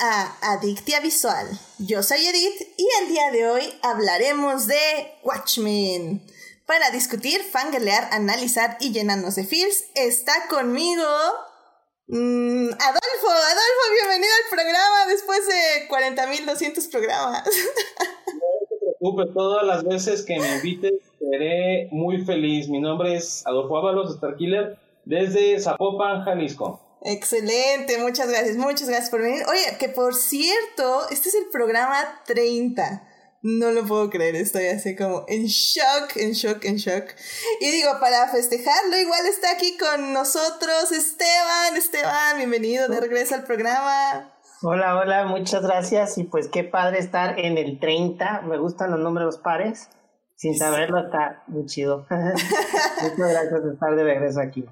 a Adictia Visual. Yo soy Edith y el día de hoy hablaremos de Watchmen. Para discutir, fangirlear, analizar y llenarnos de feels, está conmigo mm, Adolfo. Adolfo, bienvenido al programa después de 40.200 programas. No te preocupes, todas las veces que me invites seré muy feliz. Mi nombre es Adolfo Ábalos, Starkiller, desde Zapopan, Jalisco. Excelente, muchas gracias, muchas gracias por venir. Oye, que por cierto, este es el programa 30. No lo puedo creer, estoy así como en shock, en shock, en shock. Y digo, para festejarlo, igual está aquí con nosotros Esteban. Esteban, bienvenido de regreso al programa. Hola, hola, muchas gracias. Y pues qué padre estar en el 30. Me gustan los números pares. Sin saberlo, está muy chido. muchas gracias por estar de regreso aquí.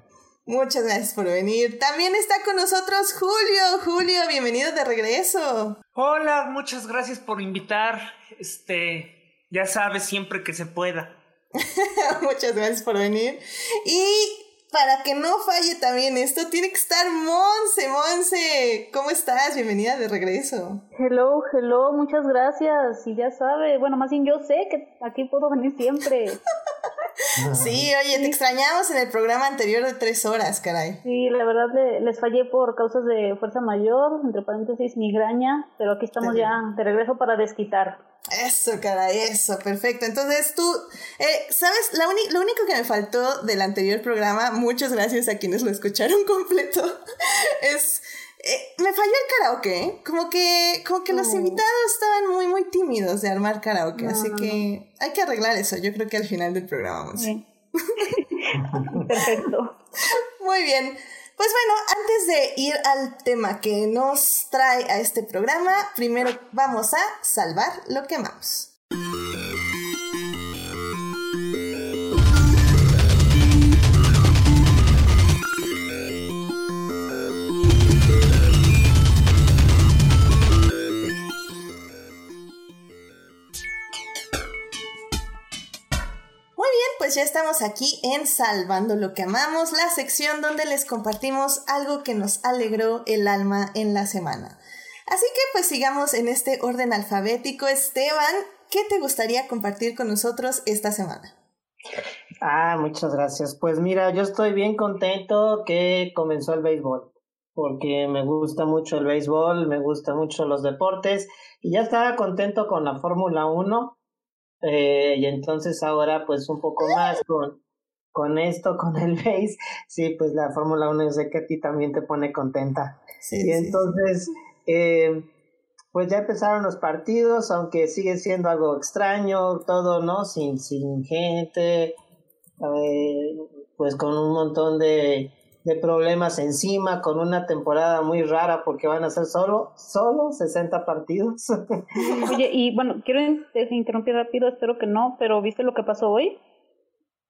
Muchas gracias por venir. También está con nosotros Julio. Julio, bienvenido de regreso. Hola, muchas gracias por invitar. Este, ya sabes, siempre que se pueda. muchas gracias por venir. Y para que no falle también esto, tiene que estar Monse. Monse, ¿cómo estás? Bienvenida de regreso. Hello, hello, muchas gracias. Y ya sabe, bueno, más bien yo sé que aquí puedo venir siempre. sí, oye, te extrañamos en el programa anterior de tres horas, caray. Sí, la verdad les fallé por causas de fuerza mayor, entre paréntesis migraña, pero aquí estamos ya de regreso para desquitar. Eso, caray, eso, perfecto. Entonces tú, eh, ¿sabes? La lo único que me faltó del anterior programa, muchas gracias a quienes lo escucharon completo, es... Eh, me falló el karaoke, ¿eh? como que, como que los invitados estaban muy, muy tímidos de armar karaoke, así que hay que arreglar eso, yo creo que al final del programa vamos. Perfecto. Muy bien. Pues bueno, antes de ir al tema que nos trae a este programa, primero vamos a salvar lo que amamos. Pues ya estamos aquí en Salvando lo que amamos, la sección donde les compartimos algo que nos alegró el alma en la semana. Así que pues sigamos en este orden alfabético. Esteban, ¿qué te gustaría compartir con nosotros esta semana? Ah, muchas gracias. Pues mira, yo estoy bien contento que comenzó el béisbol, porque me gusta mucho el béisbol, me gustan mucho los deportes y ya estaba contento con la Fórmula 1 eh, y entonces ahora pues un poco más con, con esto, con el base, sí, pues la Fórmula 1 yo sé que a ti también te pone contenta. y entonces, eh, pues ya empezaron los partidos, aunque sigue siendo algo extraño, todo, ¿no? Sin, sin gente, eh, pues con un montón de de problemas encima, con una temporada muy rara porque van a ser solo, solo 60 partidos. Oye, y bueno, quiero interrumpir rápido, espero que no, pero ¿viste lo que pasó hoy?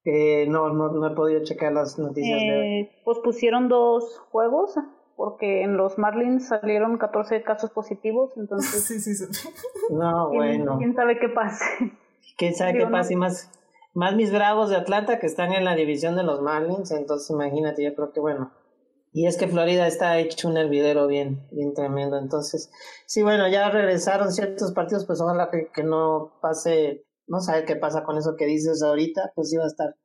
Eh, no, no, no he podido checar las noticias de hoy. Eh, pues pusieron dos juegos porque en los Marlins salieron 14 casos positivos, entonces... sí, sí, sí. No, bueno. ¿Quién sabe qué pase? ¿Quién sabe qué pase y más? Más mis Bravos de Atlanta que están en la división de los Marlins, entonces imagínate, yo creo que bueno. Y es que Florida está hecho un hervidero bien, bien tremendo. Entonces, sí, bueno, ya regresaron ciertos partidos, pues ojalá que, que no pase, no sabe qué pasa con eso que dices ahorita, pues iba a estar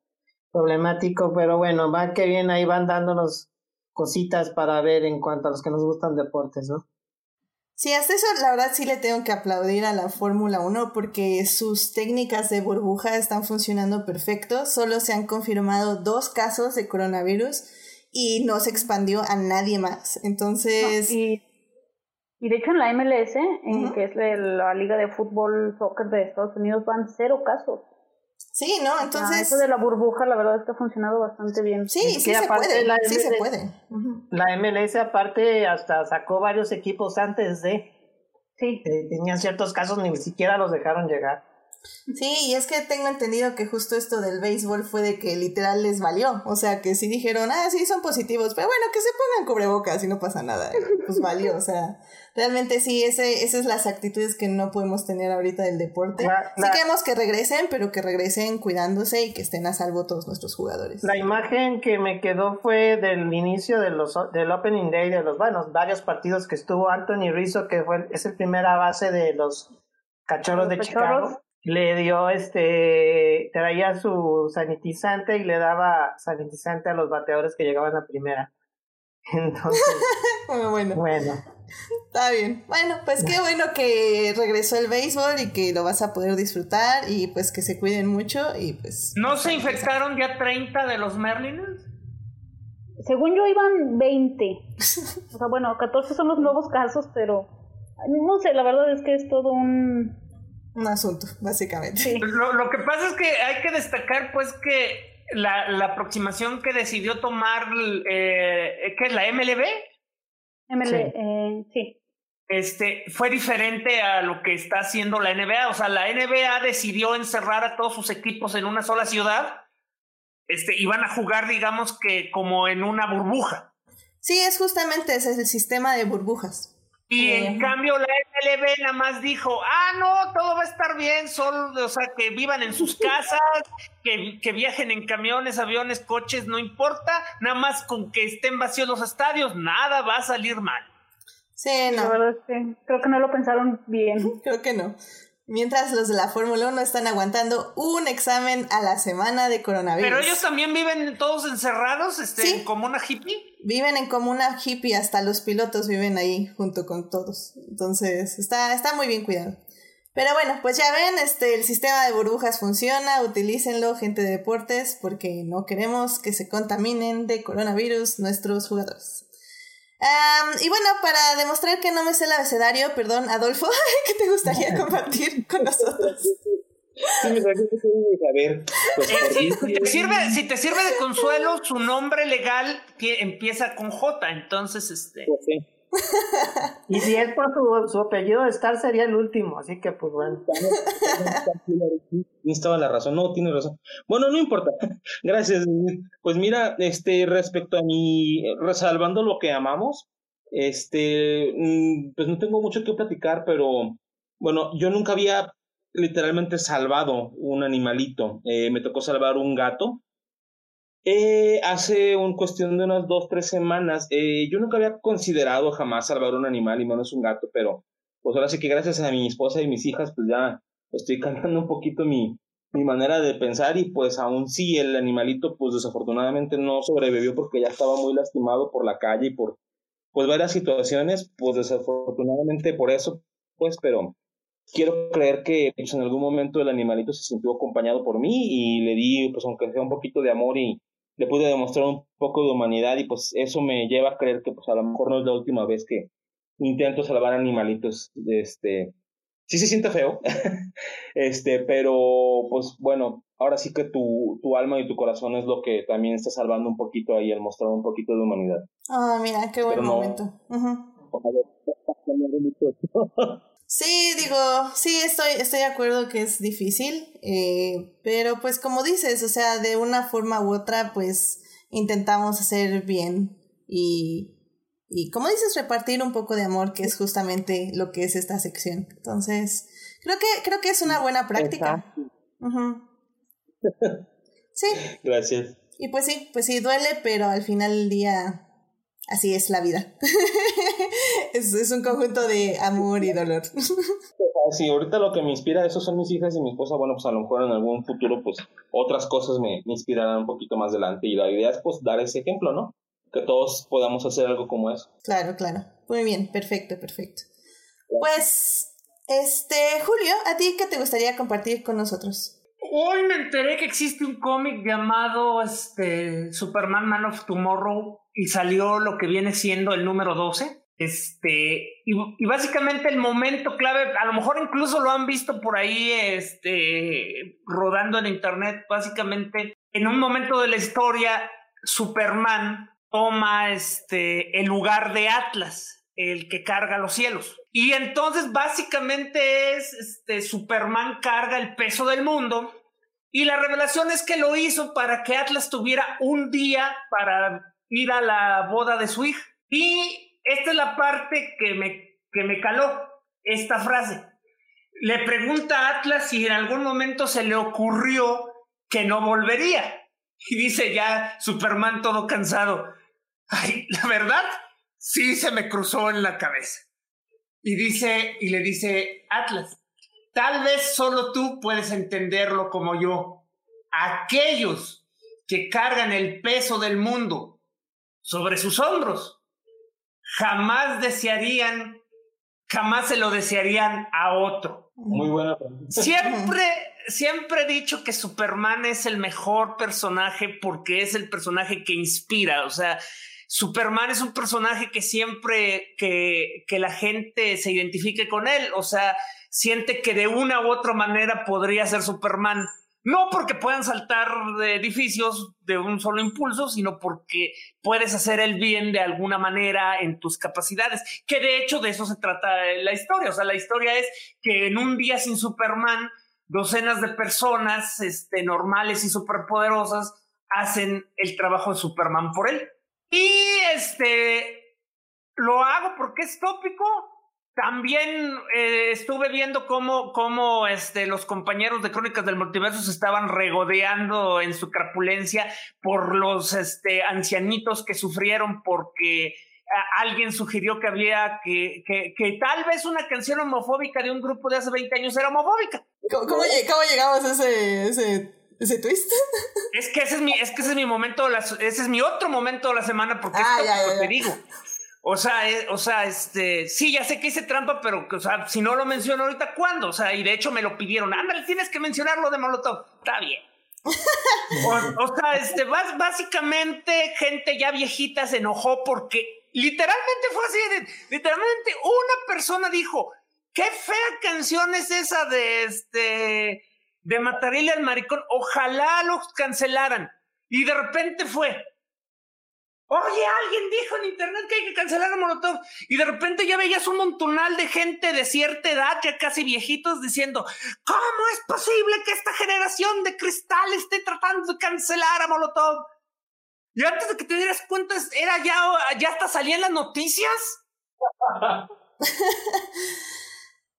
problemático, pero bueno, va que bien, ahí van dándonos cositas para ver en cuanto a los que nos gustan deportes, ¿no? Sí, hasta eso la verdad sí le tengo que aplaudir a la Fórmula 1 porque sus técnicas de burbuja están funcionando perfecto. Solo se han confirmado dos casos de coronavirus y no se expandió a nadie más. Entonces... y, de hecho en la MLS, en que es la Liga de Fútbol Soccer de Estados Unidos, van cero casos. Sí, ¿no? Entonces... eso de la burbuja, la verdad es que ha funcionado bastante bien. Sí, sí, se puede, sí se puede. La MLS aparte hasta sacó varios equipos antes de... Sí. tenían ciertos casos, ni siquiera los dejaron llegar. Sí, y es que tengo entendido que justo esto del béisbol fue de que literal les valió. O sea, que sí dijeron, ah, sí, son positivos, pero bueno, que se pongan cubrebocas y no pasa nada. Pues valió, o sea, realmente sí, ese, esas son las actitudes que no podemos tener ahorita del deporte. Sí queremos que regresen, pero que regresen cuidándose y que estén a salvo todos nuestros jugadores. La imagen que me quedó fue del inicio de los, del Opening Day de los, bueno, varios partidos que estuvo Anthony Rizzo, que fue, es el primera base de los cachorros de Chicago le dio este, traía su sanitizante y le daba sanitizante a los bateadores que llegaban a primera. Entonces, bueno. bueno. Está bien. Bueno, pues qué bueno que regresó el béisbol y que lo vas a poder disfrutar y pues que se cuiden mucho y pues... ¿No se infectaron ya 30 de los Merlins? Según yo iban 20. O sea, bueno, 14 son los nuevos casos, pero no sé, la verdad es que es todo un un asunto, básicamente. Lo, que pasa es que hay que destacar, pues, que la, la aproximación que decidió tomar, eh, ¿qué es la MLB? MLB, sí. Eh, sí. Este, fue diferente a lo que está haciendo la NBA. O sea, la NBA decidió encerrar a todos sus equipos en una sola ciudad. Este, y van a jugar, digamos que como en una burbuja. Sí, es justamente ese es el sistema de burbujas. Y en cambio la MLB nada más dijo, ah, no, todo va a estar bien, solo, o sea, que vivan en sus casas, que, que, viajen en camiones, aviones, coches, no importa, nada más con que estén vacíos los estadios, nada va a salir mal. Sí, no. La verdad es que creo que no lo pensaron bien. creo que no. Mientras los de la Fórmula 1 están aguantando un examen a la semana de coronavirus. Pero ellos también viven todos encerrados, este, en comuna hippie. Viven en comuna hippie, hasta los pilotos viven ahí junto con todos. Entonces, está, está muy bien cuidado. Pero bueno, pues ya ven, este, el sistema de burbujas funciona, utilícenlo, gente de deportes, porque no queremos que se contaminen de coronavirus nuestros jugadores y bueno, para demostrar que no me sé el abecedario, perdón, Adolfo, ¿qué te gustaría compartir con nosotros? Pues, si, te sirve, si te sirve de consuelo, su nombre legal empieza con J, entonces este. Pues y si es por su, apellido de Star sería el último, así que pues bueno. Tienes toda la razón, no, tiene razón. Bueno, no importa. Gracias. Pues mira, este, respecto a mi, resalvando lo que amamos, este, mm, pues no tengo mucho que platicar, pero bueno, yo nunca había literalmente salvado un animalito. Eh, me tocó salvar un gato eh, hace un cuestión de unas dos, tres semanas, eh, yo nunca había considerado jamás salvar un animal y menos un gato, pero pues ahora sí que gracias a mi esposa y mis hijas, pues ya estoy cambiando un poquito mi, mi manera de pensar y pues aún sí el animalito pues desafortunadamente no sobrevivió porque ya estaba muy lastimado por la calle y por pues varias situaciones, pues desafortunadamente por eso, pues, pero quiero creer que pues, en algún momento el animalito se sintió acompañado por mí y le di pues aunque sea un poquito de amor y, le pude demostrar un poco de humanidad y pues eso me lleva a creer que pues a lo mejor no es la última vez que intento salvar animalitos. Este, sí se siente feo, este, pero pues bueno, ahora sí que tu, tu alma y tu corazón es lo que también está salvando un poquito ahí, el mostrar un poquito de humanidad. Ah, mira, qué buen momento. Sí, digo, sí, estoy, estoy de acuerdo que es difícil, eh, pero pues como dices, o sea, de una forma u otra, pues intentamos hacer bien y, y como dices, repartir un poco de amor, que es justamente lo que es esta sección. Entonces, creo que, creo que es una buena práctica. Sí. Gracias. Y pues sí, pues sí, duele, pero al final del día así es la vida. es, es, un conjunto de amor y dolor. sí, ahorita lo que me inspira, eso son mis hijas y mi esposa, bueno, pues a lo mejor en algún futuro, pues otras cosas me, me inspirarán un poquito más adelante y la idea es pues dar ese ejemplo, ¿no? Que todos podamos hacer algo como eso. Claro, claro. Muy bien, perfecto, perfecto. Pues, este, Julio, ¿a ti qué te gustaría compartir con nosotros? Hoy me enteré que existe un cómic llamado este, Superman Man of Tomorrow y salió lo que viene siendo el número 12. Este, y, básicamente el momento clave, a lo mejor incluso lo han visto por ahí este, rodando en internet, básicamente en un momento de la historia, Superman toma este, el lugar de Atlas. El que carga los cielos. Y entonces básicamente es, este, Superman carga el peso del mundo y la revelación es que lo hizo para que Atlas tuviera un día para ir a la boda de su hija. Y esta es la parte que me, que me caló, esta frase. Le pregunta a Atlas si en algún momento se le ocurrió que no volvería. Y dice ya Superman todo cansado. Ay, la verdad, sí se me cruzó en la cabeza. Y dice, y le dice, Atlas, tal vez solo tú puedes entenderlo como yo. Aquellos que cargan el peso del mundo sobre sus hombros, jamás desearían, jamás se lo desearían a otro. Muy buena. Siempre, siempre he dicho que Superman es el mejor personaje porque es el personaje que inspira, o sea, Superman es un personaje que siempre que, la gente se identifique con él, o sea, siente que de una u otra manera podría ser Superman. No porque puedan saltar de edificios de un solo impulso, sino porque puedes hacer el bien de alguna manera en tus capacidades. Que de hecho de eso se trata la historia. O sea, la historia es que en un día sin Superman, docenas de personas este, normales y superpoderosas hacen el trabajo de Superman por él. Y este, lo hago porque es tópico. También eh, estuve viendo cómo, cómo este, los compañeros de Crónicas del Multiverso se estaban regodeando en su crapulencia por los este, ancianitos que sufrieron porque alguien sugirió que había que, que, que, tal vez una canción homofóbica de un grupo de hace 20 años era homofóbica. ¿Cómo, cómo, cómo a ese, ese ese twist. Es que ese es mi, es que ese es mi momento, ese es mi otro momento de la semana, porque ah, es ya, ya, te digo. O sea, eh, o sea, este, sí, ya sé que hice trampa, pero, o sea, si no lo menciono ahorita, ¿cuándo? O sea, y de hecho me lo pidieron, ándale, tienes que mencionarlo de Molotov. Está bien. o, o, sea, este, básicamente, gente ya viejita se enojó porque literalmente fue así, literalmente una persona dijo, qué fea canción es esa de este de Matarile al maricón, ojalá los cancelaran. Y de repente fue, oye, alguien dijo en internet que hay que cancelar a Molotov. Y de repente ya veías un montonal de gente de cierta edad, ya casi viejitos, diciendo, ¿cómo es posible que esta generación de cristal esté tratando de cancelar a Molotov? Y antes de que te dieras cuenta, era ya, ya hasta salían las noticias.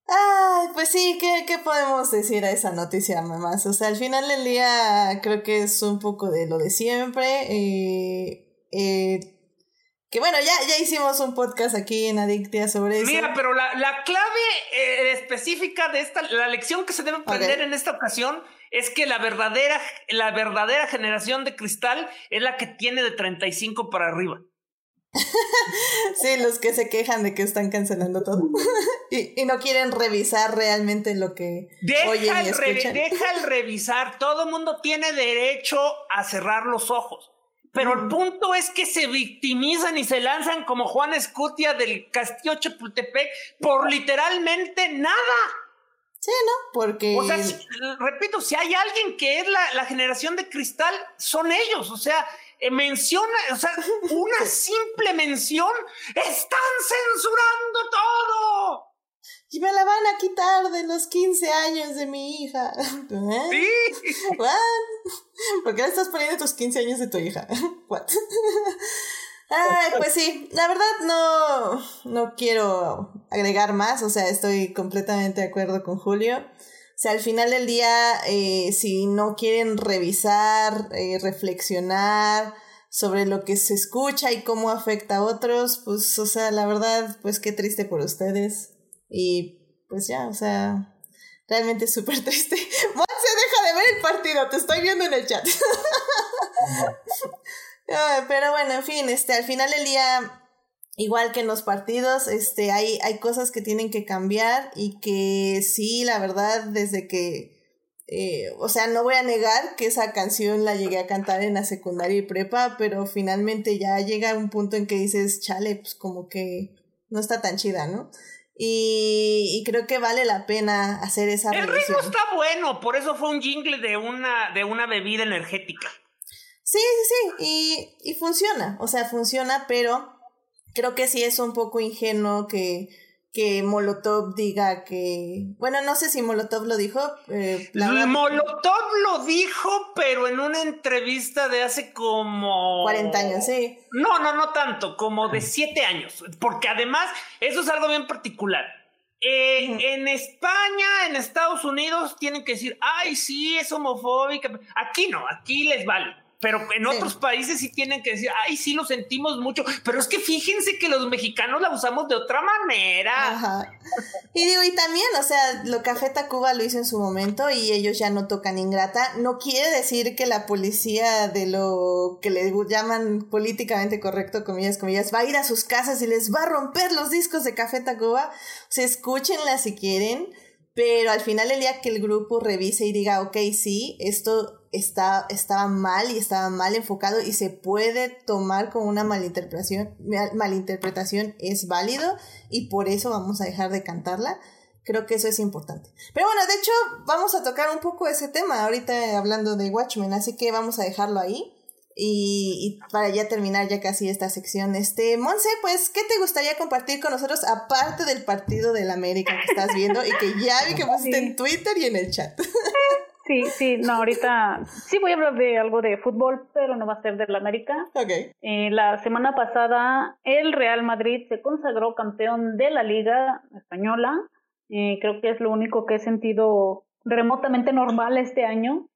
Ay, pues sí, ¿qué, ¿qué podemos decir a esa noticia, mamás? O sea, al final del día creo que es un poco de lo de siempre. Eh, eh, que bueno, ya, ya hicimos un podcast aquí en Adictia sobre eso. Mira, pero la, la clave eh, específica de esta, la lección que se debe aprender en esta ocasión es que la verdadera, la verdadera generación de cristal es la que tiene de 35 para arriba. sí, los que se quejan de que están cancelando todo y, y, no quieren revisar realmente lo que deja oyen y escuchan. deja el revisar, todo mundo tiene derecho a cerrar los ojos. Pero el punto es que se victimizan y se lanzan como Juan Escutia del Castillo Chapultepec por literalmente nada. Sí, ¿no? Porque. O sea, si, repito, si hay alguien que es la, la generación de cristal, son ellos. O sea, menciona, o sea, una simple mención, están censurando todo. Y me la van a quitar de los 15 años de mi hija. ¿Eh? Sí. ¿Por qué le estás poniendo tus 15 años de tu hija? What? Ay, pues sí, la verdad no, no quiero agregar más, o sea, estoy completamente de acuerdo con Julio. O sea, al final del día, eh, si no quieren revisar, eh, reflexionar sobre lo que se escucha y cómo afecta a otros, pues, o sea, la verdad, pues qué triste por ustedes. Y pues ya, o sea, realmente es súper triste. Monse, deja de ver el partido, te estoy viendo en el chat. Pero bueno, en fin, este, al final del día igual que en los partidos, este, hay, hay cosas que tienen que cambiar y que sí, la verdad, desde que, eh, o sea, no voy a negar que esa canción la llegué a cantar en la secundaria y prepa, pero finalmente ya llega un punto en que dices, chale, pues como que no está tan chida, ¿no? Y, y creo que vale la pena hacer esa El ritmo está bueno, por eso fue un jingle de una, de una bebida energética. Sí, sí, sí, y, y funciona, o sea, funciona, pero creo que sí es un poco ingenuo que que Molotov diga que... Bueno, no sé si Molotov lo dijo. Eh, Molotov lo dijo, pero en una entrevista de hace como... 40 años, sí. No, no, no tanto, como de 7 años. Porque además, eso es algo bien particular. Eh, en España, en Estados Unidos, tienen que decir, ay, sí, es homofóbica. Aquí no, aquí les vale pero en otros países sí tienen que decir, ay, sí lo sentimos mucho, pero es que fíjense que los mexicanos la usamos de otra manera. Ajá. Y digo, y también, o sea, lo Café Tacuba lo hizo en su momento y ellos ya no tocan ingrata. No quiere decir que la policía de lo que le llaman políticamente correcto, comillas, comillas, va a ir a sus casas y les va a romper los discos de Café Tacuba. O sea, escúchenla si quieren, pero al final el día que el grupo revise y diga, ok, sí, esto está, estaba mal y estaba mal enfocado y se puede tomar como una malinterpretación, malinterpretación es válido y por eso vamos a dejar de cantarla. Creo que eso es importante. Pero bueno, de hecho, vamos a tocar un poco ese tema ahorita hablando de Watchmen, así que vamos a dejarlo ahí. Y, y, para ya terminar ya casi esta sección, este, Monse, pues, ¿qué te gustaría compartir con nosotros aparte del partido del América que estás viendo y que ya vi que pusiste en Twitter y en el chat? Sí, sí, no, ahorita sí voy a hablar de algo de fútbol, pero no va a ser del América. Okay. Eh, la semana pasada el Real Madrid se consagró campeón de la Liga Española. Eh, creo que es lo único que he sentido remotamente normal este año.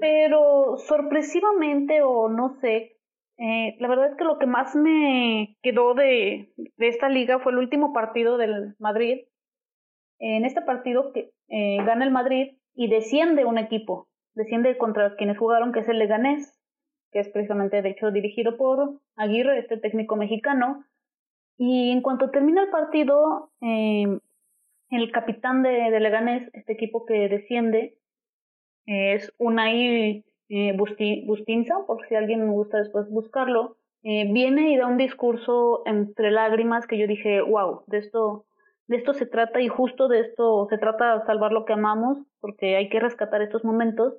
pero sorpresivamente o no sé, eh, la verdad es que lo que más me quedó de, de esta liga fue el último partido del Madrid. En este partido que gana el Madrid y desciende un equipo, desciende contra quienes jugaron, que es el Leganés, que es precisamente, de hecho, dirigido por Aguirre, este técnico mexicano. Y en cuanto termina el partido, eh, el capitán de, de, Leganés, este equipo que desciende, es Unai eh, Bustinza, por si alguien me gusta después buscarlo, eh, viene y da un discurso entre lágrimas que yo dije, wow, de esto de esto se trata y justo de esto se trata salvar lo que amamos, porque hay que rescatar estos momentos.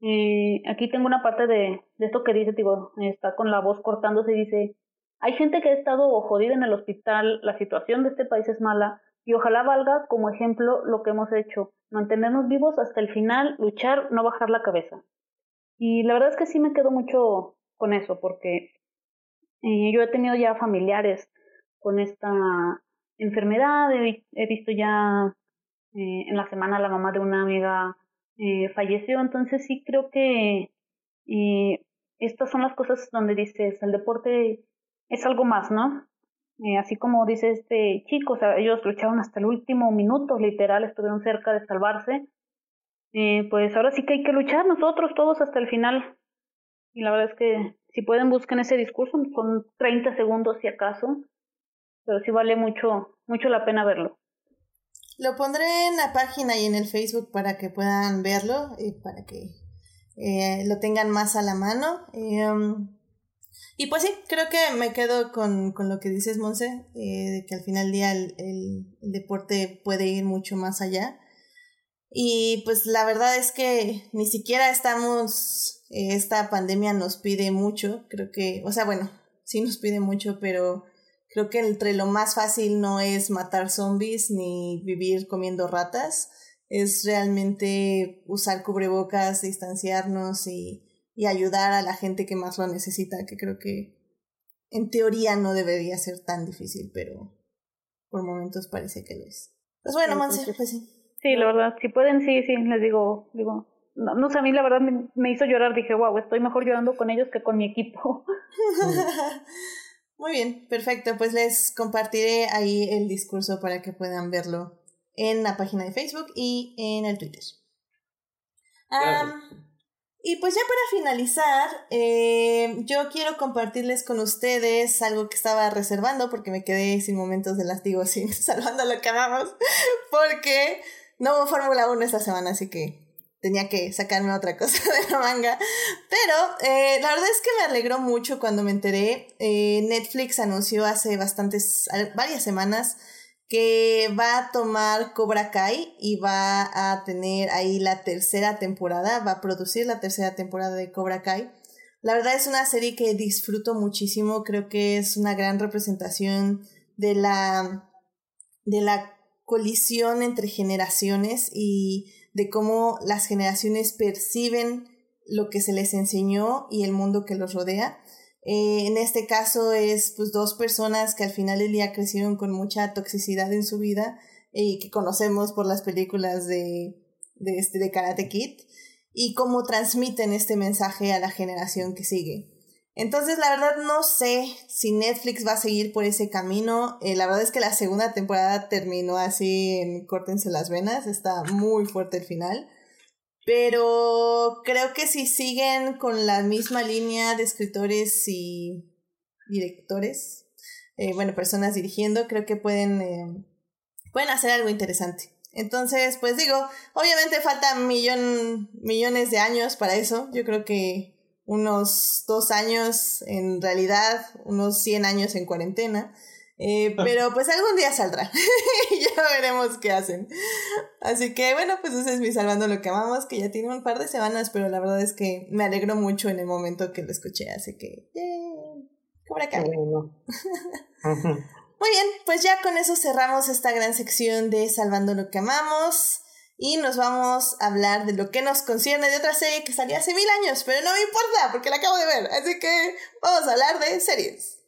Aquí tengo una parte de, de esto que dice, digo, está con la voz cortándose dice, hay gente que ha estado jodida en el hospital, la situación de este país es mala y ojalá valga como ejemplo lo que hemos hecho, mantenernos vivos hasta el final, luchar, no bajar la cabeza. Y la verdad es que sí me quedo mucho con eso, porque eh, yo he tenido ya familiares con esta enfermedad. He, visto ya eh, en la semana la mamá de una amiga eh, falleció, entonces sí creo que eh, estas son las cosas donde dices, el deporte es algo más, ¿no? así como dice este chico, ellos lucharon hasta el último minuto, literal, estuvieron cerca de salvarse. pues ahora sí que hay que luchar nosotros todos hasta el final. Y la verdad es que si pueden busquen ese discurso, con 30 segundos si acaso, pero sí vale mucho, mucho la pena verlo. Lo pondré en la página y en el Facebook para que puedan verlo y para que eh, lo tengan más a la mano. Um, y pues sí, creo que me quedo con, con lo que dices, Monse, eh, de que al final del día el, el, deporte puede ir mucho más allá. Y pues la verdad es que ni siquiera estamos, eh, esta pandemia nos pide mucho, creo que, o sea, bueno, sí nos pide mucho, pero Creo que entre lo más fácil no es matar zombies ni vivir comiendo ratas, es realmente usar cubrebocas, distanciarnos y, y ayudar a la gente que más lo necesita, que creo que en teoría no debería ser tan difícil, pero por momentos parece que lo es. Pues bueno, sí, pues, pues sí. Sí, la verdad, si pueden, sí, sí, les digo, digo, no, no sé, a mí la verdad me, me, hizo llorar, dije, wow, estoy mejor llorando con ellos que con mi equipo. Muy bien, perfecto. Pues les compartiré ahí el discurso para que puedan verlo en la página de Facebook y en el Twitter. y pues ya para finalizar, eh, yo quiero compartirles con ustedes algo que estaba reservando porque me quedé sin momentos de látigo sin salvando lo que amamos, porque no hubo Fórmula 1 esta semana, así que tenía que sacarme otra cosa de la manga. Pero eh, la verdad es que me alegró mucho cuando me enteré. Eh, Netflix anunció hace bastantes, varias semanas que va a tomar Cobra Kai y va a tener ahí la tercera temporada, va a producir la tercera temporada de Cobra Kai. La verdad es una serie que disfruto muchísimo, creo que es una gran representación de la, de la colisión entre generaciones y de cómo las generaciones perciben lo que se les enseñó y el mundo que los rodea. Eh, en este caso es pues dos personas que al final del día crecieron con mucha toxicidad en su vida y que conocemos por las películas de, de, este, de Karate Kid y cómo transmiten este mensaje a la generación que sigue. Entonces, la verdad no sé si Netflix va a seguir por ese camino. Eh, la verdad es que la segunda temporada terminó así en córtense las venas, está muy fuerte el final. Pero creo que si siguen con la misma línea de escritores y directores, eh, bueno, personas dirigiendo, creo que pueden, eh, pueden hacer algo interesante. Entonces, pues digo, obviamente faltan millón, millones de años para eso. Yo creo que unos dos años en realidad, unos 100 años en cuarentena. Eh, pero pues algún día saldrá. ya veremos qué hacen. Así que bueno, pues ese es mi Salvando lo que amamos, que ya tiene un par de semanas, pero la verdad es que me alegro mucho en el momento que lo escuché. Así que, ¡Cobra. Muy bien, pues ya con eso cerramos esta gran sección de Salvando lo que amamos. Y nos vamos a hablar de lo que nos concierne de otra serie que salió hace mil años, pero no me importa porque la acabo de ver. Así que vamos a hablar de series.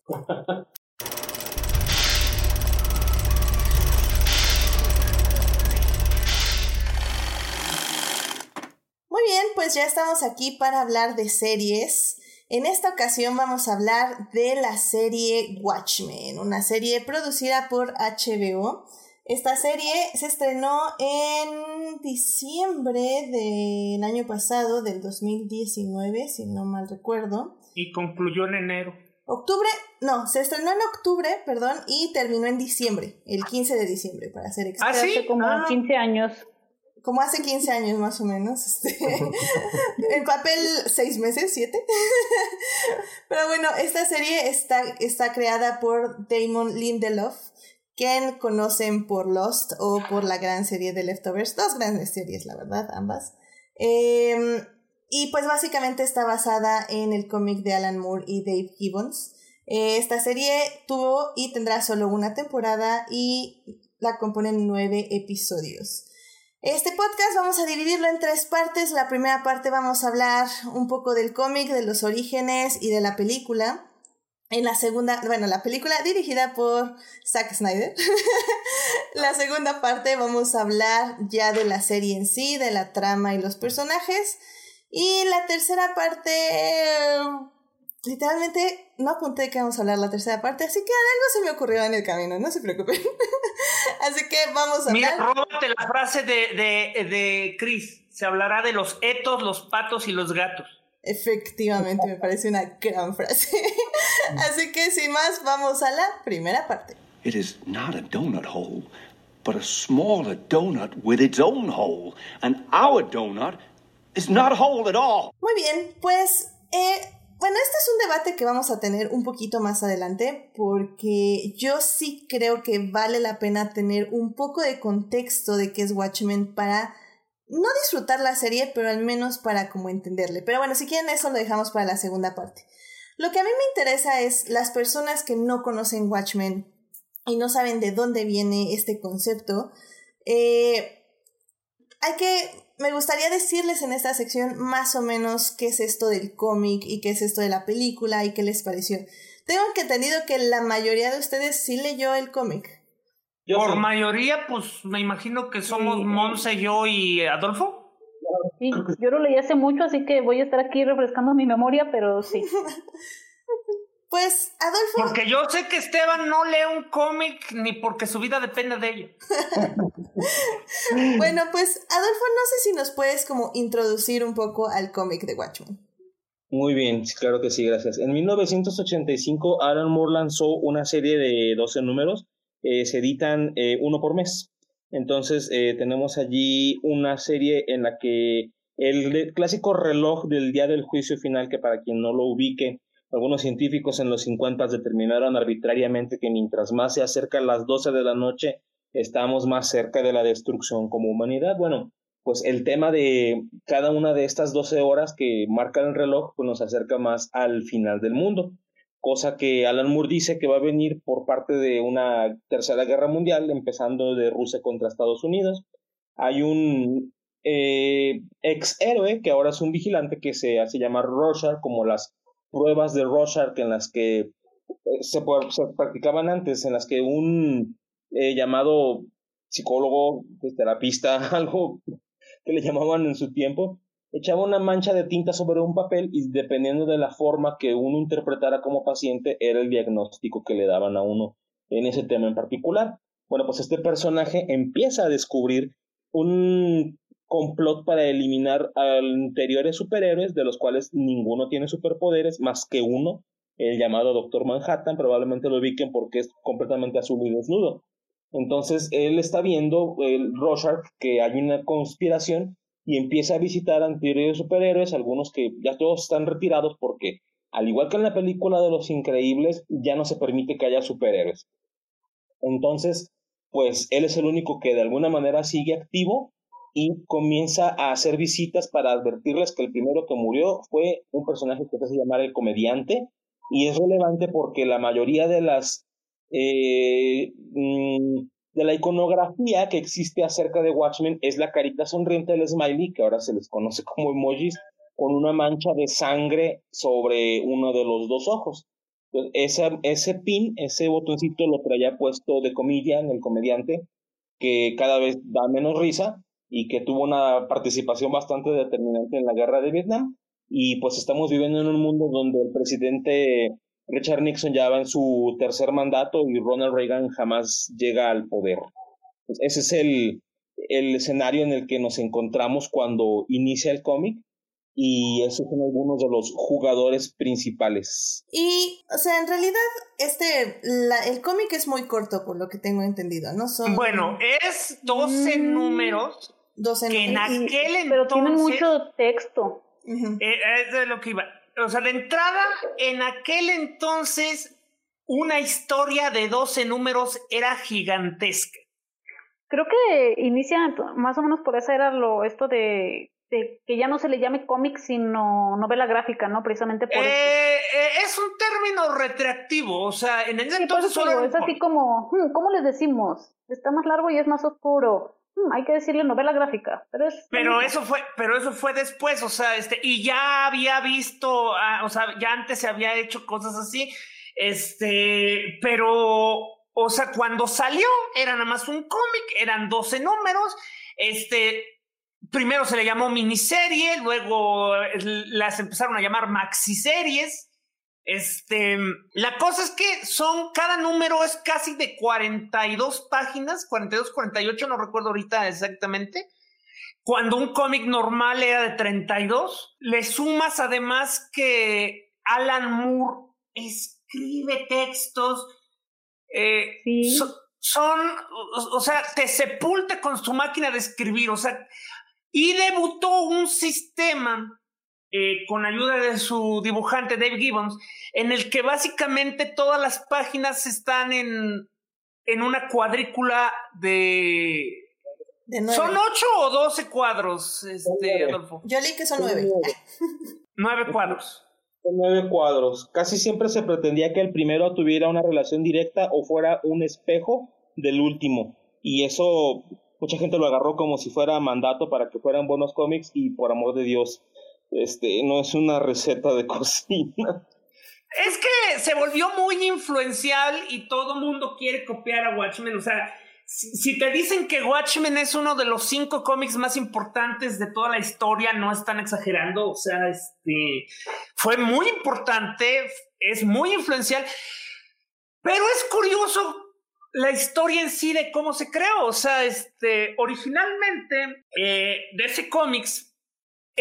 Muy bien, pues ya estamos aquí para hablar de series. En esta ocasión vamos a hablar de la serie Watchmen, una serie producida por HBO. Esta serie se estrenó en diciembre del año pasado, del 2019, si no mal recuerdo. Y concluyó en enero. Octubre, no, se estrenó en octubre, perdón, y terminó en diciembre, el 15 de diciembre, para ser exacto. ¿Ah, Hace como 15 ah. años como hace 15 años más o menos. Este, en papel, seis meses, siete. Pero bueno, esta serie está, está creada por Damon Lindelof, quien conocen por Lost o por la gran serie de Leftovers. Dos grandes series, la verdad, ambas. Em, y pues básicamente está basada en el cómic de Alan Moore y Dave Gibbons. Eh, esta serie tuvo y tendrá solo una temporada y la componen nueve episodios. Este podcast vamos a dividirlo en tres partes. La primera parte vamos a hablar un poco del cómic, de los orígenes y de la película. En la segunda, bueno, la película dirigida por Zack Snyder. la segunda parte vamos a hablar ya de la serie en sí, de la trama y los personajes. Y la tercera parte, literalmente no apunté que vamos a hablar la tercera parte, así que algo se me ocurrió en el camino, no se preocupen. así que vamos a Mira, róbate la frase de, de, de Chris. Se hablará de los etos, los patos y los gatos. Efectivamente, me parece una gran frase. así que sin más, vamos a la primera parte. It is not a donut hole, but a smaller donut with its own hole. And our donut is not a hole at all. Muy bien, pues eh, bueno, este es un debate que vamos a tener un poquito más adelante porque yo sí creo que vale la pena tener un poco de contexto de qué es Watchmen para no disfrutar la serie, pero al menos para como entenderle. Pero bueno, si quieren eso lo dejamos para la segunda parte. Lo que a mí me interesa es las personas que no conocen Watchmen y no saben de dónde viene este concepto. Eh, hay que me gustaría decirles en esta sección más o menos qué es esto del cómic y qué es esto de la película y qué les pareció. Tengo que entendido que la mayoría de ustedes sí leyó el cómic. Por mayoría, pues me imagino que somos Monse, yo y Adolfo. Sí, yo lo leí hace mucho, así que voy a estar aquí refrescando mi memoria, pero sí. Pues, Adolfo. Porque yo sé que Esteban no lee un cómic ni porque su vida depende de ello. bueno, pues, Adolfo, no sé si nos puedes como introducir un poco al cómic de Watchmen. Muy bien, claro que sí, gracias. En 1985, Alan Moore lanzó una serie de 12 números. Eh, se editan eh, uno por mes. Entonces, eh, tenemos allí una serie en la que el clásico reloj del día del juicio final, que para quien no lo ubique, algunos científicos en los 50 determinaron arbitrariamente que mientras más se acerca las 12 de la noche, estamos más cerca de la destrucción como humanidad. Bueno, pues el tema de cada una de estas 12 horas que marca el reloj, pues nos acerca más al final del mundo, cosa que Alan Moore dice que va a venir por parte de una tercera guerra mundial, empezando de Rusia contra Estados Unidos. Hay un eh, ex héroe que ahora es un vigilante que se hace llamar Rorschach, como las pruebas de Rorschach en las que eh, se, se practicaban antes, en las que un eh, llamado psicólogo, terapista, algo que le llamaban en su tiempo, echaba una mancha de tinta sobre un papel y dependiendo de la forma que uno interpretara como paciente era el diagnóstico que le daban a uno en ese tema en particular. Bueno, pues este personaje empieza a descubrir un complot para eliminar a anteriores superhéroes, de los cuales ninguno tiene superpoderes, más que uno, el llamado Doctor Manhattan, probablemente lo ubiquen porque es completamente azul y desnudo. Entonces él está viendo, el Rorschach, que hay una conspiración y empieza a visitar anteriores superhéroes, algunos que ya todos están retirados porque, al igual que en la película de Los Increíbles, ya no se permite que haya superhéroes. Entonces, pues él es el único que de alguna manera sigue activo y comienza a hacer visitas para advertirles que el primero que murió fue un personaje que se hace llamar el comediante y es relevante porque la mayoría de las eh, mm, de la iconografía que existe acerca de Watchmen es la carita sonriente del smiley, que ahora se les conoce como emojis, con una mancha de sangre sobre uno de los dos ojos. ese, ese pin, ese botoncito lo traía puesto de comilla en el comediante, que cada vez da menos risa y que tuvo una participación bastante determinante en la guerra de Vietnam. Y pues estamos viviendo en un mundo donde el presidente Richard Nixon ya va en su tercer mandato y Ronald Reagan jamás llega al poder. Pues, ese es el, el escenario en el que nos encontramos cuando inicia el cómic y esos son algunos de los jugadores principales. Y, o sea, en realidad, este, la, el cómic es muy corto, por lo que tengo entendido, ¿no? Son... Bueno, es 12 mm. números 12 que en aquel entonces... Pero tienen mucho texto. Eh, es de lo que iba o sea, de entrada, en aquel entonces, una historia de 12 números era gigantesca. Creo que inicia más o menos por esa era lo esto de, que ya no se le llame cómic sino novela gráfica, ¿no? Precisamente por eso. Eh, eh, es un término retractivo, o sea, en ese entonces solo es así como, hmm, ¿cómo les decimos? Está más largo y es más oscuro. Hmm, hay que decirle novela gráfica, pero es... Pero eso fue, pero eso fue después, o sea, este, y ya había visto, ah, o sea, ya antes se había hecho cosas así, este, pero, o sea, cuando salió era nada más un cómic, eran 12 números, este, primero se le llamó miniserie, luego las empezaron a llamar maxiseries, este, la cosa es que son, cada número es casi de 42 páginas, 42, 48, no recuerdo ahorita exactamente. Cuando un cómic normal era de 32, le sumas además que Alan Moore escribe textos, eh, son, o sea, te sepulta con su máquina de escribir, o sea, y debutó un sistema eh, con ayuda de su dibujante Dave Gibbons, en el que básicamente todas las páginas están en, en una cuadrícula de... ¿Son ocho o doce cuadros, este, Adolfo? Yo leí que son nueve. nueve cuadros. Son nueve cuadros. Casi siempre se pretendía que el primero tuviera una relación directa o fuera un espejo del último. Y eso mucha gente lo agarró como si fuera mandato para que fueran buenos cómics y por amor de Dios, este, no es una receta de cocina. Es que se volvió muy influencial y todo mundo quiere copiar a Watchmen. O sea, si, te dicen que Watchmen es uno de los cinco cómics más importantes de toda la historia, no están exagerando. O sea, este fue muy importante, es muy influencial. Pero es curioso la historia en sí de cómo se creó. O sea, este, originalmente eh, de ese cómics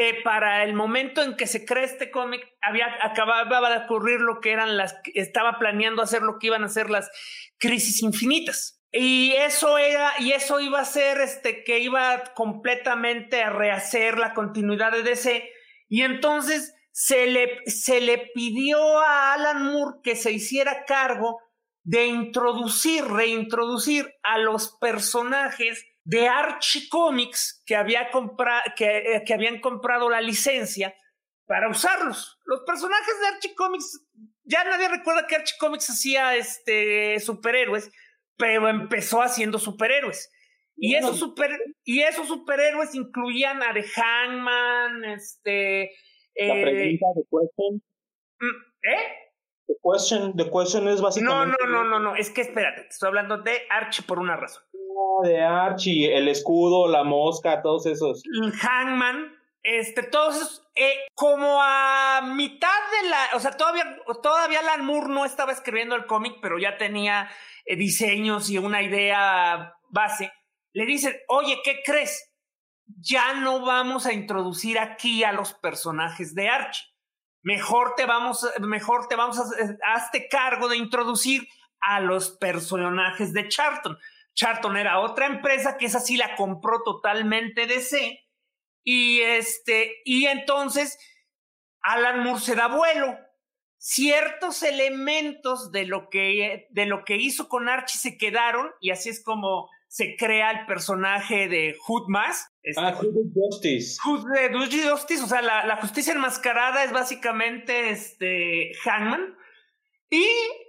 eh, para el momento en que se crea este cómic, había, acababa de ocurrir lo que eran las, estaba planeando hacer lo que iban a ser las crisis infinitas. Y eso era, y eso iba a ser este, que iba completamente a rehacer la continuidad de DC. Y entonces se le, se le pidió a Alan Moore que se hiciera cargo de introducir, reintroducir a los personajes de Archie Comics que, había que, eh, que habían comprado la licencia para usarlos. Los personajes de Archie Comics, ya nadie recuerda que Archie Comics hacía este, superhéroes, pero empezó haciendo superhéroes. Y esos, super, y esos superhéroes incluían a The Hangman, este... La eh, pregunta de Question. mm, ¿Eh? The question, the question es No, básicamente... no, no, no, no, es que espérate, te estoy hablando de Archie por una razón. De Archie, el escudo, la mosca, todos esos. Hangman, este, todos esos, eh, como a mitad de la, o sea, todavía, todavía Alan no estaba escribiendo el cómic, pero ya tenía eh, diseños y una idea base. Le dicen, oye, ¿qué crees? Ya no vamos a introducir aquí a los personajes de Archie. Mejor te vamos, mejor te vamos a, hazte cargo de introducir a los personajes de Charlton. Charlton era otra empresa que esa sí la compró totalmente DC. Y este, y entonces Alan Moore se da vuelo. Ciertos elementos de lo que, de lo que hizo con Archie se quedaron, y así es como se crea el personaje de Hood Mask. Este, Ah, Hooded Justice. Hood de Dutch Justice, o sea, la, la justicia enmascarada es básicamente este Hangman. Y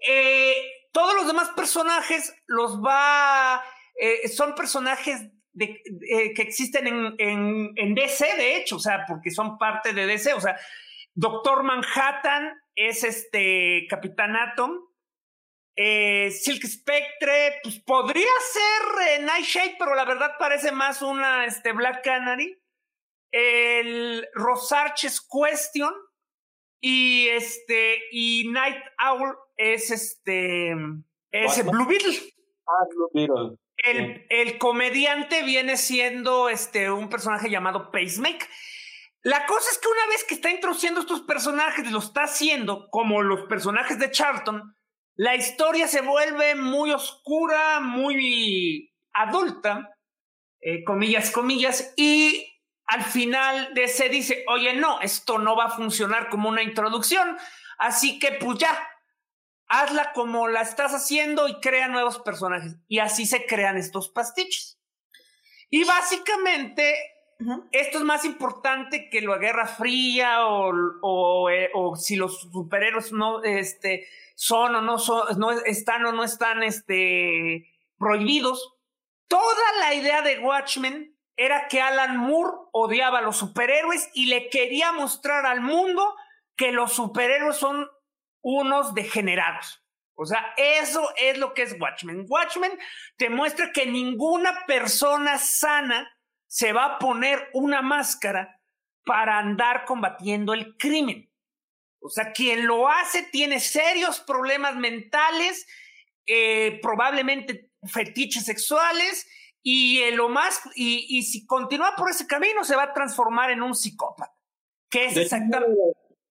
eh, todos los demás personajes los va. eh, son personajes eh, que existen en, en, en DC, de hecho, o sea, porque son parte de DC. O sea, Doctor Manhattan es este Capitán Atom. Eh, Silk Spectre, pues podría ser eh, Nightshade, pero la verdad parece más una este, Black Canary. El Rosarches Question y este y Night Owl es este es. Blue Beetle. Ah, Blue Beetle. El, el comediante viene siendo este un personaje llamado Pacemaker. La cosa es que una vez que está introduciendo estos personajes, lo está haciendo como los personajes de Charlton, la historia se vuelve muy oscura, muy adulta, eh, comillas, comillas, y al final de se dice, oye, no, esto no va a funcionar como una introducción, así que pues ya, hazla como la estás haciendo y crea nuevos personajes. Y así se crean estos pastiches. Y básicamente esto es más importante que la Guerra Fría o, o, eh, o si los superhéroes no este, son o no son, no están o no están este, prohibidos. Toda la idea de Watchmen era que Alan Moore odiaba a los superhéroes y le quería mostrar al mundo que los superhéroes son unos degenerados. O sea, eso es lo que es Watchmen. Watchmen te muestra que ninguna persona sana se va a poner una máscara para andar combatiendo el crimen. O sea, quien lo hace tiene serios problemas mentales, eh, probablemente fetiches sexuales, y eh, lo más, y, y si continúa por ese camino, se va a transformar en un psicópata. Que es De exactamente.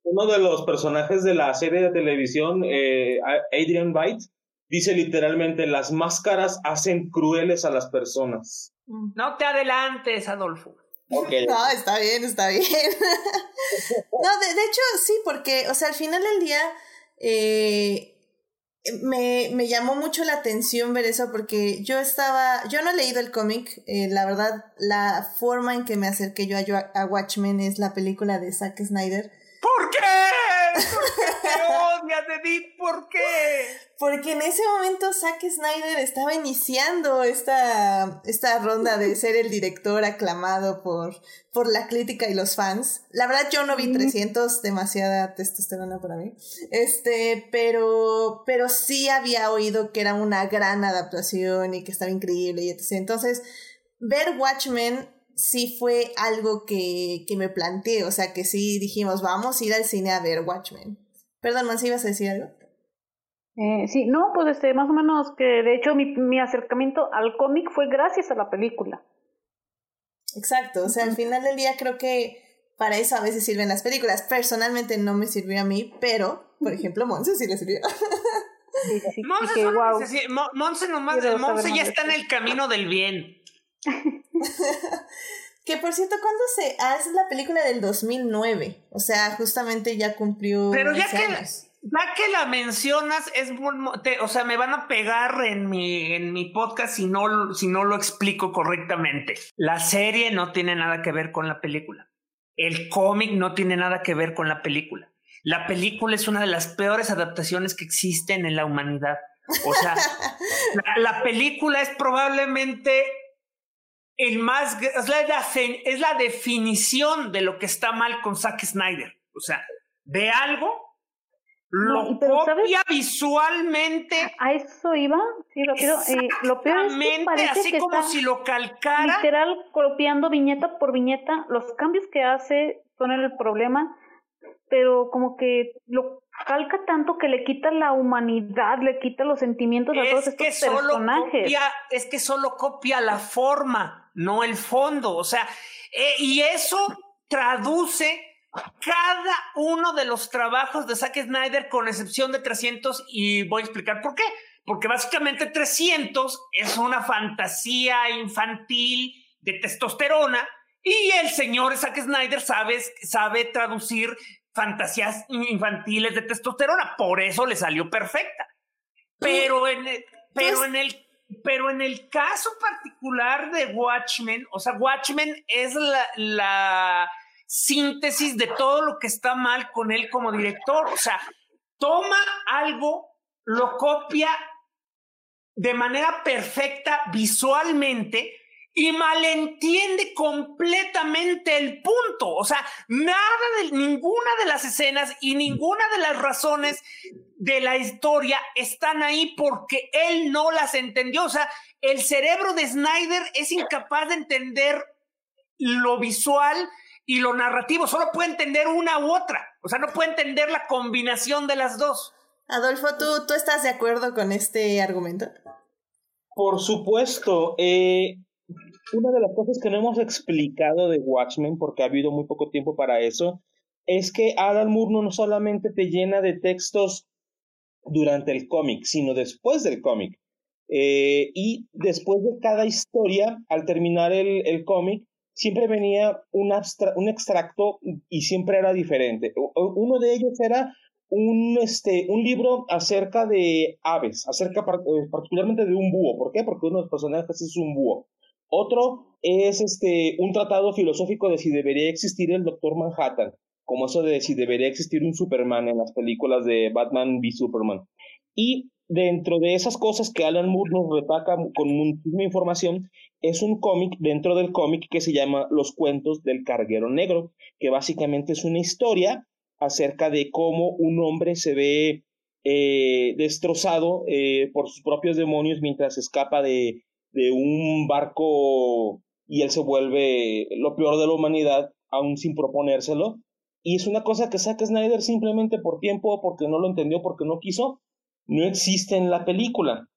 Uno de los personajes de la serie de televisión, eh, Adrian White, dice literalmente, las máscaras hacen crueles a las personas. No te adelantes, Adolfo. No, está bien, está bien. no, de, de hecho, sí, porque, o sea, al final del día eh, me, me llamó mucho la atención ver eso porque yo estaba, yo no he leído el cómic, eh, la verdad, la forma en que me acerqué yo a, a Watchmen es la película de Zack Snyder. ¿Por qué? ¿Por qué te odias, Edith? ¿Por qué? Porque en ese momento Zack Snyder estaba iniciando esta, esta ronda de ser el director aclamado por, por la crítica y los fans. La verdad yo no vi 300, demasiada testosterona para mí. Este, pero, pero sí había oído que era una gran adaptación y que estaba increíble y etc. Entonces, ver Watchmen sí fue algo que, que me planteé, o sea que sí dijimos, vamos a ir al cine a ver Watchmen. Perdón, ¿Mansi, ibas a decir algo? Eh, sí, no, pues este, más o menos que de hecho mi, mi acercamiento al cómic fue gracias a la película. Exacto, o sea, al final del día creo que para eso a veces sirven las películas. Personalmente no me sirvió a mí, pero, por ejemplo, Monse sí le sirvió. Sí, sí, Monse, wow. Mo- Monse nomás, Monse ya más está en el camino del bien. que por cierto, ¿cuándo se...? Ah, es la película del 2009. O sea, justamente ya cumplió Pero ya 11 que, años. ya que la mencionas, es o sea, me van a pegar en mi, en mi podcast si no, si no lo explico correctamente. La serie no tiene nada que ver con la película. El cómic no tiene nada que ver con la película. La película es una de las peores adaptaciones que existen en la humanidad. O sea, la, película es probablemente el más, es la, es la definición de lo que está mal con Zack Snyder. O sea, de algo lo copia visualmente. A eso iba, sí, lo eh, lo peor es que parece así como si lo calcara. Literal, copiando viñeta por viñeta. Los cambios que hace son el problema, pero como que lo calca tanto que le quita la humanidad, le quita los sentimientos a todos estos personajes. es que solo copia la forma, no el fondo. O sea, eh, y eso traduce cada uno de los trabajos de Zack Snyder, con excepción de 300, y voy a explicar por qué. Porque básicamente 300 es una fantasía infantil de testosterona y el señor Zack Snyder sabe, sabe traducir fantasías infantiles de testosterona, por eso le salió perfecta. Pero en el, pero en el pero en el caso particular de Watchmen, o sea, Watchmen es la síntesis de todo lo que está mal con él como director. O sea, toma algo, lo copia de manera perfecta visualmente y malentiende completamente el punto. O sea, nada de ninguna de las escenas y ninguna de las razones de la historia están ahí porque él no las entendió. O sea, el cerebro de Snyder es incapaz de entender lo visual y lo narrativo, solo puede entender una u otra, o sea, no puede entender la combinación de las dos. Adolfo, ¿tú, tú estás de acuerdo con este argumento? Por supuesto. Eh, una de las cosas que no hemos explicado de Watchmen, porque ha habido muy poco tiempo para eso, es que Adam Moore no solamente te llena de textos durante el cómic, sino después del cómic. Eh, y después de cada historia, al terminar el, el cómic, siempre venía un, un extracto y siempre era diferente. Uno de ellos era un, este, un libro acerca de aves, acerca eh, particularmente de un búho. ¿Por qué? Porque uno de los personajes es un búho. Otro es este, un tratado filosófico de si debería existir el Doctor Manhattan, como eso de si debería existir un Superman en las películas de Batman v Superman. Y dentro de esas cosas que Alan Moore nos retaca con muchísima información, es un cómic dentro del cómic que se llama Los cuentos del carguero negro, que básicamente es una historia acerca de cómo un hombre se ve eh, destrozado eh, por sus propios demonios mientras escapa de, de un barco y él se vuelve lo peor de la humanidad, aún sin proponérselo. Y es una cosa que saca Snyder simplemente por tiempo, porque no lo entendió, porque no quiso, no existe en la película.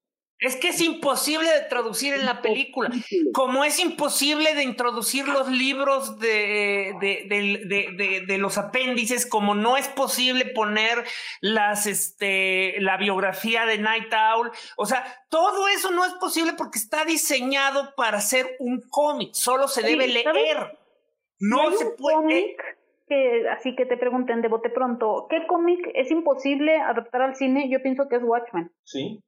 Es que es imposible de traducir en la película, como es imposible de introducir los libros de, de, de, los apéndices, como no es posible poner las, este, la biografía de Night Owl. O sea, todo eso no es posible porque está diseñado para ser un cómic, solo se debe leer. No se puede así que te pregunten de bote pronto, ¿qué cómic es imposible adaptar al cine? Yo pienso que es Watchmen. Sí.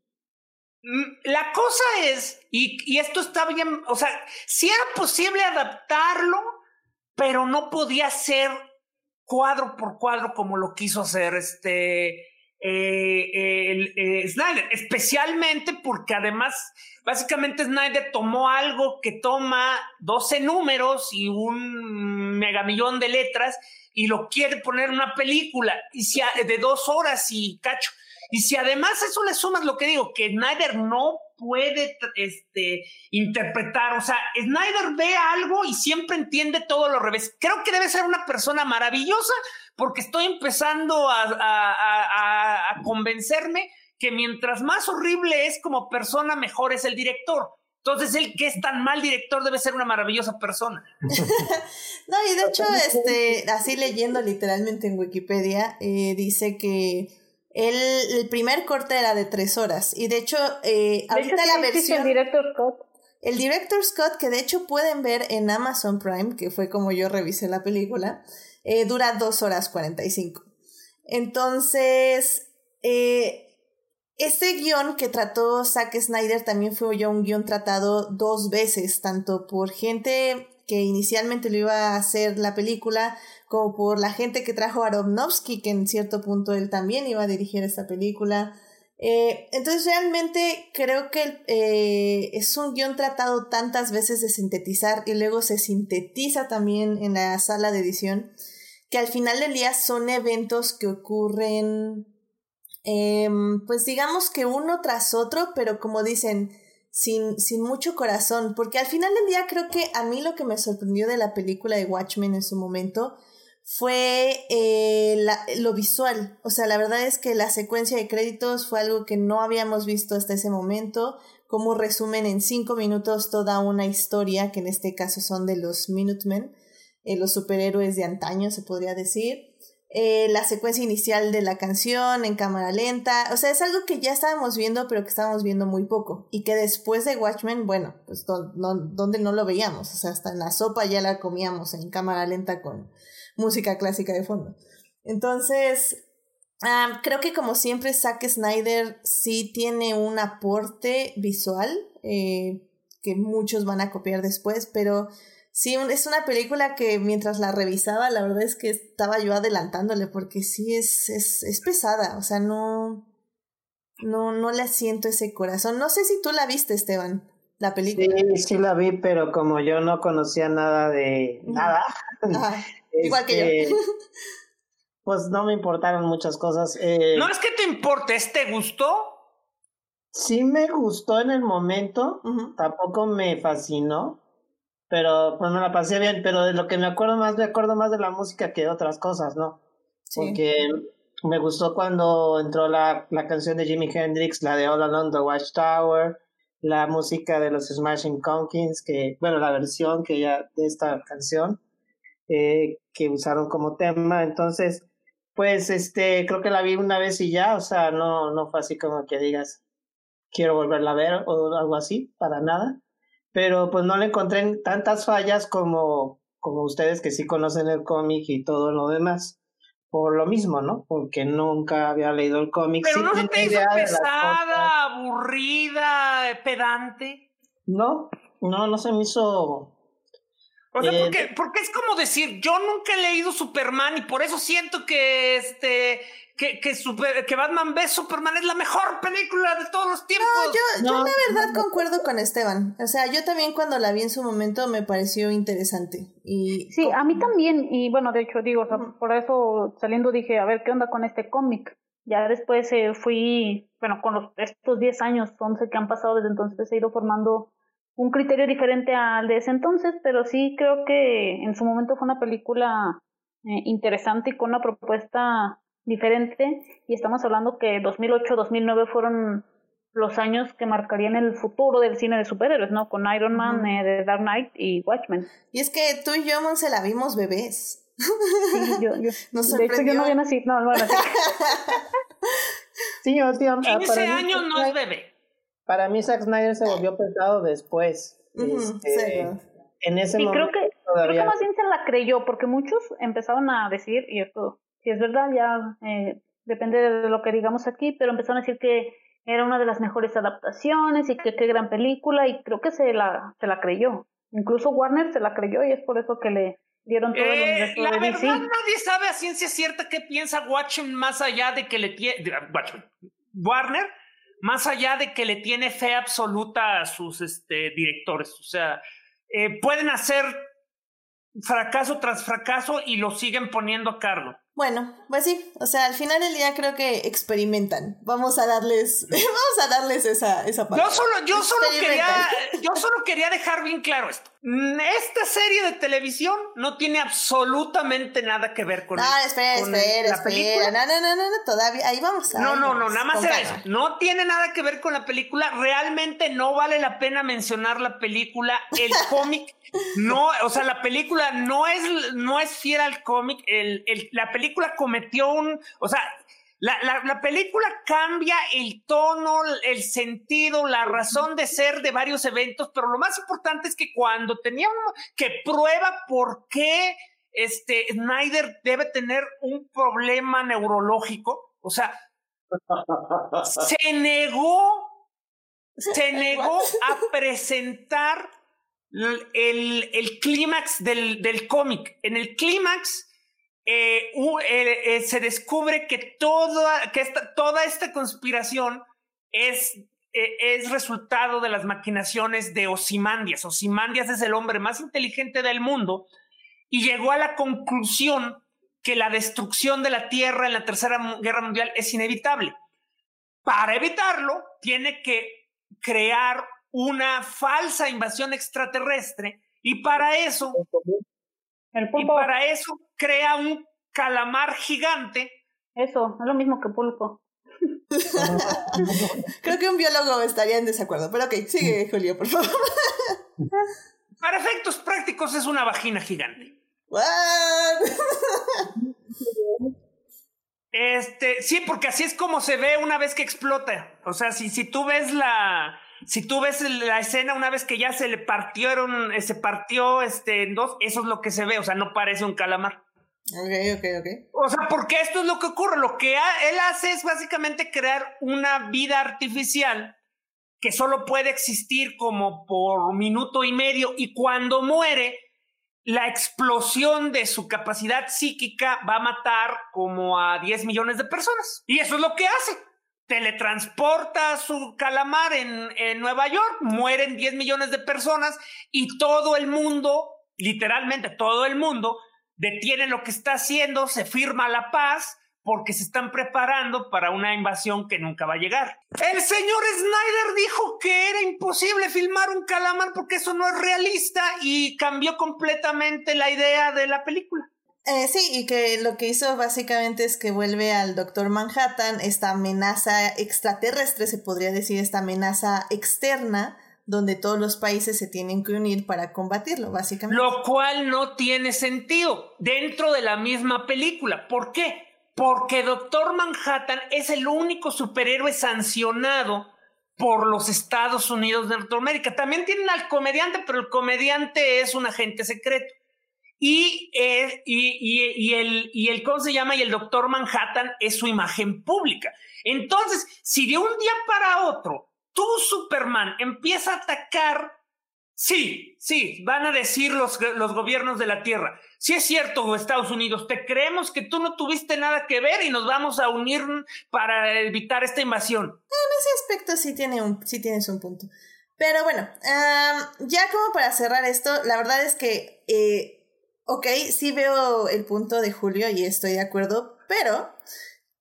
Mm, la cosa es, y, esto está bien, o sea, si era posible adaptarlo, pero no podía ser cuadro por cuadro como lo quiso hacer este eh, el, eh, Snyder, especialmente porque además, básicamente Snyder tomó algo que toma 12 números y un megamillón de letras y lo quiere poner en una película y si, de dos horas y cacho. Y si además eso le sumas lo que digo, que Snyder no puede este, interpretar, o sea, Snyder ve algo y siempre entiende todo lo revés. Creo que debe ser una persona maravillosa porque estoy empezando a, convencerme que mientras más horrible es como persona, mejor es el director. Entonces, el que es tan mal director debe ser una maravillosa persona. no, y de hecho, este, así leyendo literalmente en Wikipedia, eh, dice que el, el, primer corte era de tres horas. Y de hecho, eh, ahorita la versión. El director Scott. El director Scott, que de hecho pueden ver en Amazon Prime, que fue como yo revisé la película, eh, dura 2 horas 45. Entonces, eh, este guion que trató Zack Snyder también fue ya un guion tratado dos veces, tanto por gente que inicialmente lo iba a hacer la película, por la gente que trajo Aronofsky, que en cierto punto él también iba a dirigir esta película. Eh, entonces realmente creo que eh, es un guion tratado tantas veces de sintetizar y luego se sintetiza también en la sala de edición, que al final del día son eventos que ocurren, em, pues digamos que uno tras otro, pero como dicen, sin, sin mucho corazón, porque al final del día creo que a mí lo que me sorprendió de la película de Watchmen en su momento fue eh, lo visual. O sea, la verdad es que la secuencia de créditos fue algo que no habíamos visto hasta ese momento, como resumen en cinco minutos toda una historia, que en este caso son de los Minutemen, eh, los superhéroes de antaño, se podría decir. Eh, la secuencia inicial de la canción en cámara lenta, o sea, es algo que ya estábamos viendo, pero que estábamos viendo muy poco. Y que después de Watchmen, bueno, pues donde no lo veíamos, o sea, hasta en la sopa ya la comíamos en cámara lenta con música clásica de fondo. Entonces, creo que como siempre Zack Snyder sí tiene un aporte visual eh, que muchos van a copiar después, pero sí, es una película que mientras la revisaba, la verdad es que estaba yo adelantándole porque sí es, es, es pesada, o sea, no, no, no le siento ese corazón. No sé si tú la viste, Esteban, la película. Sí, sí la vi, pero como yo no conocía nada de nada, Igual que yo. Este, pues no me importaron muchas cosas. Eh, no es que te importes, ¿te gustó? Sí me gustó en el momento, tampoco me fascinó, pero pues me la pasé bien, pero de lo que me acuerdo más, me acuerdo más de la música que de otras cosas, ¿no? Porque me gustó cuando entró la, la canción de Jimi Hendrix, la de All Along the Watchtower, la música de los Smashing Pumpkins, que, bueno, la versión que ya de esta canción, eh, que usaron como tema. Entonces, pues este, creo que la vi una vez y ya, o sea, no, no fue así como que digas, quiero volverla a ver o algo así, para nada. Pero pues no le encontré tantas fallas como, como ustedes que sí conocen el cómic y todo lo demás. Por lo mismo, ¿no? Porque nunca había leído el cómic. Pero no se te hizo pesada, aburrida, pedante. No, no, no se me hizo o sea, porque, eh, porque es como decir, yo nunca he leído Superman y por eso siento que este que, que, super, que Batman v Superman es la mejor película de todos los tiempos. No, yo, yo la verdad concuerdo con Esteban. O sea, yo también cuando la vi en su momento me pareció interesante. Y sí, a mí también. Y bueno, de hecho, digo, por eso saliendo dije, a ver, ¿qué onda con este cómic? Ya después eh, fui, bueno, con los, estos 10 años, 11 que han pasado desde entonces, he ido formando un criterio diferente al de ese entonces, pero sí creo que en su momento fue una película eh, interesante y con una propuesta diferente. Y estamos hablando que 2008-2009 fueron los años que marcarían el futuro del cine de superhéroes, ¿no? Con Iron Man, eh, The Dark Knight y Watchmen. Y es que tú y yo, se la vimos bebés. Sí, yo, yo. de hecho, yo no había nacido. No, no sí, yo, sí, 15 años no es bebé. Para mí Zack Snyder se volvió pesado después. Este, en ese momento creo que, creo que más bien se la creyó, porque muchos empezaron a decir, y esto, si es verdad, ya eh, depende de lo que digamos aquí, pero empezaron a decir que era una de las mejores adaptaciones y que qué gran película, y creo que se la, se la creyó. Incluso Warner se la creyó y es por eso que le dieron todo el eh, universo La verdad, nadie sabe a ciencia cierta qué piensa Watchmen más allá de que le tiene. Warner más allá de que le tiene fe absoluta a sus este, directores. O sea, eh, pueden hacer fracaso tras fracaso y lo siguen poniendo a cargo. Bueno, pues sí, o sea, al final del día creo que experimentan. Vamos a darles, vamos a darles esa, esa parte. Yo solo, yo solo quería, yo solo quería dejar bien claro esto. Esta serie de televisión no tiene absolutamente nada que ver con, no, espera, espera, la película. No, no, no, no, todavía, ahí vamos. no, no, no, nada más era eso. No tiene nada que ver con la película. Realmente no vale la pena mencionar la película. El cómic no, o sea, la película no es, no es fiel al cómic. El, el, la película película cometió un, o sea, la, la, película cambia el tono, el sentido, la razón de ser de varios eventos, pero lo más importante es que cuando tenía que prueba por qué este Snyder debe tener un problema neurológico, o sea, se negó, se negó a presentar el, el clímax del, del cómic. En el clímax eh, eh, eh, se descubre que, toda, esta, conspiración es resultado de las maquinaciones de Osimandias. Osimandias es el hombre más inteligente del mundo y llegó a la conclusión que la destrucción de la Tierra en la Tercera Guerra Mundial es inevitable. Para evitarlo, tiene que crear una falsa invasión extraterrestre y para eso, y para eso crea un calamar gigante. Eso, es lo mismo que pulpo. Creo que un biólogo estaría en desacuerdo, pero ok, sigue Julio, por favor. Para efectos prácticos es una vagina gigante. Este, sí, porque así es como se ve una vez que explota. O sea, si, si tú ves la, si tú ves la escena una vez que ya se le partieron, eh, se partió este, en dos, eso es lo que se ve, o sea, no parece un calamar. Ok, ok, ok. O sea, porque esto es lo que ocurre. Lo que él hace es básicamente crear una vida artificial que solo puede existir como por minuto y medio y cuando muere, la explosión de su capacidad psíquica va a matar como a 10 millones de personas. Y eso es lo que hace teletransporta su calamar en, en, Nueva York, mueren 10 millones de personas y todo el mundo, literalmente todo el mundo, detiene lo que está haciendo, se firma la paz porque se están preparando para una invasión que nunca va a llegar. El señor Snyder dijo que era imposible filmar un calamar porque eso no es realista y cambió completamente la idea de la película. Eh, sí, y que lo que hizo básicamente es que vuelve al Doctor Manhattan esta amenaza extraterrestre, se podría decir, esta amenaza externa, donde todos los países se tienen que unir para combatirlo, básicamente. Lo cual no tiene sentido dentro de la misma película. ¿Por qué? Porque Doctor Manhattan es el único superhéroe sancionado por los Estados Unidos de Norteamérica. También tienen al comediante, pero el comediante es un agente secreto. Y, y, y, el, y el, ¿cómo se llama? Y el doctor Manhattan es su imagen pública. Entonces, si de un día para otro tú, Superman, empieza a atacar, sí, sí, van a decir los, los gobiernos de la Tierra. Si es cierto, Estados Unidos, te creemos que tú no tuviste nada que ver y nos vamos a unir para evitar esta invasión. En ese aspecto sí, tiene un, sí tienes un punto. Pero bueno, ya como para cerrar esto, la verdad es que eh, ok, sí veo el punto de Julio y estoy de acuerdo, pero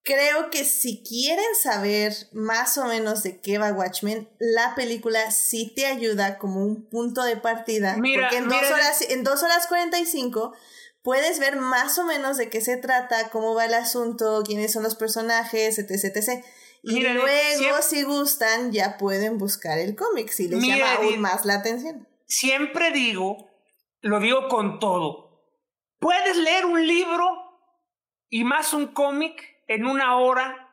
creo que si quieren saber más o menos de qué va Watchmen, la película sí te ayuda como un punto de partida. porque en, dos horas, en dos horas 45 puedes ver más o menos de qué se trata, cómo va el asunto, quiénes son los personajes, etc. etc. Y luego, si gustan, ya pueden buscar el cómic, si les llama aún más la atención. Siempre digo, lo digo con todo, Puedes leer un libro y más un cómic en una hora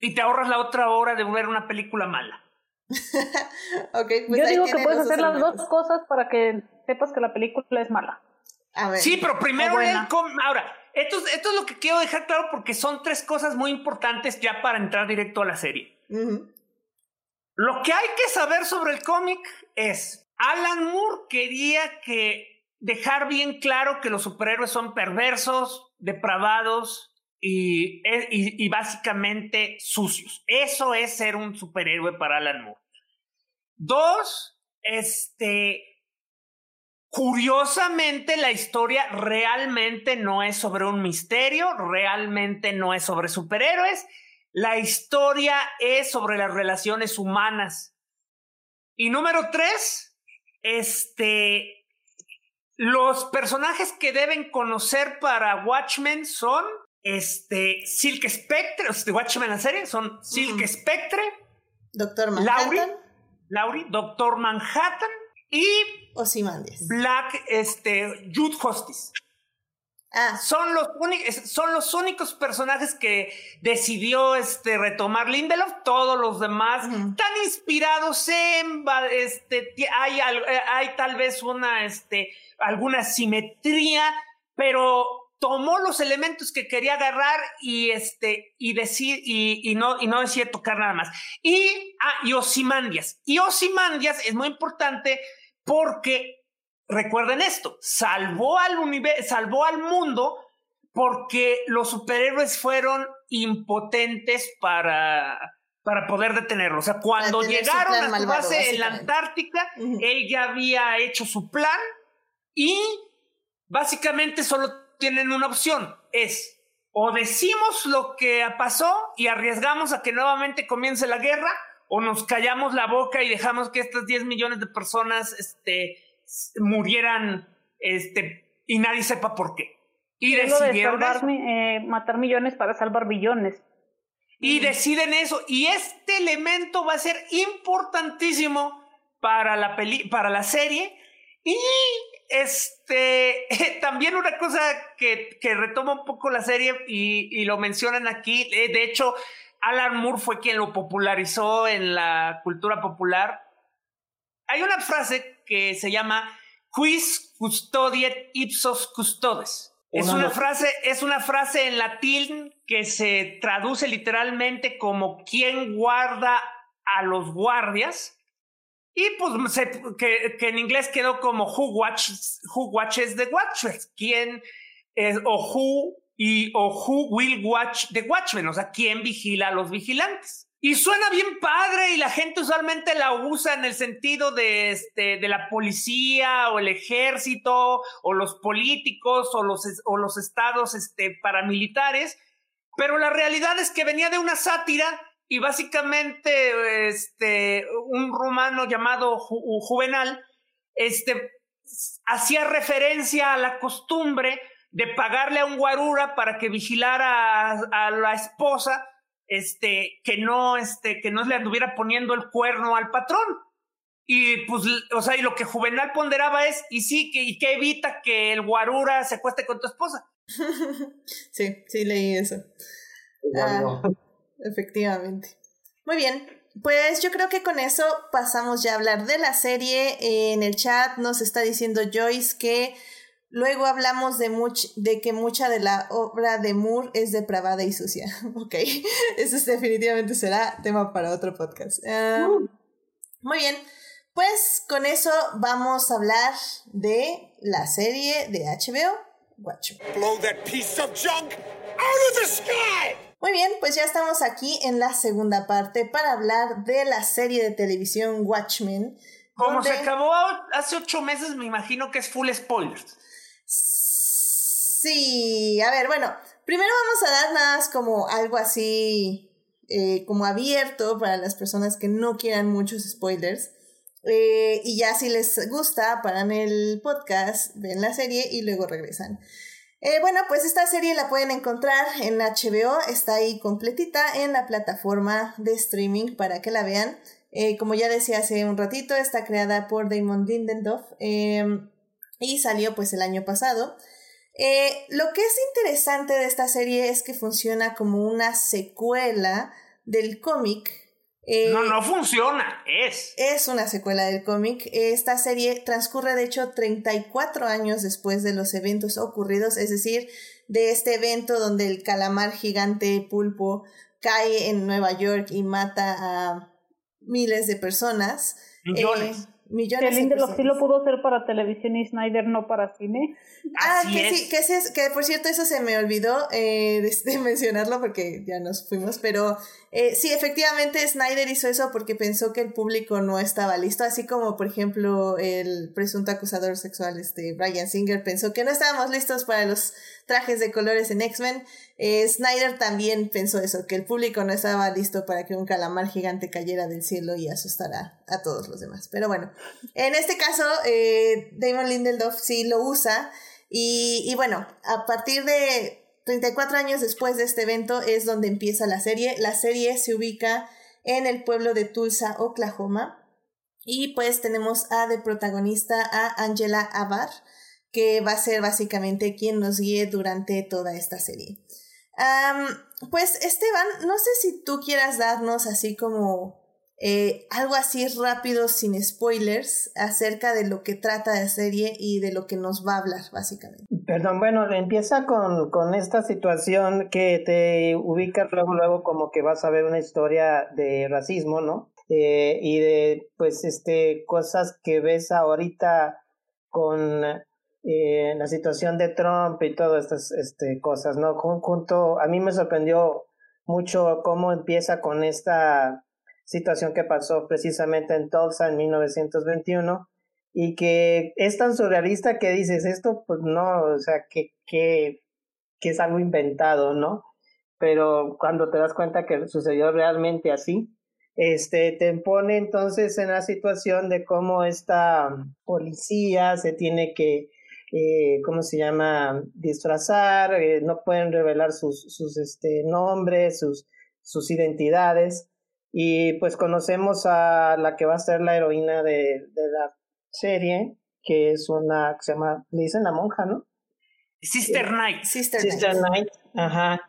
y te ahorras la otra hora de ver una película mala. okay, pues Yo digo que puedes hacer las dos cosas para que sepas que la película es mala. sí, pero primero lee el cómic. Ahora, esto, esto es lo que quiero dejar claro porque son tres cosas muy importantes ya para entrar directo a la serie. Lo que hay que saber sobre el cómic es, Alan Moore quería que dejar bien claro que los superhéroes son perversos, depravados y, y, básicamente sucios. Eso es ser un superhéroe para Alan Moore. Dos, este, Curiosamente, la historia realmente no es sobre un misterio, realmente no es sobre superhéroes. La historia es sobre las relaciones humanas. Y número tres, este, los personajes que deben conocer para Watchmen son este Silk Spectre, o sea, Watchmen la serie, son Silk Spectre, Doctor Manhattan, Laurie, Doctor Manhattan y Ozymandias. Black, este, Jude Justice. Ah. Son, los son los únicos personajes que decidió este, retomar Lindelof. Todos los demás están inspirados en. Este, hay, hay tal vez una este, alguna simetría, pero tomó los elementos que quería agarrar y este y decir y, no y no decía tocar nada más. Y ah, y Osimandias. Y Osimandias es muy importante porque recuerden esto, salvó al universo, salvó al mundo porque los superhéroes fueron impotentes para para poder detenerlo. O sea, cuando llegaron a su base en la Antártica, él ya había hecho su plan y básicamente solo tienen una opción, es o decimos lo que pasó y arriesgamos a que nuevamente comience la guerra, o nos callamos la boca y dejamos que estas 10 millones de personas este, murieran este, y nadie sepa por qué. Y decidieron de eh, matar millones para salvar billones. Y deciden eso. Y este elemento va a ser importantísimo para la, peli para la serie. Y este, también una cosa que, que, retoma un poco la serie y, y lo mencionan aquí, eh, de hecho, Alan Moore fue quien lo popularizó en la cultura popular. Hay una frase que se llama quis custodiet ipsos custodes. Es una, frase, es una frase en latín que se traduce literalmente como quien guarda a los guardias. Y pues que, que, en inglés quedó como who watches, who watches the watchers, quién es, o who y o who will watch the watchmen, o sea, quién vigila a los vigilantes. Y suena bien padre y la gente usualmente la usa en el sentido de, este, de la policía o el ejército o los políticos o los, o los estados este, paramilitares, pero la realidad es que venía de una sátira y básicamente este, un rumano llamado Juvenal este, hacía referencia a la costumbre de pagarle a un guarura para que vigilara a, la esposa este, que no, este, que no le anduviera poniendo el cuerno al patrón. Y pues, o sea, y lo que Juvenal ponderaba es, y sí, que, y que evita que el guarura se acueste con tu esposa. sí, sí leí eso. Ah, efectivamente. Muy bien, pues yo creo que con eso pasamos ya a hablar de la serie. En el chat nos está diciendo Joyce que luego hablamos de, de que mucha de la obra de Moore es depravada y sucia. ok, eso definitivamente será tema para otro podcast. Uh. Muy bien, pues con eso vamos a hablar de la serie de HBO, Watchmen. Blow that piece of junk out of the sky! Muy bien, pues ya estamos aquí en la segunda parte para hablar de la serie de televisión Watchmen. Como se acabó hace ocho meses, me imagino que es full spoilers. Sí, a ver, bueno, primero vamos a dar más como algo así, eh, como abierto para las personas que no quieran muchos spoilers. Eh, y ya si les gusta, paran el podcast, ven la serie y luego regresan. Eh, bueno, pues esta serie la pueden encontrar en HBO, está ahí completita en la plataforma de streaming para que la vean. Como ya decía hace un ratito, está creada por Damon Lindelof y salió pues el año pasado. Eh, lo que es interesante de esta serie es que funciona como una secuela del cómic no, no funciona, es. Es una secuela del cómic. Esta serie transcurre, de hecho, 34 años después de los eventos ocurridos, es decir, de este evento donde el calamar gigante pulpo cae en Nueva York y mata a miles de personas. Millones. Eh, millones que Lindelof sí lo pudo hacer para televisión y Snyder no para cine. Ah, que sí, que, que por cierto eso se me olvidó eh, de, mencionarlo porque ya nos fuimos, pero eh, sí, efectivamente Snyder hizo eso porque pensó que el público no estaba listo, así como por ejemplo el presunto acusador sexual, este Brian Singer, pensó que no estábamos listos para los trajes de colores en X-Men. Eh, Snyder también pensó eso, que el público no estaba listo para que un calamar gigante cayera del cielo y asustara a todos los demás. Pero bueno, en este caso, eh, Damon Lindelof sí lo usa. Y, y bueno, a partir de 34 años después de este evento es donde empieza la serie. La serie se ubica en el pueblo de Tulsa, Oklahoma. Y pues tenemos a de protagonista a Angela Abar, que va a ser básicamente quien nos guíe durante toda esta serie. pues Esteban, no sé si tú quieras darnos así como eh, algo así rápido, sin spoilers, acerca de lo que trata la serie y de lo que nos va a hablar, básicamente. Perdón, bueno, empieza con, con esta situación que te ubica luego, luego como que vas a ver una historia de racismo, ¿no? Eh, y de, pues, este, cosas que ves ahorita con eh, la situación de Trump y todas estas este, cosas, ¿no? Junto, a mí me sorprendió mucho cómo empieza con esta situación que pasó precisamente en Tulsa en 1921 y que es tan surrealista que dices esto, pues no, o sea, que, que, es algo inventado, ¿no? Pero cuando te das cuenta que sucedió realmente así, este, te pone entonces en la situación de cómo esta policía se tiene que, eh, ¿cómo se llama?, disfrazar, eh, no pueden revelar sus, sus este, nombres, sus, sus identidades. Y pues conocemos a la que va a ser la heroína de, de la serie, que es una que se llama, le dicen la monja, ¿no? Sister Knight. Sister, Sister Knight. ajá.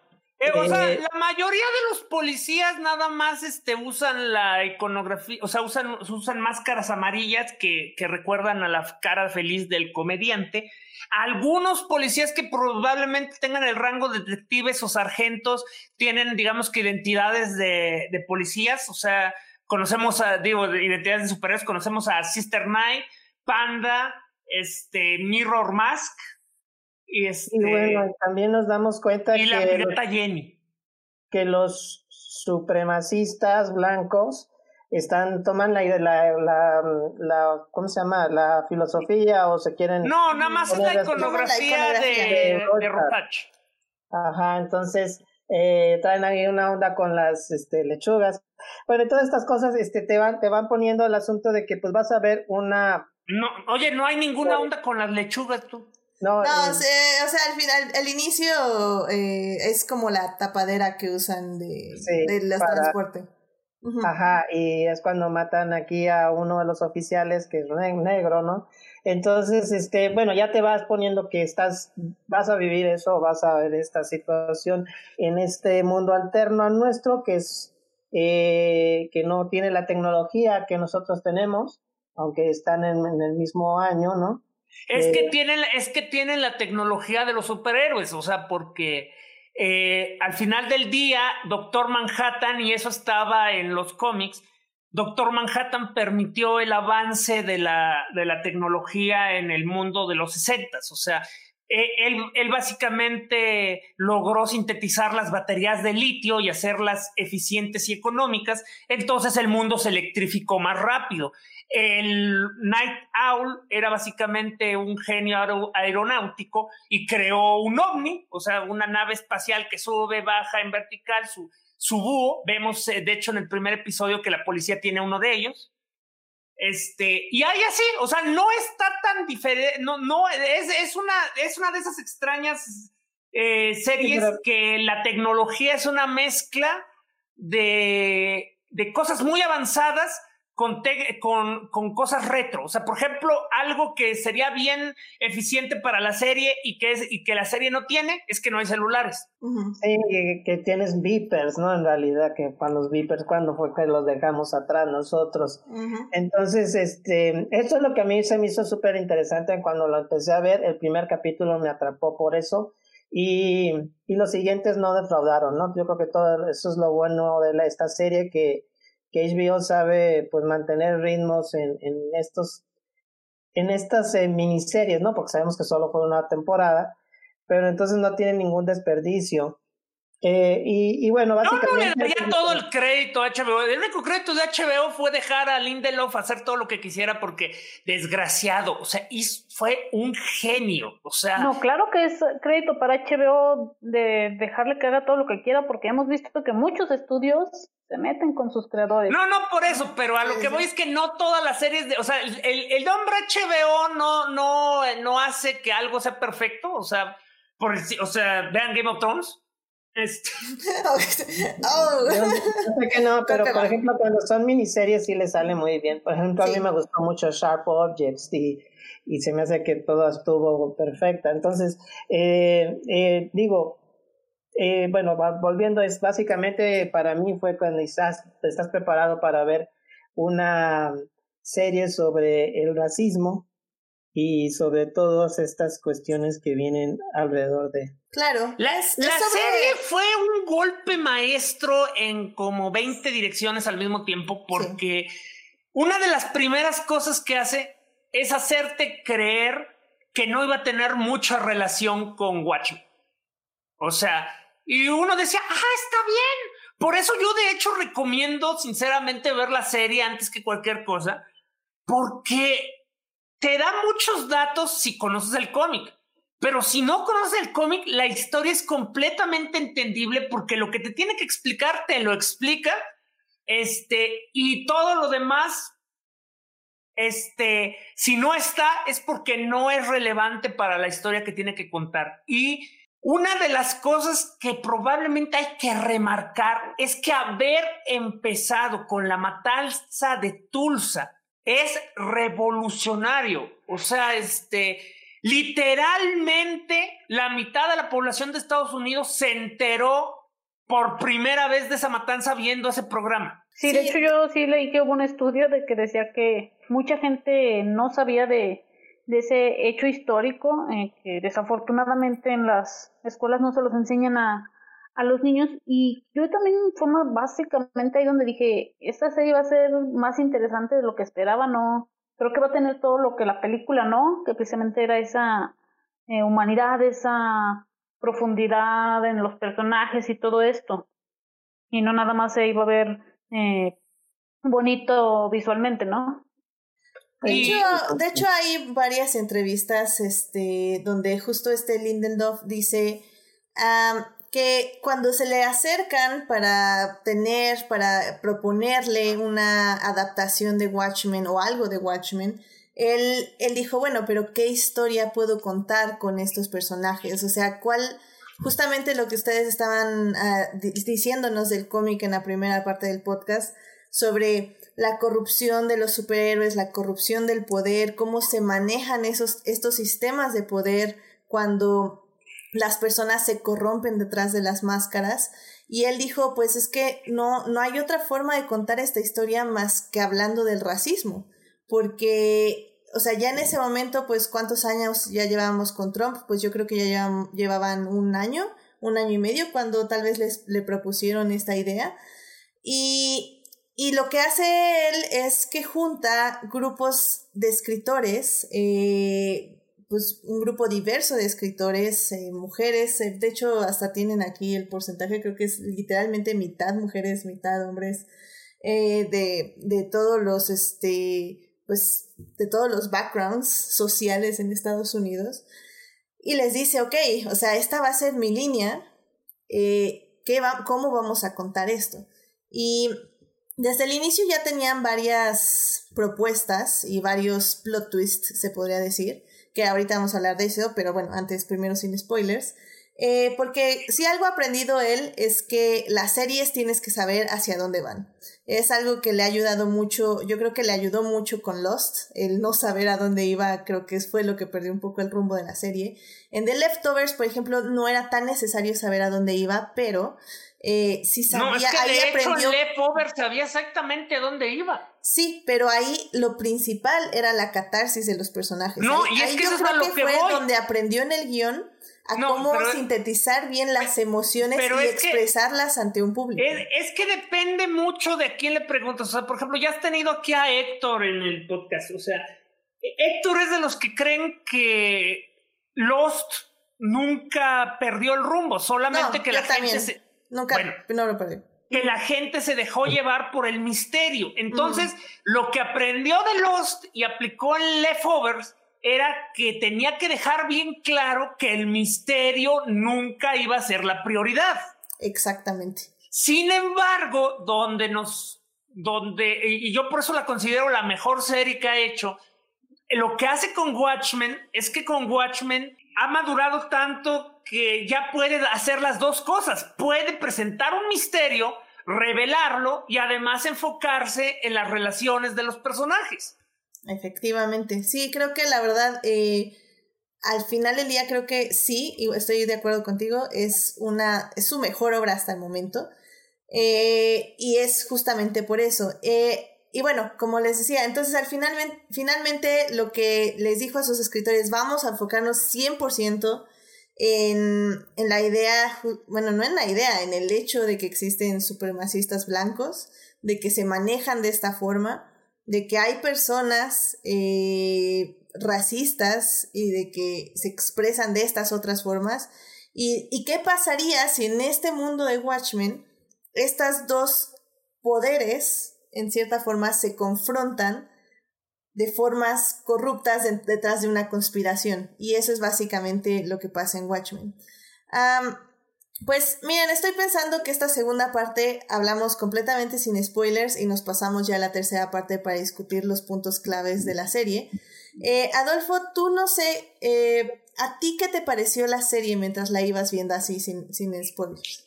Eh, o sea, la mayoría de los policías nada más este, usan la iconografía, o sea, usan, usan máscaras amarillas que, que recuerdan a la cara feliz del comediante. Algunos policías que probablemente tengan el rango de detectives o sargentos tienen, digamos que, identidades de, de policías, o sea, conocemos a, digo, de identidades de superhéroes, conocemos a Sister Knight, Panda, este, Mirror Mask. Y, este, y bueno, también nos damos cuenta y que, la Jenny. que los supremacistas blancos están toman la, la, la, la, ¿cómo se llama? la filosofía o se quieren no nada más es la iconografía, de, de, de ajá entonces eh, traen ahí una onda con las este, lechugas bueno, todas estas cosas este, te, van, te van poniendo el asunto de que pues vas a ver una... No, oye, no hay ninguna onda con las lechugas tú. No, no eh, o sea, al final, el inicio eh, es como la tapadera que usan de, de los transportes. Ajá, y es cuando matan aquí a uno de los oficiales que es negro, ¿no? Entonces, este, bueno, ya te vas poniendo que estás, vas a vivir eso, vas a ver esta situación en este mundo alterno a nuestro, que es eh, que no tiene la tecnología que nosotros tenemos, aunque están en, el mismo año, ¿no? Es, que eh, tienen, es que tienen la tecnología de los superhéroes, o sea, porque eh, al final del día, Doctor Manhattan, y eso estaba en los cómics, Doctor Manhattan permitió el avance de la, de la tecnología en el mundo de los 60, o sea, eh, él, él, básicamente logró sintetizar las baterías de litio y hacerlas eficientes y económicas, entonces el mundo se electrificó más rápido. El Night Owl era básicamente un genio aeronáutico y creó un ovni, o sea, una nave espacial que sube, baja en vertical, su, su búho. Vemos, eh, de hecho, en el primer episodio que la policía tiene uno de ellos. Este, y ahí así, o sea, no está tan diferente, no, no, es, es, una, es una de esas extrañas eh, series que la tecnología es una mezcla de, de cosas muy avanzadas con, con, con, cosas retro. O sea, por ejemplo, algo que sería bien eficiente para la serie y que, es, y que la serie no tiene es que no hay celulares. Sí, que, tienes beepers, ¿no? En realidad, que para los beepers, cuando fue que los dejamos atrás nosotros? Entonces, este, eso es lo que a mí se me hizo súper interesante cuando lo empecé a ver. El primer capítulo me atrapó por eso. Y, y los siguientes no defraudaron, ¿no? Yo creo que todo eso es lo bueno de la, esta serie que que HBO sabe pues mantener ritmos en, en estos en estas eh, miniseries, ¿no? Porque sabemos que solo fue una temporada, pero entonces no tiene ningún desperdicio. Eh, y, y, bueno, básicamente. No, no le daría todo el crédito a HBO. El único crédito de HBO fue dejar a Lindelof hacer todo lo que quisiera porque, desgraciado, o sea, fue un genio. O sea. No, claro que es crédito para HBO de dejarle que haga todo lo que quiera porque hemos visto que muchos estudios se meten con sus creadores. No, no por eso, pero a lo que voy es que no todas las series de, o sea, el, el nombre HBO no, no, no hace que algo sea perfecto, o sea, por, o sea, vean Game of Thrones. Este. oh. yo, sé que no, pero por ejemplo, cuando son miniseries sí les sale muy bien. Por ejemplo, a mí me gustó mucho Sharp Objects y, y se me hace que todo estuvo perfecta. Entonces, eh, eh, digo, eh, bueno, volviendo, es básicamente para mí fue cuando estás, estás preparado para ver una serie sobre el racismo y sobre todas estas cuestiones que vienen alrededor de. Claro. La, serie fue un golpe maestro en como 20 direcciones al mismo tiempo porque una de las primeras cosas que hace es hacerte creer que no iba a tener mucha relación con Watchmen. O sea, y uno decía, ah, está bien. Por eso yo de hecho recomiendo sinceramente ver la serie antes que cualquier cosa, porque te da muchos datos si conoces el cómic. Pero si no conoces el cómic, la historia es completamente entendible porque lo que te tiene que explicar te lo explica. Este, y todo lo demás, este, si no está, es porque no es relevante para la historia que tiene que contar. Y una de las cosas que probablemente hay que remarcar es que haber empezado con la matanza de Tulsa es revolucionario. O sea, este, literalmente la mitad de la población de Estados Unidos se enteró por primera vez de esa matanza viendo ese programa. Sí, de hecho yo sí leí que hubo un estudio de que decía que mucha gente no sabía de, de ese hecho histórico, eh, que desafortunadamente en las escuelas no se los enseñan a, a los niños y yo también fue básicamente ahí donde dije, esta serie va a ser más interesante de lo que esperaba, no, creo que va a tener todo lo que la película no, que precisamente era esa eh, humanidad, esa profundidad en los personajes y todo esto, y no nada más se iba a ver eh, bonito visualmente, ¿no? De hecho, de hecho, hay varias entrevistas este, donde justo este Lindelof dice que cuando se le acercan para tener, para proponerle una adaptación de Watchmen o algo de Watchmen, él, él dijo, bueno, pero ¿qué historia puedo contar con estos personajes? O sea, ¿cuál, justamente lo que ustedes estaban ah, diciéndonos del cómic en la primera parte del podcast, sobre la corrupción de los superhéroes, la corrupción del poder, cómo se manejan esos, estos sistemas de poder cuando las personas se corrompen detrás de las máscaras. Y él dijo, pues es que no, no hay otra forma de contar esta historia más que hablando del racismo. Porque, o sea, ya en ese momento, pues cuántos años ya llevábamos con Trump, pues yo creo que ya llevaban un año, un año y medio cuando tal vez les, le propusieron esta idea. Y, y lo que hace él es que junta grupos de escritores, eh, pues un grupo diverso de escritores, eh, mujeres, eh, de hecho hasta tienen aquí el porcentaje, creo que es literalmente mitad mujeres, mitad hombres, eh, de, de todos los, este, pues, de todos los backgrounds sociales en Estados Unidos. Y les dice, ok, o sea, esta va a ser mi línea, ¿qué va, ¿cómo vamos a contar esto? Y desde el inicio ya tenían varias propuestas y varios plot twists, se podría decir que ahorita vamos a hablar de eso, pero bueno, antes primero sin spoilers. Eh, porque si algo ha aprendido él es que las series tienes que saber hacia dónde van. Es algo que le ha ayudado mucho, yo creo que le ayudó mucho con Lost, el no saber a dónde iba, creo que fue lo que perdió un poco el rumbo de la serie. En The Leftovers, por ejemplo, no era tan necesario saber a dónde iba, pero eh, si sabía, no, es que ahí aprendió. Leftovers sabía exactamente a dónde iba. Sí, pero ahí lo principal era la catarsis de los personajes. No, y es que eso es lo que, fue donde aprendió en el guion a cómo sintetizar bien las emociones y expresarlas ante un público. Es, que depende mucho de a quién le preguntas. O sea, por ejemplo, ya has tenido aquí a Héctor en el podcast. O sea, Héctor es de los que creen que Lost nunca perdió el rumbo, solamente que la gente se. Nunca, no lo perdió que la gente se dejó llevar por el misterio. Entonces, lo que aprendió de Lost y aplicó en Leftovers era que tenía que dejar bien claro que el misterio nunca iba a ser la prioridad. Exactamente. Sin embargo, donde nos, donde, y yo por eso la considero la mejor serie que ha hecho, lo que hace con Watchmen es que con Watchmen ha madurado tanto que ya puede hacer las dos cosas. Puede presentar un misterio, revelarlo y además enfocarse en las relaciones de los personajes. Efectivamente, sí, creo que la verdad, eh, al final del día creo que sí, y estoy de acuerdo contigo, es, una, es su mejor obra hasta el momento. Eh, y es justamente por eso. Eh, y bueno, como les decía, entonces al final, finalmente lo que les dijo a sus escritores, vamos a enfocarnos 100% en, en la idea, bueno, no en la idea, en el hecho de que existen supremacistas blancos, de que se manejan de esta forma, de que hay personas eh, racistas y de que se expresan de estas otras formas. ¿Y, ¿Y qué pasaría si en este mundo de Watchmen estas dos poderes en cierta forma, se confrontan de formas corruptas detrás de una conspiración. Y eso es básicamente lo que pasa en Watchmen. pues miren, estoy pensando que esta segunda parte hablamos completamente sin spoilers y nos pasamos ya a la tercera parte para discutir los puntos claves de la serie. Eh, Adolfo, tú no sé, eh, ¿a ti qué te pareció la serie mientras la ibas viendo así sin, sin spoilers?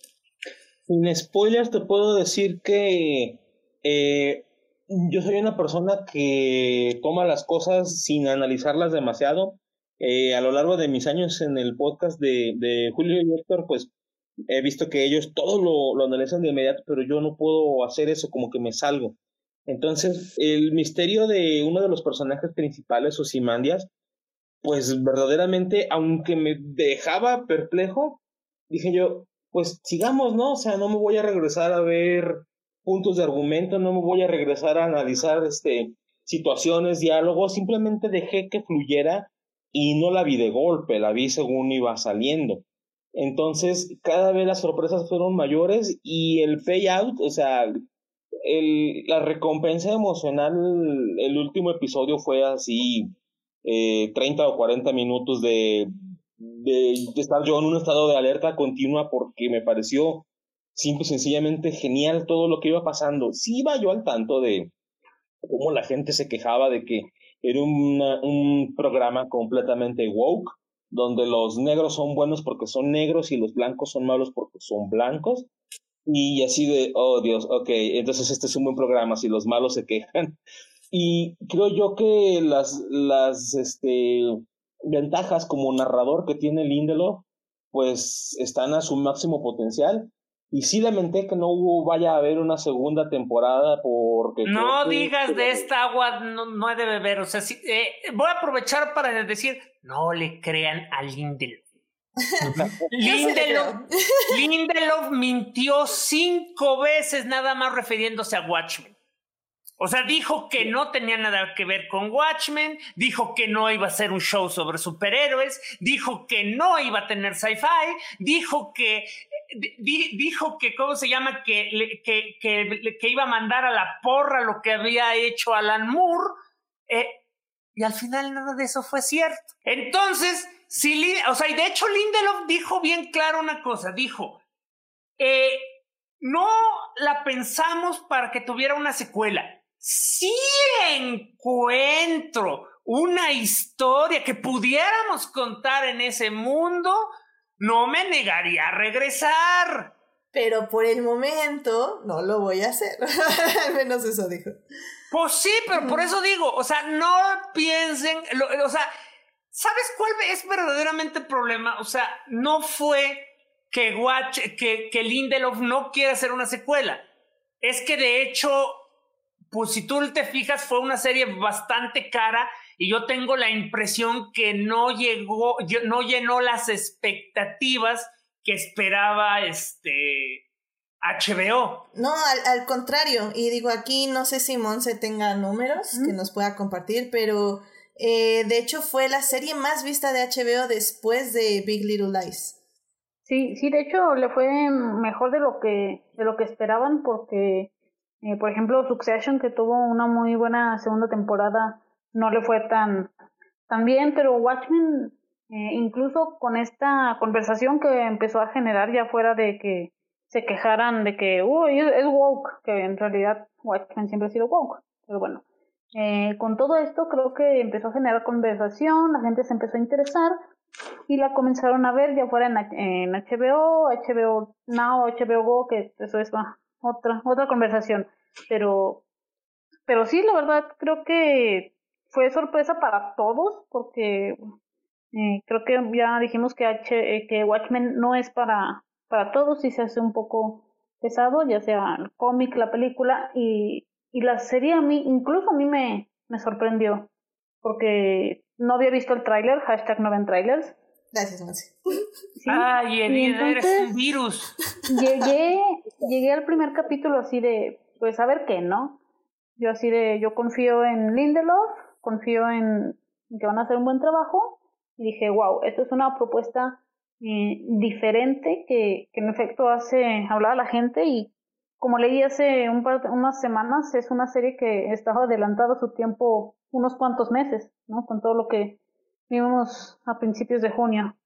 Sin spoilers te puedo decir que eh, yo soy una persona que toma las cosas sin analizarlas demasiado. Eh, a lo largo de mis años en el podcast de, de Julio y Héctor, pues he visto que ellos todo lo, lo analizan de inmediato, pero yo no puedo hacer eso, como que me salgo. Entonces, el misterio de uno de los personajes principales, Osimandias, pues verdaderamente, aunque me dejaba perplejo, dije yo, pues sigamos, ¿no? O sea, no me voy a regresar a ver puntos de argumento, no me voy a regresar a analizar este, situaciones, diálogos, simplemente dejé que fluyera y no la vi de golpe, la vi según iba saliendo. Entonces, cada vez las sorpresas fueron mayores y el payout, o sea, el, la recompensa emocional, el último episodio fue así, eh, 30 o 40 minutos de, de, de estar yo en un estado de alerta continua porque me pareció simple y sencillamente genial todo lo que iba pasando. Sí iba yo al tanto de cómo la gente se quejaba de que era un programa completamente woke, donde los negros son buenos porque son negros y los blancos son malos porque son blancos. Y así de, oh Dios, ok, entonces este es un buen programa si los malos se quejan. Y creo yo que las, las este, ventajas como narrador que tiene Lindelof, pues están a su máximo potencial y sí lamenté que no hubo, vaya a haber una segunda temporada porque... No digas de esta agua, no, no he de beber. O sea, sí, eh, voy a aprovechar para decir, no le crean a Lindelof. Lindelof, Lindelof mintió cinco veces nada más refiriéndose a Watchmen. O sea, dijo que no tenía nada que ver con Watchmen, dijo que no iba a ser un show sobre superhéroes, dijo que no iba a tener sci-fi, dijo que dijo que, ¿cómo se llama? Que, que, que, iba a mandar a la porra lo que había hecho Alan Moore. Eh, y al final nada de eso fue cierto. Entonces, si, o sea, y de hecho Lindelof dijo bien claro una cosa, dijo, eh, no la pensamos para que tuviera una secuela. Si encuentro una historia que pudiéramos contar en ese mundo, no me negaría a regresar. Pero por el momento no lo voy a hacer. Al menos eso dijo. Pues sí, pero por eso digo, o sea, no piensen, o sea, ¿sabes cuál es verdaderamente el problema? O sea, no fue que, Watch, que, que Lindelof no quiere hacer una secuela. Es que de hecho, pues si tú te fijas, fue una serie bastante cara y yo tengo la impresión que no llegó, no llenó las expectativas que esperaba este HBO. No, al, contrario, y digo aquí no sé si Monse tenga números que nos pueda compartir, pero eh, de hecho fue la serie más vista de HBO después de Big Little Lies. Sí, sí, de hecho le fue mejor de lo que de lo que esperaban porque, eh, por ejemplo, Succession que tuvo una muy buena segunda temporada no le fue tan, tan bien, pero Watchmen, eh, incluso con esta conversación que empezó a generar ya fuera de que se quejaran de que, uy, es, woke, que en realidad Watchmen siempre ha sido woke, pero bueno. Eh, con todo esto creo que empezó a generar conversación, la gente se empezó a interesar y la comenzaron a ver ya fuera en, HBO, HBO Now, HBO Go, que eso es otra, otra conversación. Pero, pero sí, la verdad, creo que fue sorpresa para todos porque eh, creo que ya dijimos que, H, eh, que Watchmen no es para, para todos y se hace un poco pesado, ya sea el cómic, la película y, y la serie a mí, incluso a mí me, me sorprendió, porque no había visto el tráiler, hashtag no ven trailers. Gracias, Monse. Ay, eres un virus. Llegué, llegué al primer capítulo así de, pues a ver qué, ¿no? Yo así de, yo confío en Lindelof, confío en que van a hacer un buen trabajo, y dije, wow, esto es una propuesta eh, diferente que, que en efecto hace hablar a la gente y como leí hace un par, unas semanas, es una serie que estaba adelantada a su tiempo unos cuantos meses, ¿no? Con todo lo que vimos a principios de junio.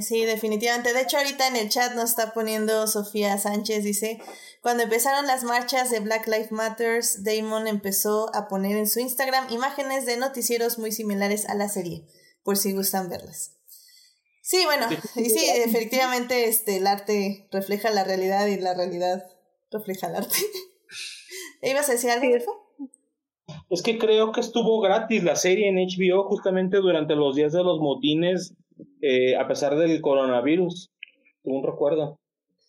Sí, definitivamente. De hecho, ahorita en el chat nos está poniendo Sofía Sánchez, dice, cuando empezaron las marchas de Black Lives Matters, Damon empezó a poner en su Instagram imágenes de noticieros muy similares a la serie, por si gustan verlas. Sí, bueno, y sí, efectivamente este, el arte refleja la realidad y la realidad refleja el arte. ¿Ibas a decir algo, Es que creo que estuvo gratis la serie en HBO justamente durante los días de los motines, eh, a pesar del coronavirus, un recuerdo.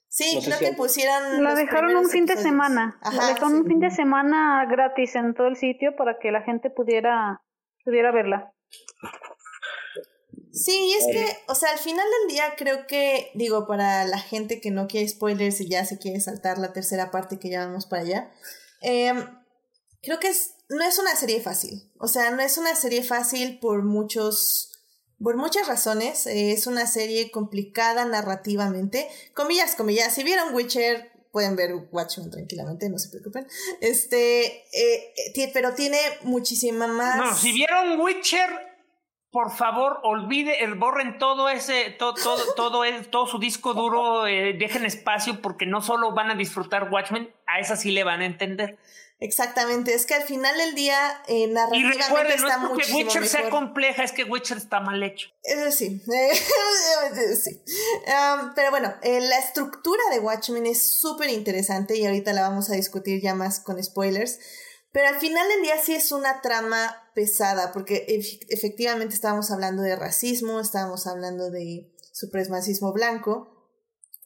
Sí, creo que pusieron... La dejaron un fin de semana. la dejaron un fin de semana gratis en todo el sitio para que la gente pudiera, pudiera verla. Sí, es que, o sea, al final del día creo que, digo, para la gente que no quiere spoilers y ya se quiere saltar la tercera parte que ya vamos para allá, em, creo que es, no es una serie fácil. O sea, no es una serie fácil por muchos, por muchas razones. es una serie complicada narrativamente. Comillas, comillas. Si vieron Witcher, pueden ver Watchmen tranquilamente, no se preocupen. Este, eh, eh, pero tiene muchísima más. No, si vieron Witcher, por favor, olvide, el, borren todo ese, todo, todo, todo, todo su disco duro, eh, dejen espacio porque no solo van a disfrutar Watchmen, a esa sí le van a entender. Exactamente, es que al final del día eh, narrativamente y recuerden, está no es porque Witcher sea compleja, es que Witcher está mal hecho. Eso sí, sí. pero bueno, eh, la estructura de Watchmen es súper interesante y ahorita la vamos a discutir ya más con spoilers. Pero al final del día sí es una trama pesada, porque efectivamente estábamos hablando de racismo, estábamos hablando de supremacismo blanco.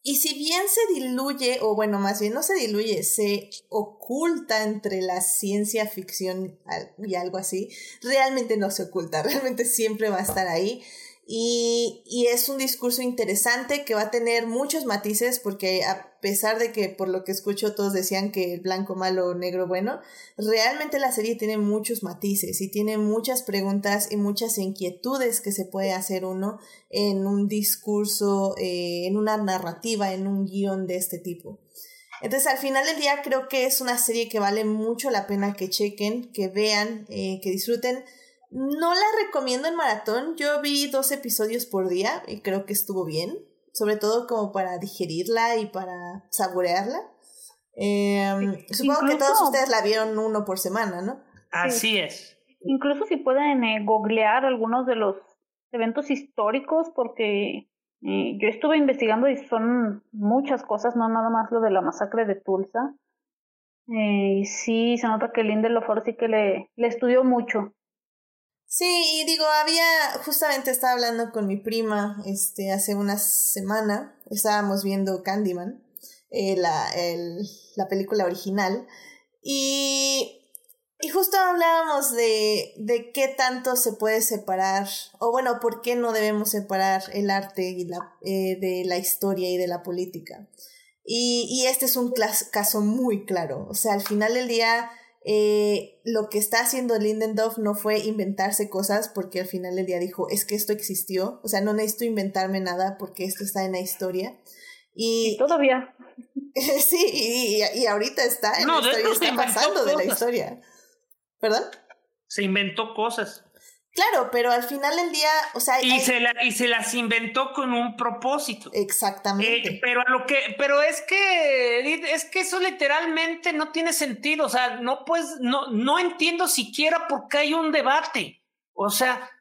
Y si bien se diluye, o bueno, más bien no se diluye, se oculta entre la ciencia ficción y algo así, realmente no se oculta, realmente siempre va a estar ahí. Y, y, es un discurso interesante que va a tener muchos matices porque a pesar de que por lo que escucho todos decían que blanco malo, negro bueno, realmente la serie tiene muchos matices y tiene muchas preguntas y muchas inquietudes que se puede hacer uno en un discurso, eh, en una narrativa, en un guion de este tipo. Entonces al final del día creo que es una serie que vale mucho la pena que chequen, que vean, eh, que disfruten no la recomiendo en maratón. Yo vi dos episodios por día y creo que estuvo bien. Sobre todo como para digerirla y para saborearla. Em, supongo que todos ustedes la vieron uno por semana, ¿no? Así es. Incluso si pueden eh, googlear algunos de los eventos históricos, porque eh, yo estuve investigando y son muchas cosas, no nada más lo de la masacre de Tulsa. Eh, y sí, se nota que Lindelof sí que le, le estudió mucho. Sí, y digo, había, justamente estaba hablando con mi prima, este, hace una semana, estábamos viendo Candyman, eh, la, el, la película original, y, y justo hablábamos de, de qué tanto se puede separar, o bueno, por qué no debemos separar el arte y la, eh, de la historia y de la política. Y, y este es un caso muy claro, o sea, al final del día eh, lo que está haciendo Lindendorf no fue inventarse cosas porque al final del día dijo, es que esto existió, o sea, no necesito inventarme nada porque esto está en la historia. Y, todavía. sí, y, ahorita está en la historia, está pasando de la historia. ¿Perdón? Se inventó cosas. Claro, pero al final del día, o sea... Y, se, y se las inventó con un propósito. Exactamente. Eh, pero a lo que, pero es que, es que eso literalmente no tiene sentido. O sea, no pues, no, no entiendo siquiera por qué hay un debate. O sea,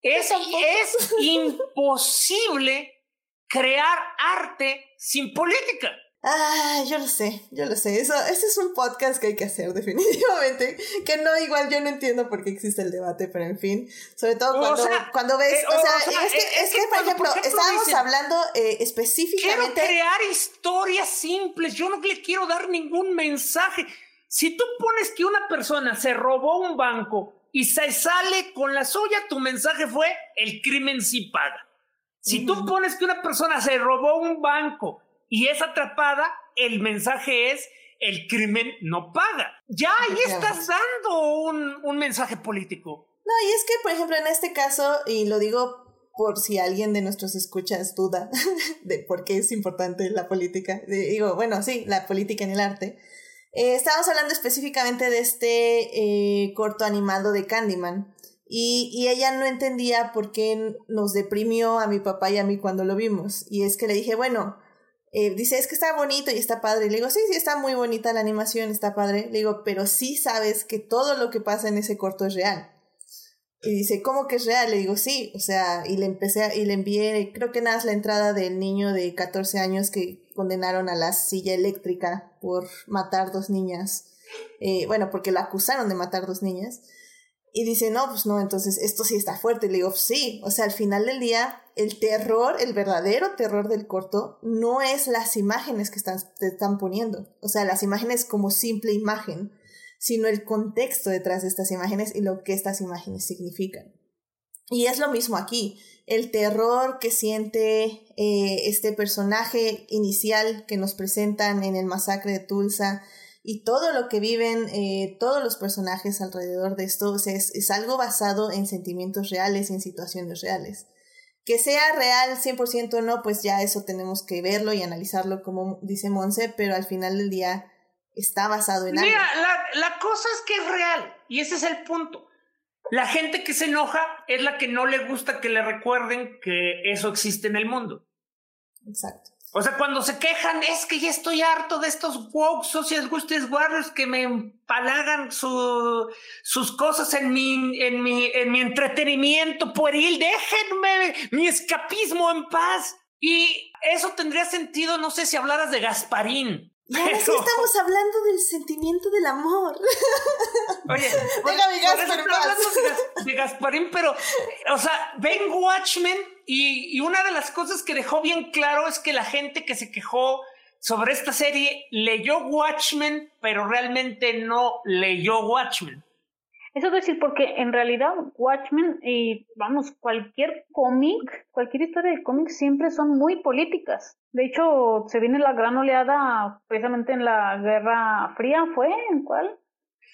es, es imposible crear arte sin política. Ah, yo lo sé, yo lo sé. Eso, ese es un podcast que hay que hacer, definitivamente. Que no, igual yo no entiendo por qué existe el debate, pero en fin. Sobre todo cuando, cuando ves. Eh, o, sea, es, que, eh, es, que, por, ejemplo, estábamos hablando eh, específicamente. Quiero crear historias simples. Yo no le quiero dar ningún mensaje. si tú pones que una persona se robó un banco y se sale con la suya, tu mensaje fue el crimen sí paga. Si tú pones que una persona se robó un banco y es atrapada, el mensaje es el crimen no paga. Ya ahí estás dando un, un mensaje político. No, y es que, por ejemplo, en este caso, y lo digo por si alguien de nuestros escuchas duda de por qué es importante la política, digo, bueno, sí, la política en el arte. Eh, estábamos hablando específicamente de este eh, corto animado de Candyman. Y, y, ella no entendía por qué nos deprimió a mi papá y a mí cuando lo vimos. Y es que le dije, bueno, eh, dice, es que está bonito y está padre. Le digo, sí, sí, está muy bonita la animación, está padre. Le digo, pero sí sabes que todo lo que pasa en ese corto es real. Y dice, ¿cómo que es real? Le digo, sí, o sea, y le empecé, y le envié, creo que nada, la entrada del niño de 14 años que condenaron a la silla eléctrica por matar dos niñas. Eh, bueno, porque lo acusaron de matar dos niñas. Y dice, no, pues no, entonces esto sí está fuerte. le digo, sí, o sea, al final del día, el terror, el verdadero terror del corto, no es las imágenes que están, te están poniendo. O sea, las imágenes como simple imagen sino el contexto detrás de estas imágenes y lo que estas imágenes significan. Y es lo mismo aquí, el terror que siente eh, este personaje inicial que nos presentan en el masacre de Tulsa y todo lo que viven eh, todos los personajes alrededor de esto es, es algo basado en sentimientos reales y en situaciones reales. Que sea real 100% o no, pues ya eso tenemos que verlo y analizarlo como dice Monse, pero al final del día está basado en Mira, La, la cosa es que es real y ese es el punto. La gente que se enoja es la que no le gusta que le recuerden que eso existe en el mundo. Exacto. O sea, cuando se quejan, es que ya estoy harto de estos woke social justice warriors que me empalagan su, sus cosas en mi, en, mi, en mi entretenimiento pueril. Déjenme mi escapismo en paz. Y eso tendría sentido, no sé si hablaras de Gasparín. Y ahora sí estamos hablando del sentimiento del amor. Oye, Déjame de Gasparín, pero, o sea, ven Watchmen y, y una de las cosas que dejó bien claro es que la gente que se quejó sobre esta serie leyó Watchmen, pero realmente no leyó Watchmen. Eso es decir, porque en realidad Watchmen y vamos, cualquier cómic, cualquier historia de cómic siempre son muy políticas. De hecho, se viene la gran oleada precisamente en la Guerra Fría, ¿fue? ¿En cuál?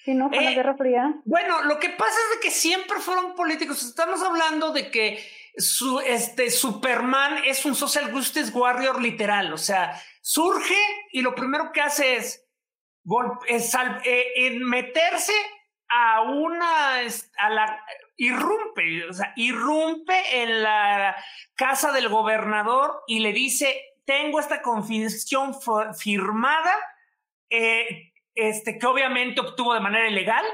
Sí, ¿no? Fue la eh, Guerra Fría. Bueno, lo que pasa es de que siempre fueron políticos. Estamos hablando de que su, este, Superman es un social justice warrior literal. O sea, surge y lo primero que hace es, es eh, meterse a una, a la, irrumpe, o sea, irrumpe en la casa del gobernador y le dice, tengo esta confesión firmada, eh, este, que obviamente obtuvo de manera ilegal,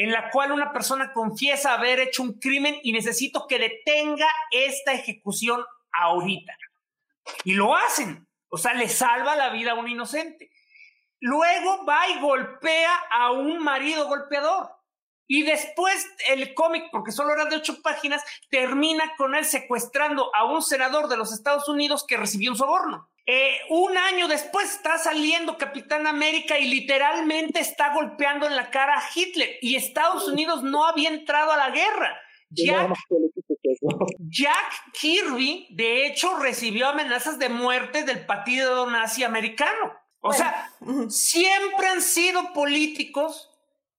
en la cual una persona confiesa haber hecho un crimen y necesito que detenga esta ejecución ahorita. Y lo hacen, o sea, le salva la vida a un inocente. Luego va y golpea a un marido golpeador. Y después el cómic, porque solo era de ocho páginas, termina con él secuestrando a un senador de los Estados Unidos que recibió un soborno. Eh, un año después está saliendo Capitán América y literalmente está golpeando en la cara a Hitler. Y Estados Unidos no había entrado a la guerra. Jack, Jack Kirby, de hecho, recibió amenazas de muerte del partido nazi americano. O sea, siempre han sido políticos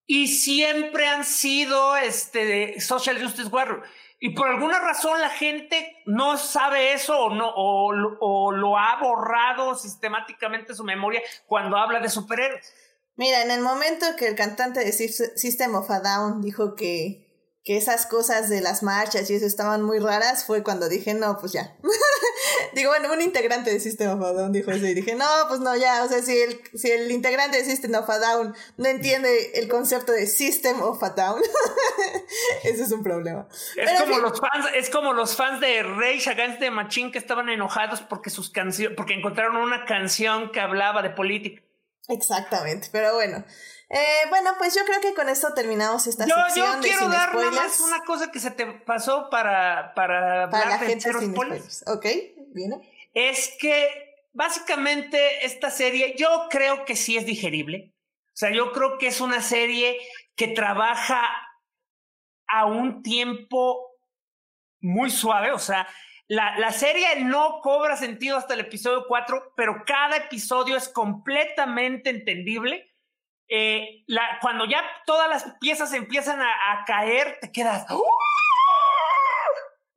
y siempre han sido este, social justice warrior. Y por alguna razón la gente no sabe eso o, no, o, lo ha borrado sistemáticamente su memoria cuando habla de superhéroes. Mira, en el momento que el cantante de System of a Down dijo que que esas cosas de las marchas y eso estaban muy raras, fue cuando dije, no, pues ya. Digo, bueno, un integrante de System of a Down dijo eso y dije, no, pues no, ya, o sea, si el, si el integrante de System of a Down no entiende el concepto de System of a Down, eso es un problema. Es como, los fans, es como los fans de Rage Against the Machine que estaban enojados porque sus canciones, porque encontraron una canción que hablaba de política. Exactamente, pero bueno. Eh, bueno, pues yo creo que con esto terminamos esta yo, sección yo quiero dar más una cosa que se te pasó para, para, para la gente sin spoilers. Ok, viene. Es que básicamente esta serie yo creo que sí es digerible. O sea, yo creo que es una serie que trabaja a un tiempo muy suave, o sea, la, la, serie no cobra sentido hasta el episodio 4, pero cada episodio es completamente entendible. Eh, la, cuando ya todas las piezas empiezan a, a caer, te quedas... ¡Uh!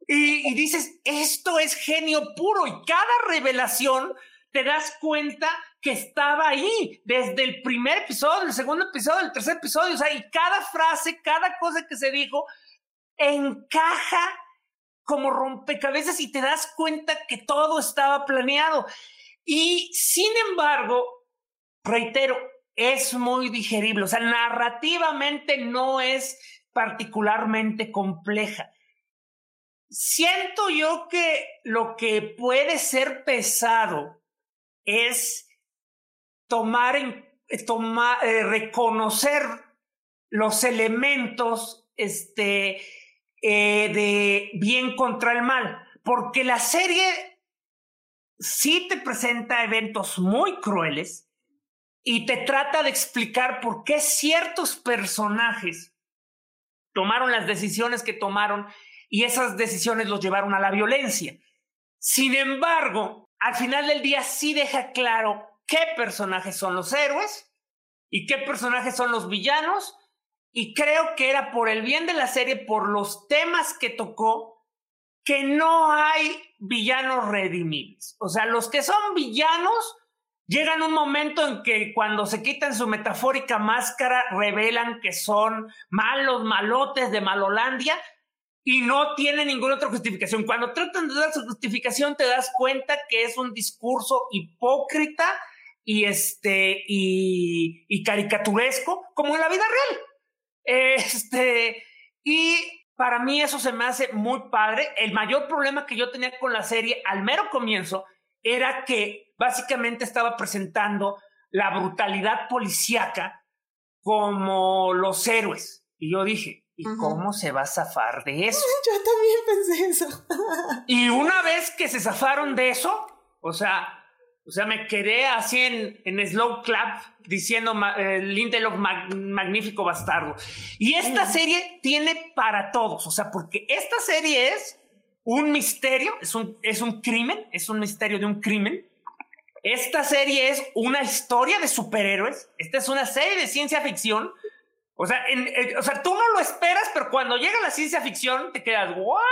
Y, y, dices, esto es genio puro y cada revelación te das cuenta que estaba ahí desde el primer episodio, el segundo episodio, el tercer episodio, o sea, y cada frase, cada cosa que se dijo encaja como rompecabezas y te das cuenta que todo estaba planeado. Y sin embargo, reitero, es muy digerible, o sea, narrativamente no es particularmente compleja. Siento yo que lo que puede ser pesado es tomar, en, eh, reconocer los elementos este, eh, de bien contra el mal, porque la serie sí te presenta eventos muy crueles y te trata de explicar por qué ciertos personajes tomaron las decisiones que tomaron y esas decisiones los llevaron a la violencia. Sin embargo, al final del día sí deja claro qué personajes son los héroes y qué personajes son los villanos y creo que era por el bien de la serie, por los temas que tocó, que no hay villanos redimibles. O sea, los que son villanos llegan un momento en que cuando se quitan su metafórica máscara revelan que son malos, malotes de Malolandia y no tienen ninguna otra justificación. Cuando tratan de dar su justificación te das cuenta que es un discurso hipócrita y este y, y caricaturesco como en la vida real. Este, y para mí eso se me hace muy padre. El mayor problema que yo tenía con la serie al mero comienzo era que básicamente estaba presentando la brutalidad policíaca como los héroes. Y yo dije, ¿y cómo se va a zafar de eso? Yo también pensé eso. y una vez que se zafaron de eso, o sea, o sea, me quedé así en, en slow clap diciendo eh, Lindelof magnífico bastardo. Y esta serie tiene para todos, o sea, porque esta serie es un misterio, es un, es un crimen, es un misterio de un crimen. Esta serie es una historia de superhéroes, esta es una serie de ciencia ficción. O sea, en, o sea, tú no lo esperas, pero cuando llega la ciencia ficción te quedas, ¡guau!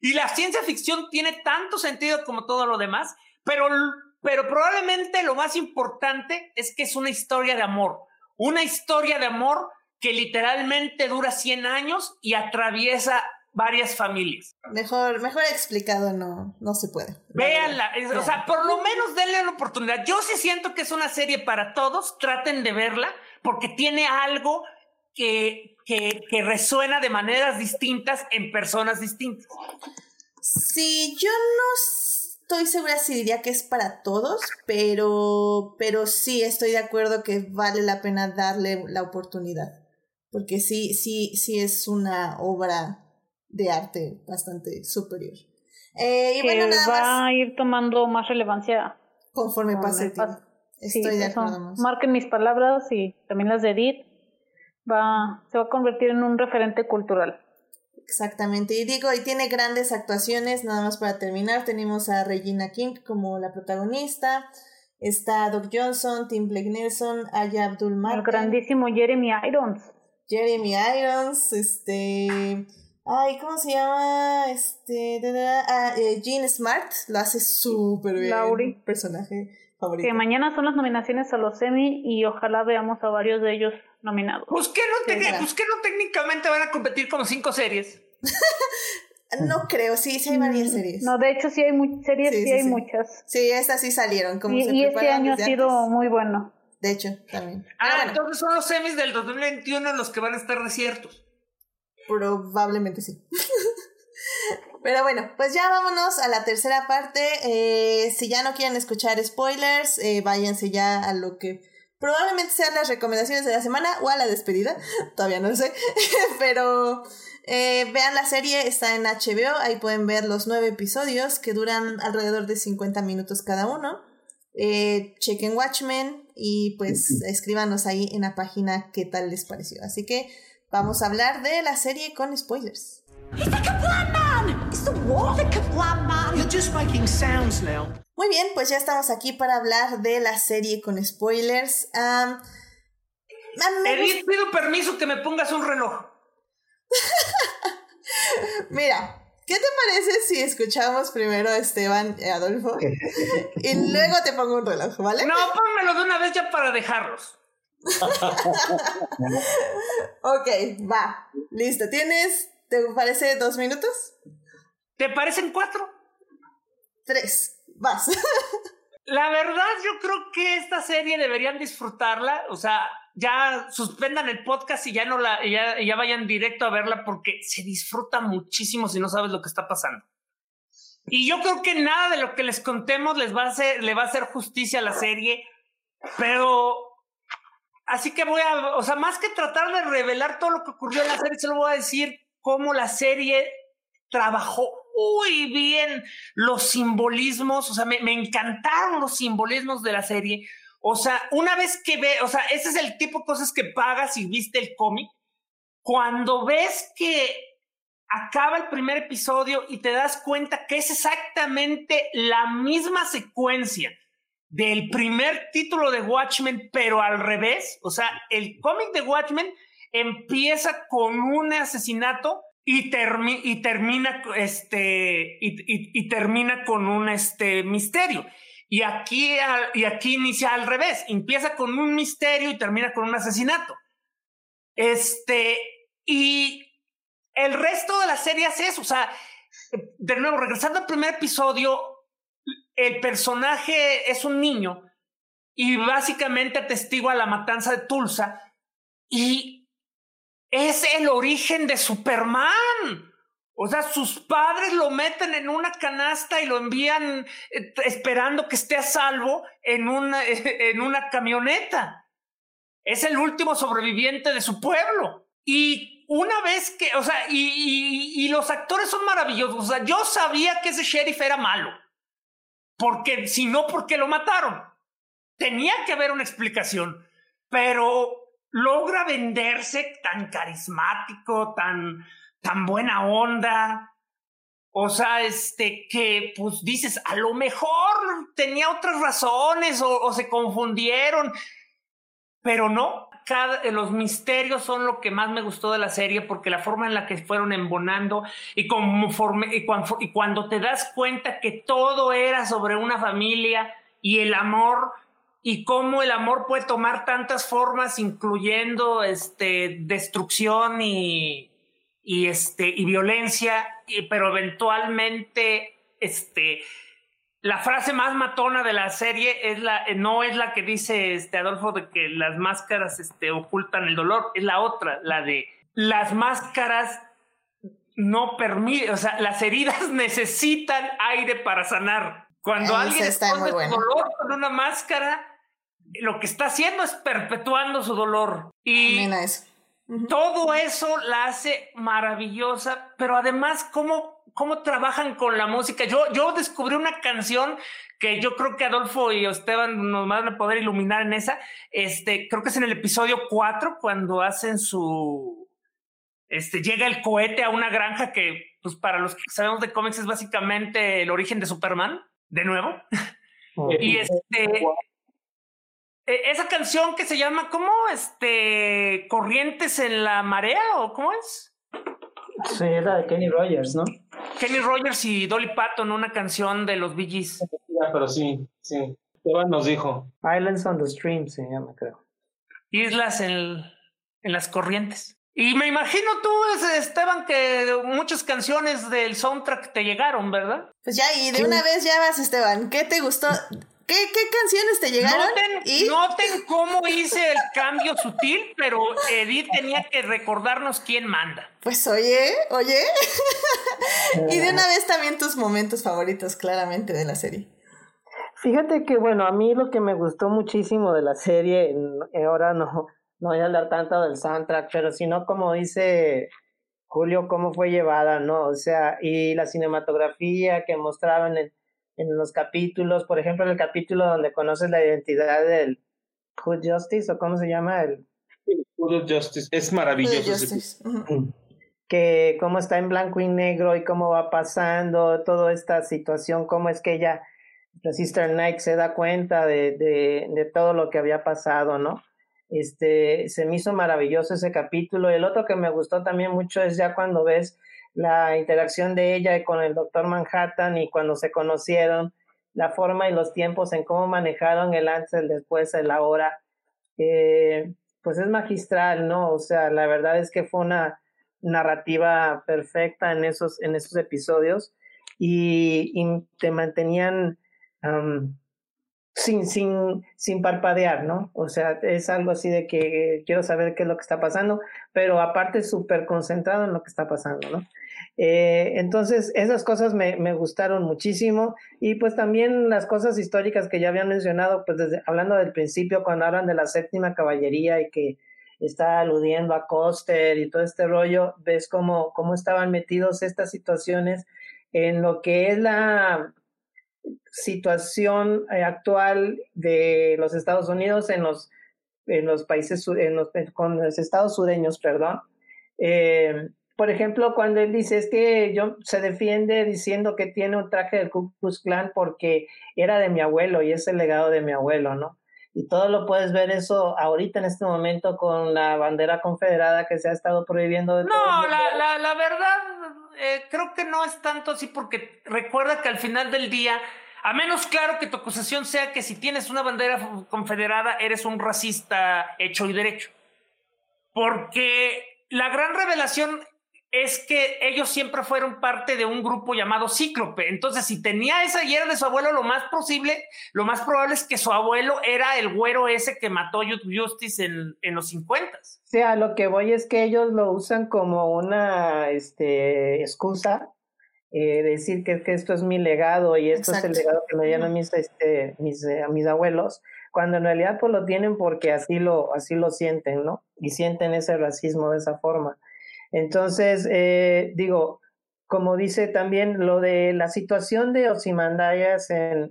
Y la ciencia ficción tiene tanto sentido como todo lo demás, pero, pero probablemente lo más importante es que es una historia de amor. Una historia de amor que literalmente dura 100 años y atraviesa varias familias. Mejor, mejor explicado no, no se puede. Véanla, o sea, por lo menos denle una oportunidad. Yo sí siento que es una serie para todos, traten de verla, porque tiene algo que, que, que resuena de maneras distintas en personas distintas. Sí, yo no estoy segura si diría que es para todos, pero, pero sí estoy de acuerdo que vale la pena darle la oportunidad. Porque sí, sí, sí es una obra de arte bastante superior. Eh, y bueno, nada va a ir tomando más relevancia conforme pase el tiempo. Estoy de acuerdo. Marquen mis palabras y también las de Edith va, se va a convertir en un referente cultural. Exactamente, y digo, y tiene grandes actuaciones, nada más para terminar, tenemos a Regina King como la protagonista, está Doc Johnson, Tim Blake Nelson, Aya Abdul Martin. El grandísimo Jeremy Irons. Jeremy Irons, este... Ay, ¿cómo se llama? Este... Ah, eh, Jean Smart, lo hace súper bien. Lauri. Personaje que mañana son las nominaciones a los Emmy y ojalá veamos a varios de ellos nominados. Pues que no, pues que no técnicamente van a competir como cinco series. no creo, sí, sí hay varias series. No, de hecho sí hay muchas series, sí, hay muchas. Sí, estas sí salieron. Como y, y este año ha sido muy bueno. De hecho, también. Ah, entonces son los Emmys del 2021 los que van a estar desiertos. Probablemente sí. Pero bueno, pues ya vámonos a la tercera parte. Eh, si ya no quieren escuchar spoilers, eh, váyanse ya a lo que probablemente sean las recomendaciones de la semana o a la despedida. Todavía no lo sé. Pero eh, vean la serie, está en HBO. Ahí pueden ver los nueve episodios que duran alrededor de 50 minutos cada uno. chequen Watchmen. y pues escríbanos ahí en la página qué tal les pareció. Así que vamos a hablar de la serie con spoilers. Muy bien, pues ya estamos aquí para hablar de la serie con spoilers. Edith, pido permiso que me pongas un reloj. Mira, ¿qué te parece si escuchamos primero a Esteban y Adolfo? y luego te pongo un reloj, ¿vale? No, pónmelo de una vez ya para dejarlos. Ok, va. Listo. ¿Tienes, te parece dos minutos? ¿Te parecen cuatro? Tres. Vas. La verdad, yo creo que esta serie deberían disfrutarla. O sea, ya suspendan el podcast y ya no la, ya, ya vayan directo a verla porque se disfruta muchísimo si no sabes lo que está pasando. Y yo creo que nada de lo que les contemos les va a hacer, le va a hacer justicia a la serie, pero así que voy a, o sea, más que tratar de revelar todo lo que ocurrió en la serie, solo voy a decir cómo la serie trabajó muy bien los simbolismos, o sea, me, me encantaron los simbolismos de la serie o sea, una vez que ve, o sea, ese es el tipo de cosas que pagas y viste el cómic. Cuando ves que acaba el primer episodio y te das cuenta que es exactamente la misma secuencia del primer título de Watchmen, pero al revés. O sea, el cómic de Watchmen empieza con un asesinato y, y termina este y, termina con un este misterio. Y aquí, y aquí inicia al revés, empieza con un misterio y termina con un asesinato. Este, y el resto de la serie es eso, o sea, de nuevo, regresando al primer episodio, el personaje es un niño y básicamente atestigua la matanza de Tulsa y es el origen de Superman. O sea, sus padres lo meten en una canasta y lo envían eh, esperando que esté a salvo en una, en una camioneta. Es el último sobreviviente de su pueblo. Y una vez que, o sea, y, y, los actores son maravillosos. O sea, yo sabía que ese sheriff era malo. Porque, si no, ¿por qué lo mataron? Tenía que haber una explicación. Pero logra venderse tan carismático, tan, tan buena onda. O sea, este, que pues dices, a lo mejor tenía otras razones o, se confundieron, pero no. Cada, los misterios son lo que más me gustó de la serie porque la forma en la que fueron embonando y, cuando, te das cuenta que todo era sobre una familia y el amor y cómo el amor puede tomar tantas formas, incluyendo este, destrucción y, este, y violencia, pero eventualmente este, la frase más matona de la serie es la, no es la que dice este Adolfo de que las máscaras este, ocultan el dolor, es la otra, la de las máscaras no permiten, o sea, las heridas necesitan aire para sanar. Cuando alguien está muy dolor con una máscara, lo que está haciendo es perpetuando su dolor. Y todo eso la hace maravillosa, pero además, ¿cómo, cómo trabajan con la música? Yo, yo descubrí una canción que yo creo que Adolfo y Esteban nos van a poder iluminar en esa. Este, creo que es en el episodio 4, cuando hacen su. Este, llega el cohete a una granja que, pues, para los que sabemos de cómics, es básicamente el origen de Superman, de nuevo. y este e, esa canción que se llama, ¿cómo? Este, Corrientes en la marea o cómo es? Sí, es la de Kenny Rogers, ¿no? Kenny Rogers y Dolly Parton, una canción de los Bee Gees. pero sí, sí. Esteban nos dijo. Islands on the Stream se llama, creo. Islas en, en las corrientes. Y me imagino tú, Esteban, que muchas canciones del soundtrack te llegaron, ¿verdad? Pues ya, y de una vez ya vas, Esteban. ¿Qué te gustó? ¿Qué, canciones te llegaron? Noten, noten cómo hice el cambio sutil, pero Edith tenía que recordarnos quién manda. Pues oye, oye. y de una vez también tus momentos favoritos, claramente, de la serie. Fíjate que, bueno, a mí lo que me gustó muchísimo de la serie, ahora no, no voy a hablar tanto del soundtrack, pero sino como dice Julio, cómo fue llevada, ¿no? O sea, y la cinematografía que mostraban en en los capítulos, por ejemplo, en el capítulo donde conoces la identidad del, Hood Justice o cómo se llama el Hood Justice es maravilloso. Que cómo está en blanco y negro y cómo va pasando toda esta situación, cómo es que ella, la Sister Knight se da cuenta de, de, de todo lo que había pasado, ¿no? Este, se me hizo maravilloso ese capítulo. El otro que me gustó también mucho es ya cuando ves la interacción de ella con el doctor Manhattan y cuando se conocieron, la forma y los tiempos en cómo manejaron el antes, el después, el ahora, eh, pues es magistral, ¿no? O sea, la verdad es que fue una narrativa perfecta en esos, en esos episodios y, te mantenían sin, sin, sin parpadear, ¿no? O sea, es algo así de que quiero saber qué es lo que está pasando, pero aparte súper concentrado en lo que está pasando, ¿no? Eh, entonces, esas cosas me, me, gustaron muchísimo y pues también las cosas históricas que ya habían mencionado, pues desde, hablando del principio, cuando hablan de la séptima caballería y que está aludiendo a Coster y todo este rollo, ves cómo, cómo estaban metidos estas situaciones en lo que es la situación eh, actual de los Estados Unidos en los, en los países, en los, con los estados sureños, perdón. Eh, por ejemplo, cuando él dice es que yo se defiende diciendo que tiene un traje del Ku Klux Klan porque era de mi abuelo y es el legado de mi abuelo, ¿no? Y todo lo puedes ver eso ahorita en este momento con la bandera confederada que se ha estado prohibiendo. De no, la, la, la, verdad eh, creo que no es tanto así porque recuerda que al final del día a menos claro que tu acusación sea que si tienes una bandera confederada eres un racista hecho y derecho. Porque la gran revelación es que ellos siempre fueron parte de un grupo llamado Cíclope. Entonces, si tenía esa y era de su abuelo, lo más posible, lo más probable es que su abuelo era el güero ese que mató Justice en, en los 50. O sea, lo que voy es que ellos lo usan como una este, excusa eh, decir que, que, esto es mi legado y esto es el legado que me dieron mis, este, mis, eh, mis abuelos, cuando en realidad pues lo tienen porque así lo, así lo sienten, ¿no? Y sienten ese racismo de esa forma. Entonces, eh, digo, como dice también lo de la situación de Osimandayas en,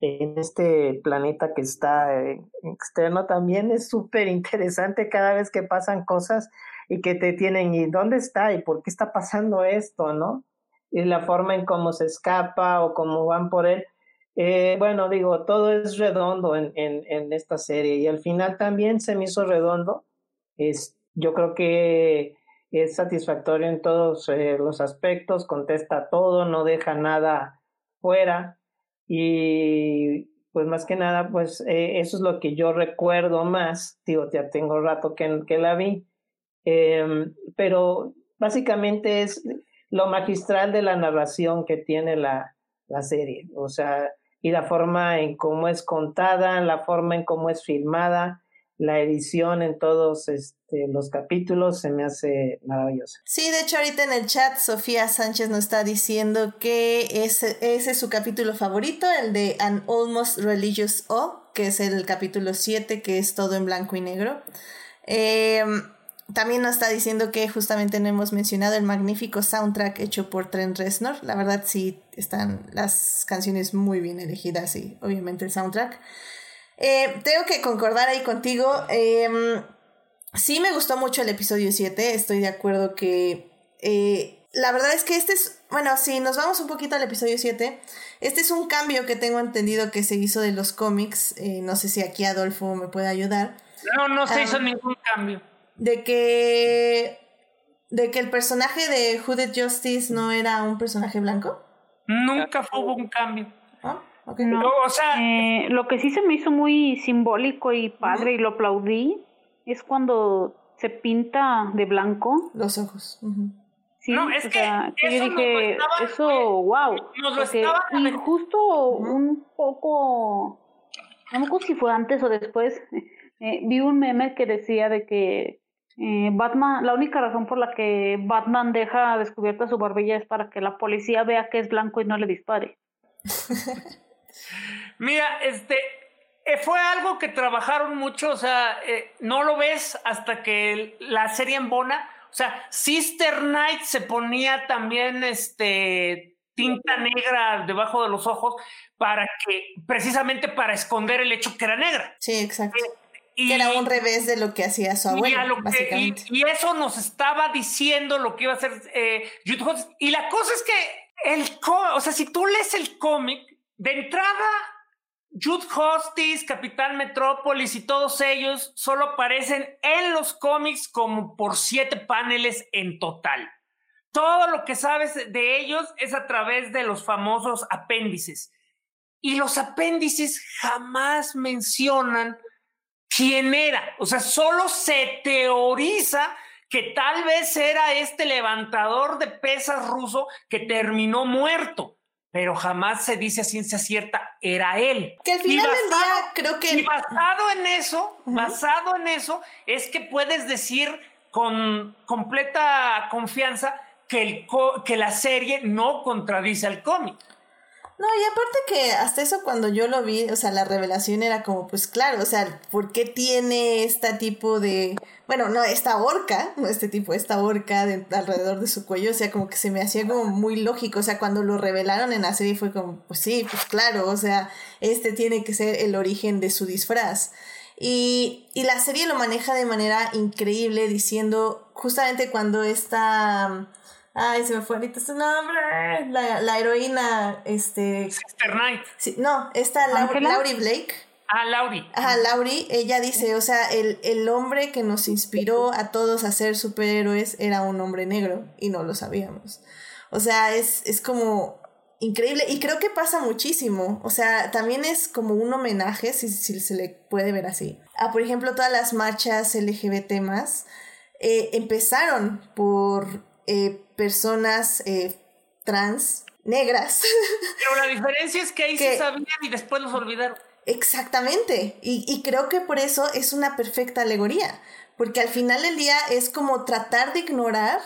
este planeta que está externo también es súper interesante cada vez que pasan cosas y que te tienen, ¿y dónde está? ¿Y por qué está pasando esto? ¿No? Y la forma en cómo se escapa o cómo van por él. Eh, bueno, digo, todo es redondo en, en, esta serie y al final también se me hizo redondo. Es, yo creo que es satisfactorio en todos eh, los aspectos, contesta todo, no deja nada fuera y pues más que nada, pues eh, eso es lo que yo recuerdo más. Digo, ya tengo rato que, que la vi Em, pero básicamente es lo magistral de la narración que tiene la, la serie, o sea, y la forma en cómo es contada, la forma en cómo es filmada, la edición en todos este, los capítulos se me hace maravillosa. Sí, de hecho ahorita en el chat Sofía Sánchez nos está diciendo que ese, ese es su capítulo favorito, el de An Almost Religious O, que es el capítulo 7, que es todo en blanco y negro. Eh, también nos está diciendo que justamente no hemos mencionado el magnífico soundtrack hecho por Trent Reznor. La verdad sí están las canciones muy bien elegidas y obviamente el soundtrack. Eh, tengo que concordar ahí contigo. Em, sí me gustó mucho el episodio 7. Estoy de acuerdo que... Eh, la verdad es que este es... Bueno, si nos vamos un poquito al episodio 7, este es un cambio que tengo entendido que se hizo de los cómics. Eh, no sé si aquí Adolfo me puede ayudar. No, no se hizo ningún cambio de que de que el personaje de Hooded Justice no era un personaje blanco? Nunca hubo un cambio. No, o sea, eh, lo que sí se me hizo muy simbólico y padre y lo aplaudí es cuando se pinta de blanco los ojos. Sí, no, es que, yo dije, eso, wow. y justo un poco, no me acuerdo si fue antes o después, eh, vi un meme que decía de que eh, Batman, la única razón por la que Batman deja descubierta su barbilla es para que la policía vea que es blanco y no le dispare. Mira, este eh, fue algo que trabajaron mucho, o sea, eh, no lo ves hasta que la serie embona. O sea, Sister Knight se ponía también este tinta negra debajo de los ojos para que, precisamente para esconder el hecho que era negra. Sí, exacto. Y, que era un revés de lo que hacía su abuelo, básicamente. y, eso nos estaba diciendo lo que iba a hacer eh, Y la cosa es que el o sea, si tú lees el cómic, de entrada Jude Justice, Capitán Metrópolis y todos ellos solo aparecen en los cómics como por siete paneles en total. Todo lo que sabes de ellos es a través de los famosos apéndices. Y los apéndices jamás mencionan quién era. O sea, solo se teoriza que tal vez era este levantador de pesas ruso que terminó muerto pero jamás se dice a ciencia cierta, era él. Que al final del día creo que... Y basado en eso, basado en eso, es que puedes decir con completa confianza que, el que la serie no contradice al cómic. No, y aparte que hasta eso cuando yo lo vi, o sea, la revelación era como, pues claro, o sea, ¿por qué tiene este tipo de, bueno, no, esta horca, no este tipo, esta horca de, alrededor de su cuello, o sea, como que se me hacía como muy lógico, o sea, cuando lo revelaron en la serie fue como, pues sí, pues claro, o sea, este tiene que ser el origen de su disfraz. Y, y la serie lo maneja de manera increíble diciendo, justamente cuando esta Ay, se me fue ahorita su nombre. La, la heroína, este. Sister Knight. Sí, no, esta Laurie Blake. Ah, Laurie. Ajá, Laurie, ella dice, o sea, el, el hombre que nos inspiró a todos a ser superhéroes era un hombre negro y no lo sabíamos. O sea, es, es como increíble y creo que pasa muchísimo. O sea, también es como un homenaje, si, si se le puede ver así. A, por ejemplo, todas las marchas LGBT más eh, empezaron por eh, personas eh, trans negras. Pero la diferencia es que ahí se sabían y después los olvidaron. Exactamente. Y, y, creo que por eso es una perfecta alegoría. Porque al final del día es como tratar de ignorar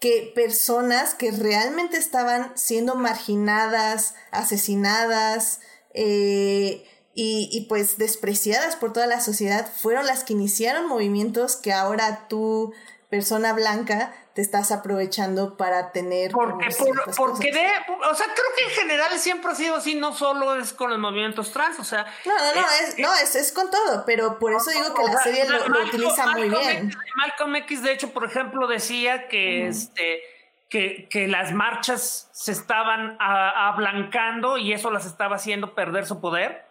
que personas que realmente estaban siendo marginadas, asesinadas eh, y, y, pues despreciadas por toda la sociedad fueron las que iniciaron movimientos que ahora tú, persona blanca, te estás aprovechando para tener. Porque, porque de, o sea, creo que en general siempre ha sido así, no solo es con los movimientos trans, o sea. No, no, no, es, no, es, es con todo, pero por eso digo que la serie lo, utiliza muy bien. Malcolm X, de hecho, por ejemplo, decía que este. Que, que, las marchas se estaban ablancando y eso las estaba haciendo perder su poder.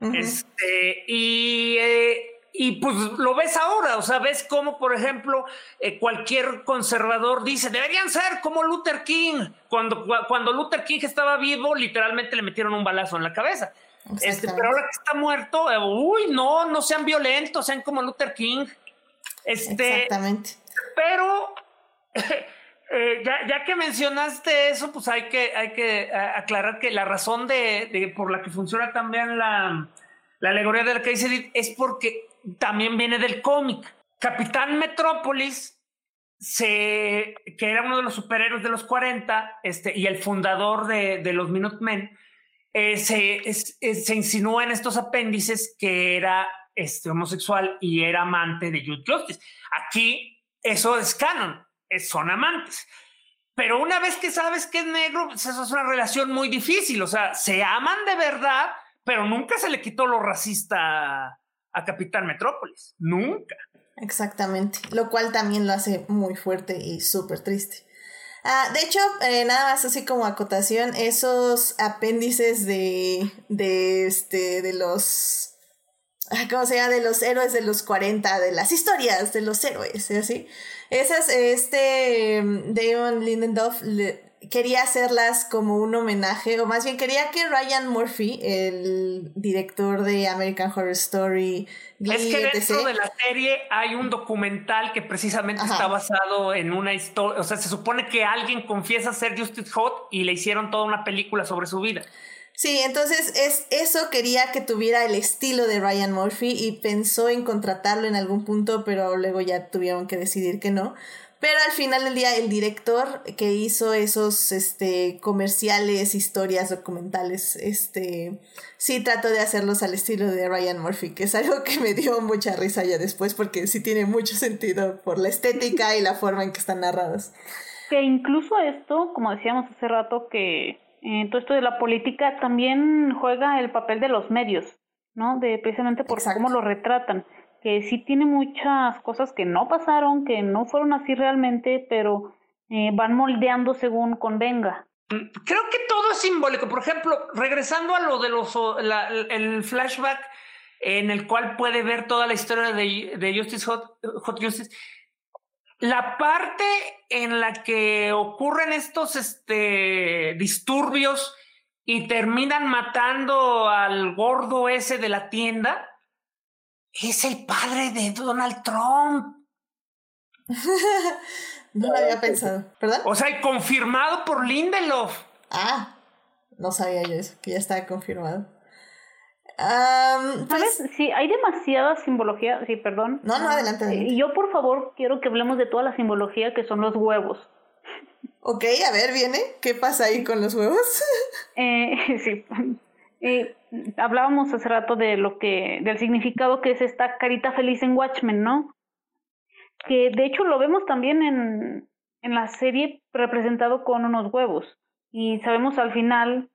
Este, y eh, y pues lo ves ahora, o sea, ves cómo, por ejemplo, eh, cualquier conservador dice, deberían ser como Luther King. Cuando, cuando Luther King estaba vivo, literalmente le metieron un balazo en la cabeza. Este, pero ahora que está muerto, eh, uy, no, no sean violentos, sean como Luther King. Este, Exactamente. Pero, eh, ya, ya, que mencionaste eso, pues hay que, hay que aclarar que la razón de, de, por la que funciona también la, la alegoría de la que dice es porque también viene del cómic. Capitán Metrópolis, se, que era uno de los superhéroes de los 40 este, y el fundador de, de los Minutemen, eh, se, se insinuó en estos apéndices que era este, homosexual y era amante de Jude Justice. Aquí eso es canon, son amantes. Pero una vez que sabes que es negro, pues eso es una relación muy difícil. O sea, se aman de verdad, pero nunca se le quitó lo racista a Capitán Metrópolis. Nunca. Exactamente. Lo cual también lo hace muy fuerte y súper triste. Ah, de hecho, eh, nada más así como acotación, esos apéndices de, de, este, de los, ah, ¿cómo se llama? De los héroes de los 40, de las historias de los héroes, ¿sí? Esas, este, Damon Lindendoff quería hacerlas como un homenaje, o más bien quería que Ryan Murphy, el director de American Horror Story, es que dentro de la serie hay un documental que precisamente está basado en una historia, o sea, se supone que alguien confiesa ser Justice Hot y le hicieron toda una película sobre su vida. Sí, entonces es eso quería que tuviera el estilo de Ryan Murphy y pensó en contratarlo en algún punto, pero luego ya tuvieron que decidir que no. Pero al final del día, el director que hizo esos este, comerciales, historias, documentales, este, sí trató de hacerlos al estilo de Ryan Murphy, que es algo que me dio mucha risa ya después, porque sí tiene mucho sentido por la estética y la forma en que están narrados. Que incluso esto, como decíamos hace rato, que en todo esto de la política también juega el papel de los medios, ¿no? De precisamente por cómo lo retratan, que sí tiene muchas cosas que no pasaron, que no fueron así realmente, pero eh, van moldeando según convenga. Mm, creo que todo es simbólico. Por ejemplo, regresando a lo de los el flashback en el cual puede ver toda la historia de, de Justice Hot, Justice. La parte en la que ocurren estos este, disturbios y terminan matando al gordo ese de la tienda es el padre de Donald Trump. no lo había pensado. ¿Perdón? O sea, confirmado por Lindelof. Ah, no sabía yo eso, que ya estaba confirmado. ¿Sabes? Sí, hay demasiada simbología. Sí, perdón. No, no, adelante. Y yo, por favor, quiero que hablemos de toda la simbología que son los huevos. Ok, a ver, viene. ¿Qué pasa ahí con los huevos? eh, sí. Eh, hablábamos hace rato de lo que, del significado que es esta carita feliz en Watchmen, ¿no? Que de hecho lo vemos también en, en la serie representado con unos huevos. Y sabemos al final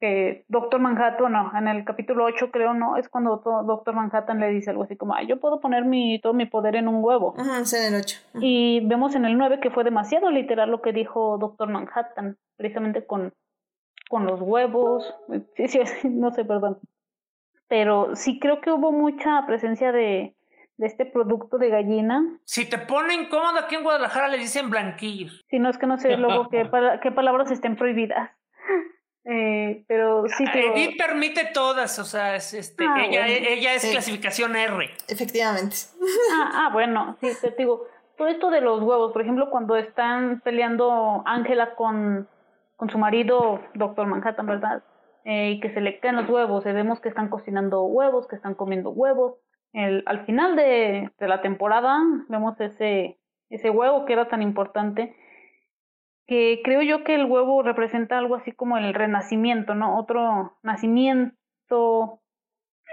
que Doctor Manhattan, no, en el capítulo 8 creo, no, es cuando Doctor Manhattan le dice algo así como, Ay, yo puedo poner mi, todo mi poder en un huevo. Ajá, es en el 8. Y vemos en el 9 que fue demasiado literal lo que dijo Doctor Manhattan, precisamente con, con los huevos, sí, sí, no sé, perdón. Pero sí creo que hubo mucha presencia de, de este producto de gallina. Si te pone incómodo aquí en Guadalajara le dicen blanquillos. Si no es que no sé luego qué, qué palabras estén prohibidas. Eh, pero sí que. Edith permite todas, o sea, es, este, ah, ella, ella es clasificación R. Efectivamente. Ah, ah, bueno, sí, te digo, todo esto de los huevos, por ejemplo, cuando están peleando Ángela con, con su marido, Doctor Manhattan, ¿verdad? Eh, y que se le caen los huevos, y vemos que están cocinando huevos, que están comiendo huevos. El, al final de, de la temporada vemos ese, ese huevo que era tan importante que creo yo que el huevo representa algo así como el renacimiento, ¿no? Otro nacimiento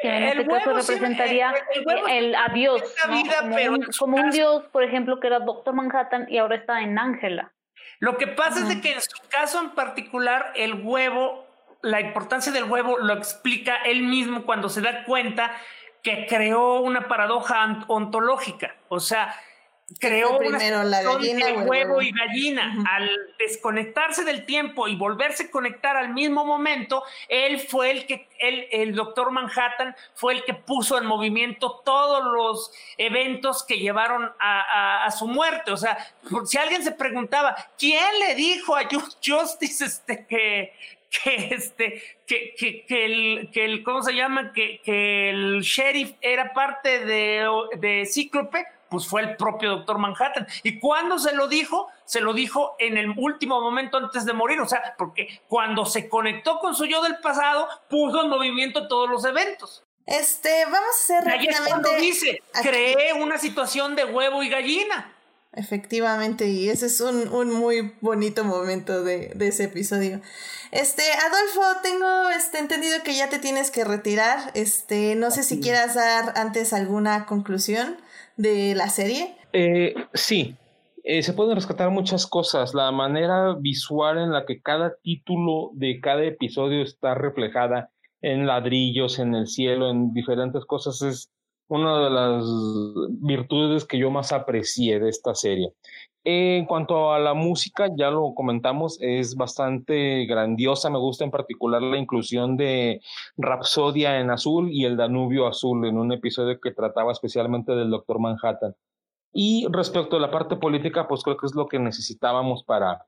que en este caso representaría el, adiós, como, un, dios, por ejemplo, que era Doctor Manhattan y ahora está en Ángela. Lo que pasa es de que en su caso en particular el huevo, la importancia del huevo lo explica él mismo cuando se da cuenta que creó una paradoja ontológica, o sea, creó primero la gallina de huevo y gallina. Al desconectarse del tiempo y volverse a conectar al mismo momento, él fue el que, él, el doctor Manhattan fue el que puso en movimiento todos los eventos que llevaron a, a, su muerte. O sea, si alguien se preguntaba, ¿quién le dijo a Justice este, que, que este que, que, que, el, que el cómo se llama que, que el sheriff era parte de, de Cíclope pues fue el propio doctor Manhattan. ¿Y cuando se lo dijo? Se lo dijo en el último momento antes de morir. O sea, porque cuando se conectó con su yo del pasado, puso en movimiento todos los eventos. Este, vamos a hacer rápidamente. dice, creé una situación de huevo y gallina. Efectivamente, y ese es un, un muy bonito momento de, de, ese episodio. Este, Adolfo, tengo este, entendido que ya te tienes que retirar. Este, no sé si quieras dar antes alguna conclusión de la serie? Eh, sí, eh, se pueden rescatar muchas cosas. La manera visual en la que cada título de cada episodio está reflejada en ladrillos, en el cielo, en diferentes cosas, es una de las virtudes que yo más aprecié de esta serie. En cuanto a la música, ya lo comentamos, es bastante grandiosa. Me gusta en particular la inclusión de Rapsodia en azul y el Danubio azul en un episodio que trataba especialmente del Doctor Manhattan. Y respecto a la parte política, pues creo que es lo que necesitábamos para,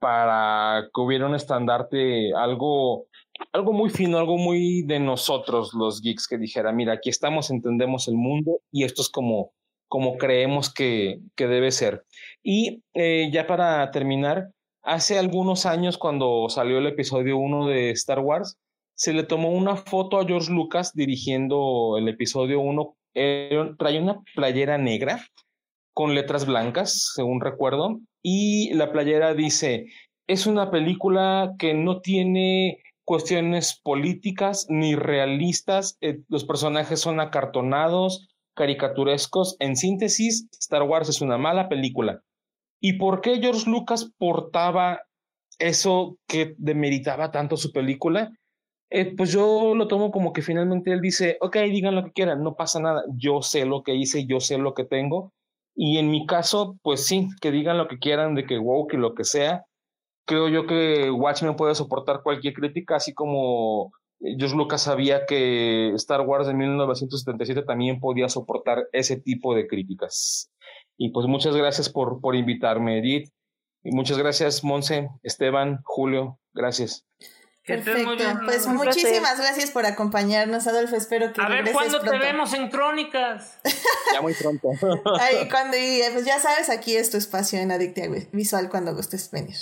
para que hubiera un estandarte, algo, algo muy fino, algo muy de nosotros los geeks, que dijera, mira, aquí estamos, entendemos el mundo y esto es como como creemos que, que debe ser. Y eh, ya para terminar, hace algunos años cuando salió el episodio 1 de Star Wars, se le tomó una foto a George Lucas dirigiendo el episodio 1. trae una playera negra con letras blancas, según recuerdo, y la playera dice, es una película que no tiene cuestiones políticas ni realistas, eh, los personajes son acartonados, caricaturescos. En síntesis, Star Wars es una mala película. ¿Y por qué George Lucas portaba eso que demeritaba tanto su película? Eh, pues yo lo tomo como que finalmente él dice, ok, digan lo que quieran, no pasa nada, yo sé lo que hice, yo sé lo que tengo, y en mi caso, pues sí, que digan lo que quieran, de que wow, que lo que sea, creo yo que Watchmen puede soportar cualquier crítica, así como George Lucas sabía que Star Wars de 1977 también podía soportar ese tipo de críticas. Y pues muchas gracias por, por invitarme, Edith. Y muchas gracias, Monse, Esteban, Julio. Gracias. Perfecto. Pues muchísimas gracias por acompañarnos, Adolfo. Espero que. A ver cuándo te vemos en Crónicas. ya muy pronto. Ay, cuando, pues ya sabes, aquí es tu espacio en Adictia Visual cuando gustes venir.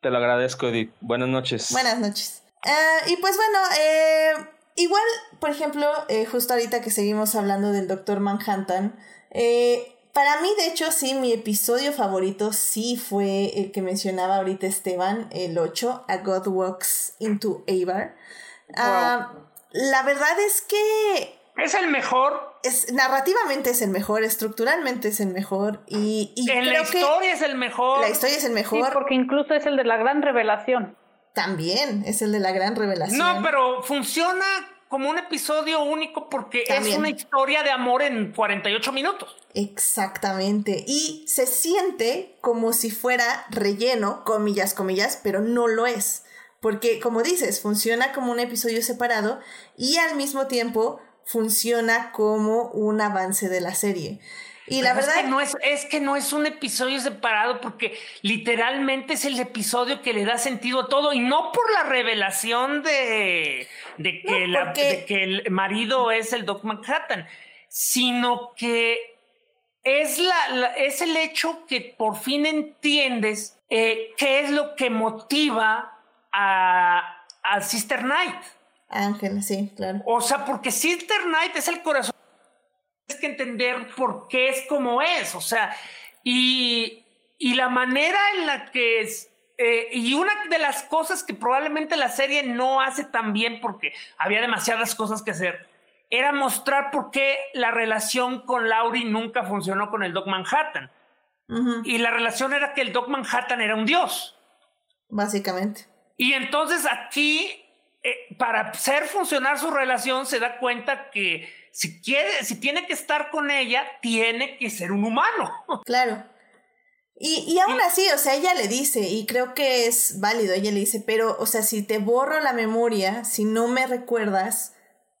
Te lo agradezco, Edith. Buenas noches. Buenas noches. Uh, y pues bueno, eh, igual, por ejemplo, eh, justo ahorita que seguimos hablando del Doctor Manhattan, eh, para mí, de hecho, sí, mi episodio favorito sí fue el que mencionaba ahorita Esteban, el 8, A God Walks into Avar. Ah, la verdad es que... Es el mejor. Es, narrativamente es el mejor, estructuralmente es el mejor y, y en la historia es el mejor. La historia es el mejor. Sí, porque incluso es el de la gran revelación. También es el de la gran revelación. No, pero funciona como un episodio único porque es una historia de amor en 48 minutos. Exactamente. Y se siente como si fuera relleno, comillas, comillas, pero no lo es. Porque, como dices, funciona como un episodio separado y al mismo tiempo funciona como un avance de la serie. Y la verdad. Es que, no es, es que no es un episodio separado porque literalmente es el episodio que le da sentido a todo y no por la revelación de, de, que, la, de que el marido es el Doc Manhattan, sino que es, la, es el hecho que por fin entiendes eh, qué es lo que motiva a, a Sister Knight. Ángel, sí, claro. O sea, porque Sister Knight es el corazón que entender por qué es como es, o sea, y, y la manera en la que es, eh, y una de las cosas que probablemente la serie no hace tan bien porque había demasiadas cosas que hacer, era mostrar por qué la relación con Laurie nunca funcionó con el Doc Manhattan. Y la relación era que el Doc Manhattan era un dios. Básicamente. Y entonces aquí, eh, para hacer funcionar su relación, se da cuenta que si quiere, si tiene que estar con ella, tiene que ser un humano. Claro. Y, y aún así, o sea, ella le dice, y creo que es válido, ella le dice, pero, o sea, si te borro la memoria, si no me recuerdas,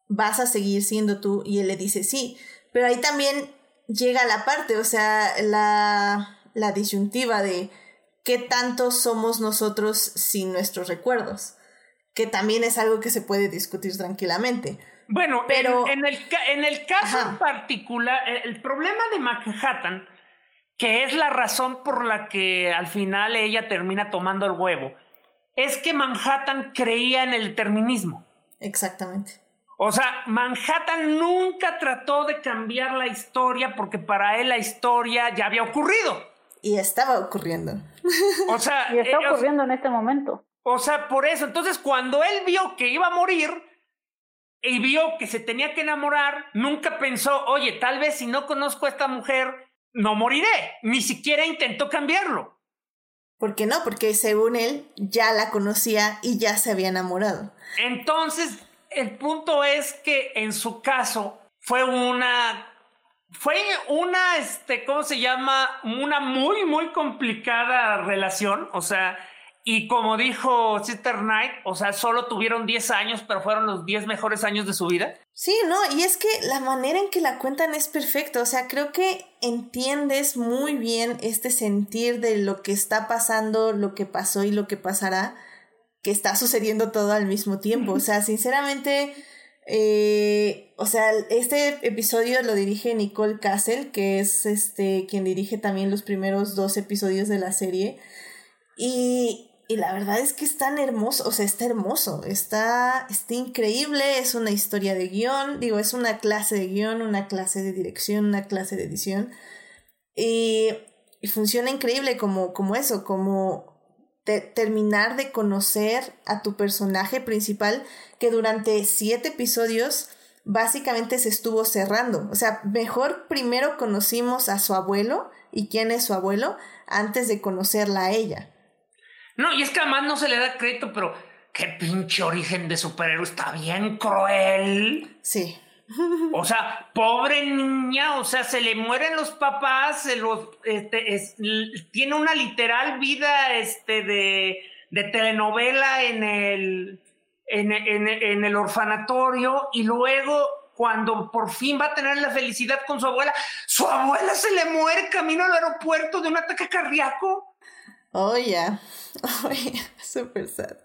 vas a seguir siendo tú. Y él le dice, sí, pero ahí también llega la parte, o sea, la, la disyuntiva de qué tanto somos nosotros sin nuestros recuerdos, que también es algo que se puede discutir tranquilamente. Bueno, pero en, el, en el caso en particular, eh, el problema de Manhattan, que es la razón por la que al final ella termina tomando el huevo, es que Manhattan creía en el determinismo. Exactamente. O sea, Manhattan nunca trató de cambiar la historia porque para él la historia ya había ocurrido. Y estaba ocurriendo. O sea, y está eh, ocurriendo en este momento. O sea, por eso, entonces cuando él vio que iba a morir, y vio que se tenía que enamorar, nunca pensó, oye, tal vez si no conozco a esta mujer, no moriré. Ni siquiera intentó cambiarlo. ¿Por qué no? Porque según él ya la conocía y ya se había enamorado. Entonces, el punto es que en su caso fue una fue una este ¿cómo se llama? una muy muy complicada relación, o sea, y como dijo Sister Knight, o sea, solo tuvieron 10 años, pero fueron los 10 mejores años de su vida. Sí, no, y es que la manera en que la cuentan es perfecta, o sea, creo que entiendes muy bien este sentir de lo que está pasando, lo que pasó y lo que pasará, que está sucediendo todo al mismo tiempo, o sea, sinceramente... Eh, o sea, este episodio lo dirige Nicole Castle, que es este quien dirige también los primeros dos episodios de la serie. Y, y la verdad es que es tan hermoso, o sea, está hermoso, está, está increíble, es una historia de guion, digo, es una clase de guion, una clase de dirección, una clase de edición. Y, funciona increíble como, como eso, como terminar de conocer a tu personaje principal que durante siete episodios básicamente se estuvo cerrando. O sea, mejor primero conocimos a su abuelo y quién es su abuelo antes de conocerla a ella. No, y es que además no se le da crédito, pero qué pinche origen de superhéroe está bien cruel. Sí. O sea, pobre niña, o sea, se le mueren los papás, se los, este, tiene una literal vida este, de, de telenovela en el, en, en, el orfanatorio y luego cuando por fin va a tener la felicidad con su abuela, su abuela se le muere camino al aeropuerto de un ataque cardíaco. Oh, ya. Oh, Super sad.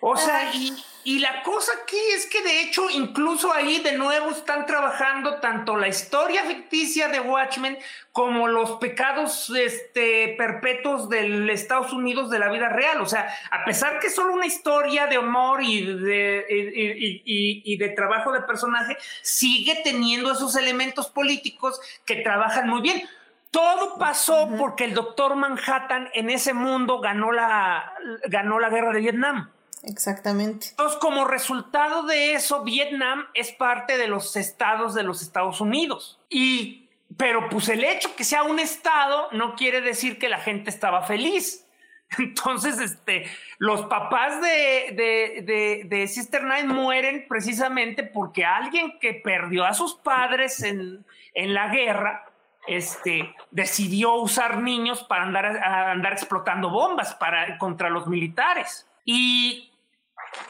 O sea, y, y, la cosa aquí es que de hecho incluso ahí de nuevo están trabajando tanto la historia ficticia de Watchmen como los pecados este, perpetuos del Estados Unidos de la vida real. O sea, a pesar que es solo una historia de amor y de, y, y de trabajo de personaje, sigue teniendo esos elementos políticos que trabajan muy bien. Todo pasó porque el doctor Manhattan en ese mundo ganó la, ganó la guerra de Vietnam. Exactamente. Entonces, como resultado de eso, Vietnam es parte de los estados de los Estados Unidos. Y, pero pues el hecho que sea un estado no quiere decir que la gente estaba feliz. Entonces, este, los papás de, de, de, de Sister Nine mueren precisamente porque alguien que perdió a sus padres en, en la guerra, este, decidió usar niños para andar, explotando bombas contra los militares. Y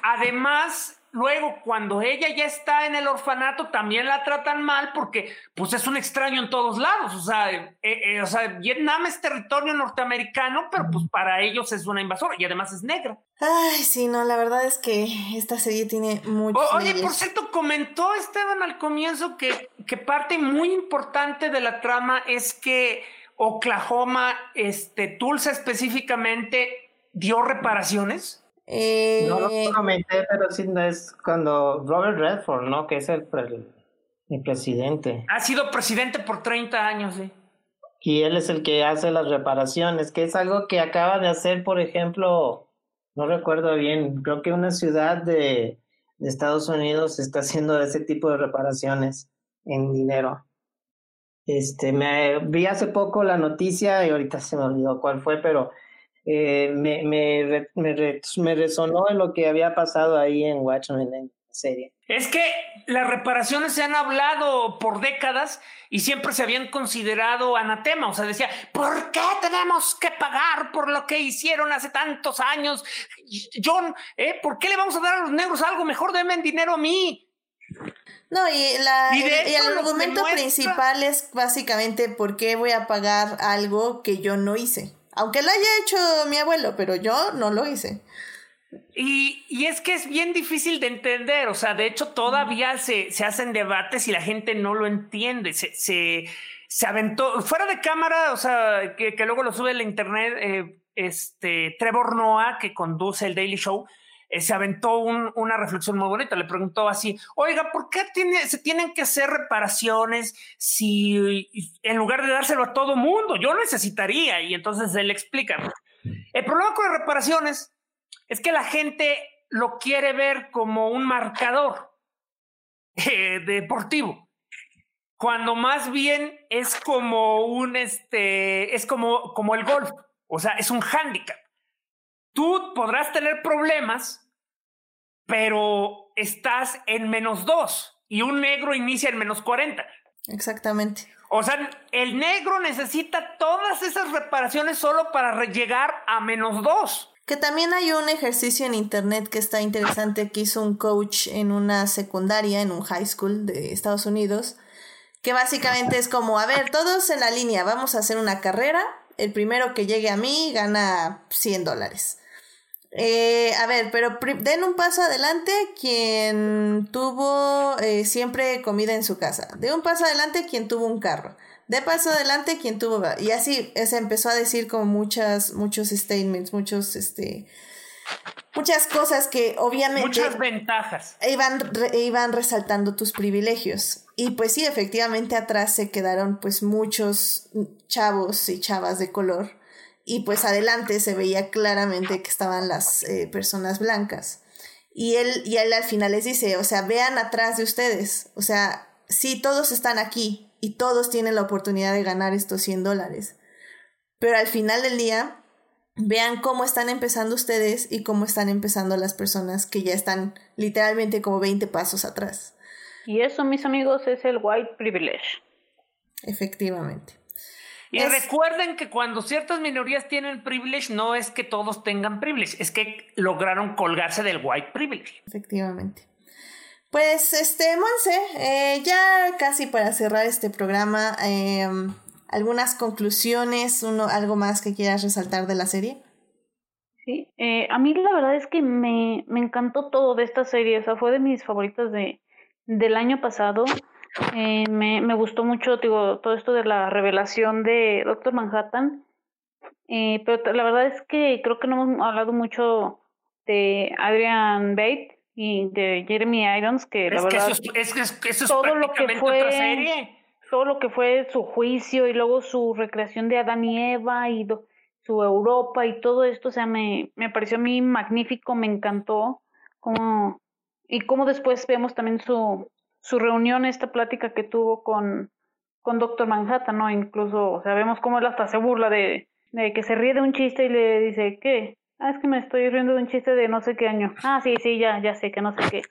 Además, luego cuando ella ya está en el orfanato también la tratan mal porque pues es un extraño en todos lados. O sea, eh, eh, o sea, Vietnam es territorio norteamericano, pero pues para ellos es una invasora y además es negra. Ay, sí, no, la verdad es que esta serie tiene mucho. oye, por cierto, comentó Esteban al comienzo que, que parte muy importante de la trama es que Oklahoma, este, Tulsa específicamente, dio reparaciones. Eh, no lo comenté, pero sí es cuando Robert Redford, ¿no? Que es el, el, presidente. Ha sido presidente por 30 años, sí. Y él es el que hace las reparaciones, que es algo que acaba de hacer, por ejemplo, no recuerdo bien, creo que una ciudad de, de Estados Unidos está haciendo ese tipo de reparaciones en dinero. Este, me vi hace poco la noticia y ahorita se me olvidó cuál fue, pero eh, me, me, me, me, resonó en lo que había pasado ahí en Watchmen en la serie. Es que las reparaciones se han hablado por décadas y siempre se habían considerado anatema. O sea, decía, ¿por qué tenemos que pagar por lo que hicieron hace tantos años? John, ¿eh? ¿por qué le vamos a dar a los negros algo mejor? Denme dinero a mí. No, y, la, y, el argumento principal es básicamente por qué voy a pagar algo que yo no hice. Aunque lo haya hecho mi abuelo, pero yo no lo hice. Y, y, es que es bien difícil de entender, o sea, de hecho todavía se, se hacen debates y la gente no lo entiende, se, se, se aventó, fuera de cámara, o sea, que, que luego lo sube a la internet, eh, este, Trevor Noah, que conduce el Daily Show, eh, se aventó una reflexión muy bonita. Le preguntó así, oiga, ¿por qué tiene, se tienen que hacer reparaciones si en lugar de dárselo a todo mundo, yo necesitaría? Y entonces él explica. El problema con las reparaciones es que la gente lo quiere ver como un marcador eh, deportivo cuando más bien es como un este es como como el golf, o sea, es un hándicap. Tú podrás tener problemas, pero estás en menos dos y un negro inicia en menos 40. Exactamente. O sea, el negro necesita todas esas reparaciones solo para llegar a menos dos. Que también hay un ejercicio en internet que está interesante que hizo un coach en una secundaria, en un high school de Estados Unidos, que básicamente es como, a ver, todos en la línea, vamos a hacer una carrera, el primero que llegue a mí gana 100 dólares. Eh, a ver, pero den un paso adelante quien tuvo eh, siempre comida en su casa. De un paso adelante quien tuvo un carro. De paso adelante quien tuvo... Y así se empezó a decir como muchas, muchos statements, muchos, este... Muchas cosas que obviamente... Muchas ventajas. Iban, iban resaltando tus privilegios. Y pues sí, efectivamente atrás se quedaron pues muchos chavos y chavas de color y pues adelante se veía claramente que estaban las eh, personas blancas. Y él, y él al final les dice, o sea, vean atrás de ustedes, o sea, sí, todos están aquí, y todos tienen la oportunidad de ganar estos 100 dólares. Pero al final del día, vean cómo están empezando ustedes y cómo están empezando las personas que ya están literalmente como 20 pasos atrás. Y eso, mis amigos, es el white privilege. Efectivamente. Y recuerden que cuando ciertas minorías tienen privilege, no es que todos tengan privilege, es que lograron colgarse del white privilege. Efectivamente. Pues, este, Monse, eh, ya casi para cerrar este programa, em, algunas conclusiones, uno, algo más que quieras resaltar de la serie. Sí, eh, a mí la verdad es que me, me encantó todo de esta serie, o sea, fue de mis favoritas de, del año pasado. Eh, me, me gustó mucho, digo, todo esto de la revelación de Doctor Manhattan. Eh, pero la verdad es que creo que no hemos hablado mucho de Adrian Bate y de Jeremy Irons, que la verdad. es, que eso es todo lo que fue, otra serie. Todo lo que fue su juicio y luego su recreación de Adán y Eva y su Europa y todo esto, o sea, me, me pareció a mí magnífico, me encantó. Como, y como después vemos también su, su reunión, esta plática que tuvo con, con Doctor Manhattan, ¿no? Incluso sabemos cómo él hasta se burla de, de que se ríe de un chiste y le dice, ¿qué? Ah, es que me estoy riendo de un chiste de no sé qué año. Ah, sí, sí, ya, ya sé que no sé qué.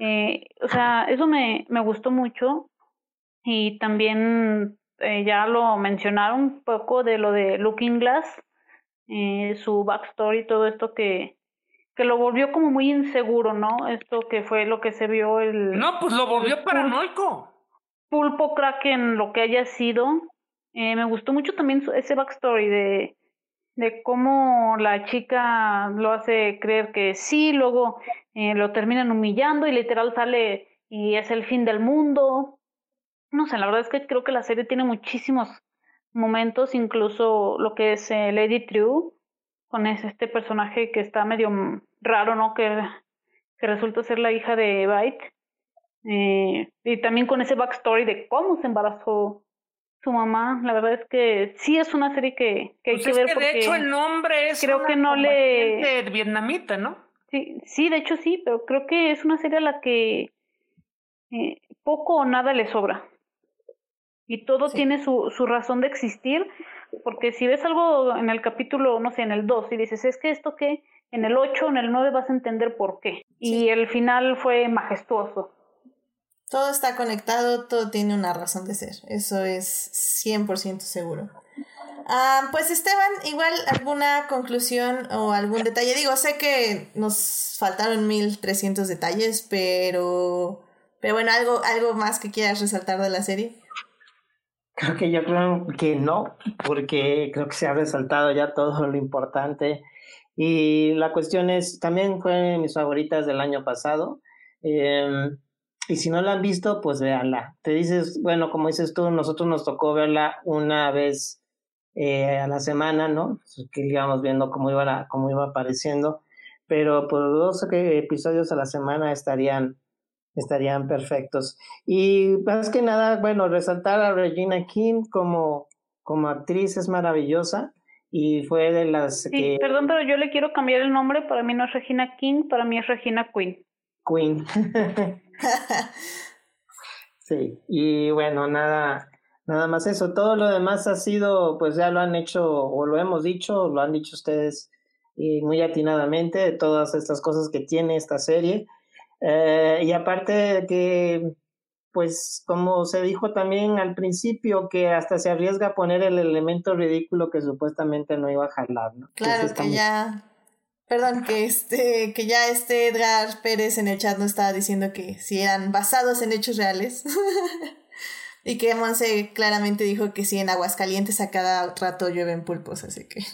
Eh, o sea, eso me, me gustó mucho. Y también eh, ya lo mencionaron un poco de lo de Looking Glass, eh, su backstory, todo esto que, que lo volvió como muy inseguro, ¿no? Esto que fue lo que se vio el... No, pues lo volvió paranoico. Pulpo Kraken, lo que haya sido. Eh, me gustó mucho también ese backstory de, de cómo la chica lo hace creer que sí, luego eh, lo terminan humillando y literal sale y es el fin del mundo. No sé, la verdad es que creo que la serie tiene muchísimos momentos, incluso lo que es eh, Lady True, con este personaje que está medio raro, ¿no? Que, que resulta ser la hija de Byte. Eh, y también con ese backstory de cómo se embarazó su mamá. La verdad es que sí es una serie que, que hay pues que es ver que porque de hecho el nombre es creo que no le vietnamita, ¿no? Sí, sí, de hecho sí, pero creo que es una serie a la que eh, poco o nada le sobra. Y todo tiene su, su razón de existir porque si ves algo en el capítulo, no sé, en el 2 y dices, es que esto que en el 8, en el 9 vas a entender por qué. Y el final fue majestuoso. Todo está conectado, todo tiene una razón de ser. Eso es 100% seguro. Ah, pues Esteban, igual alguna conclusión o algún detalle. Digo, sé que nos faltaron 1300 detalles, pero, pero bueno, algo, algo más que quieras resaltar de la serie. Creo que yo creo que no, porque creo que se ha resaltado ya todo lo importante. Y la cuestión es, también fue de mis favoritas del año pasado. Em, y si no la han visto, pues véanla. Te dices, bueno, como dices tú, nosotros nos tocó verla una vez eh, a la semana, ¿no? Pues, que íbamos viendo cómo iba, cómo iba apareciendo. Pero por dos episodios a la semana estarían estarían perfectos. Y más que nada, bueno, resaltar a Regina King como, como actriz es maravillosa y fue de las sí, Perdón, pero yo le quiero cambiar el nombre, para mí no es Regina King, para mí es Regina Queen. Queen. sí, y bueno, nada, nada más eso. Todo lo demás ha sido, pues ya lo han hecho, o lo hemos dicho, lo han dicho ustedes y muy atinadamente, de todas estas cosas que tiene esta serie. Eh, y aparte de que, pues como se dijo también al principio, que hasta se arriesga a poner el elemento ridículo que supuestamente no iba a jalar, ¿no? Claro, que, ya... Perdón, que este, que ya este Edgar Pérez en el chat no estaba diciendo que si eran basados en hechos reales. y que Monse claramente dijo que sí, en Aguascalientes a cada rato llueven pulpos, así que.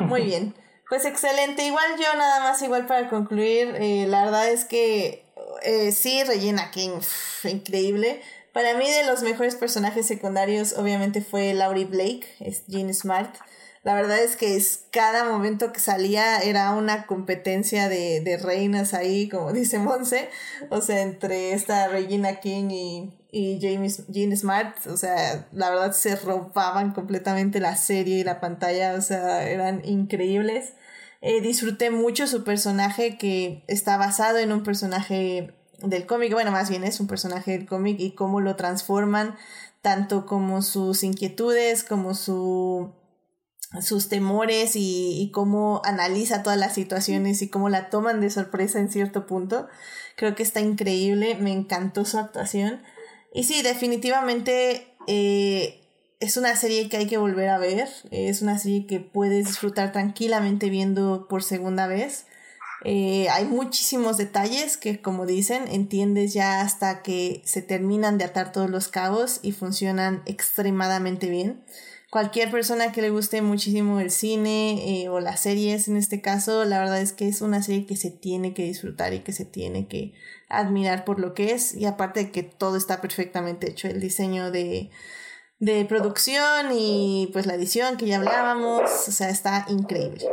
Muy bien. Pues excelente. Igual yo nada más, igual para concluir, eh, la verdad es que eh, sí, Regina King, increíble. Para mí de los mejores personajes secundarios obviamente fue Laurie Blake, es Jean Smart. La verdad es que es, cada momento que salía era una competencia de, de reinas ahí, como dice Monse. O sea, entre esta Regina King y, y James, Jean Smart, o sea, la verdad se rompaban completamente la serie y la pantalla, o sea, eran increíbles. Eh, disfruté mucho su personaje que está basado en un personaje del cómic, bueno, más bien es un personaje del cómic y cómo lo transforman, tanto como sus inquietudes, como su sus temores y, cómo analiza todas las situaciones y cómo la toman de sorpresa en cierto punto. Creo que está increíble, me encantó su actuación. Y sí, definitivamente eh, es una serie que hay que volver a ver, es una serie que puedes disfrutar tranquilamente viendo por segunda vez. Eh, hay muchísimos detalles que, como dicen, entiendes ya hasta que se terminan de atar todos los cabos y funcionan extremadamente bien cualquier persona que le guste muchísimo el cine eh, o las series en este caso, la verdad es que es una serie que se tiene que disfrutar y que se tiene que admirar por lo que es y aparte de que todo está perfectamente hecho, el diseño de, de producción y pues la edición que ya hablábamos, o sea, está increíble.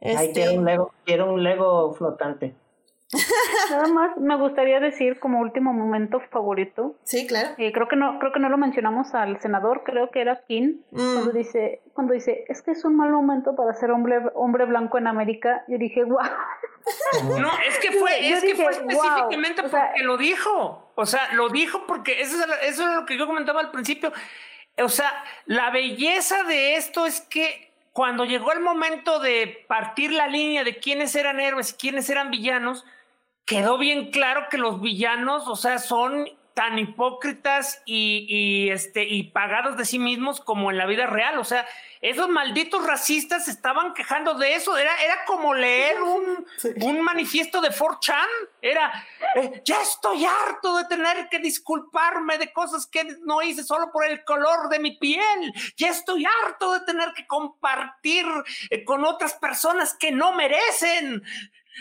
Este... quiero un Lego, quiero un Lego flotante. Nada más me gustaría decir como último momento favorito. Sí, claro. Eh, creo que no, creo que no lo mencionamos al senador, creo que era King, mm. cuando dice, cuando dice, es que es un mal momento para ser hombre, hombre blanco en América. Yo dije, wow. No, es que fue, es que fue específicamente porque lo dijo. O sea, lo dijo porque eso es, eso es lo que yo comentaba al principio. O sea, la belleza de esto es que cuando llegó el momento de partir la línea de quiénes eran héroes y quiénes eran villanos, quedó bien claro que los villanos, o sea, son tan hipócritas y, y, este, y pagados de sí mismos como en la vida real. O sea, esos malditos racistas estaban quejando de eso. Era, era como leer un, un manifiesto de 4chan. Era, eh, ya estoy harto de tener que disculparme de cosas que no hice solo por el color de mi piel. Ya estoy harto de tener que compartir eh, con otras personas que no merecen.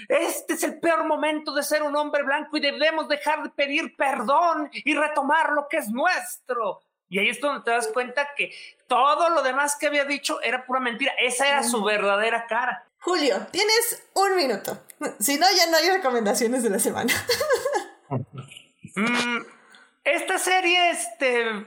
Este es el peor momento de ser un hombre blanco y debemos dejar de pedir perdón y retomar lo que es nuestro. Y ahí es donde te das cuenta que todo lo demás que había dicho era pura mentira. Esa era su verdadera cara. Julio, tienes un minuto. Si no, ya no hay recomendaciones de la semana. Mm, esta serie, este,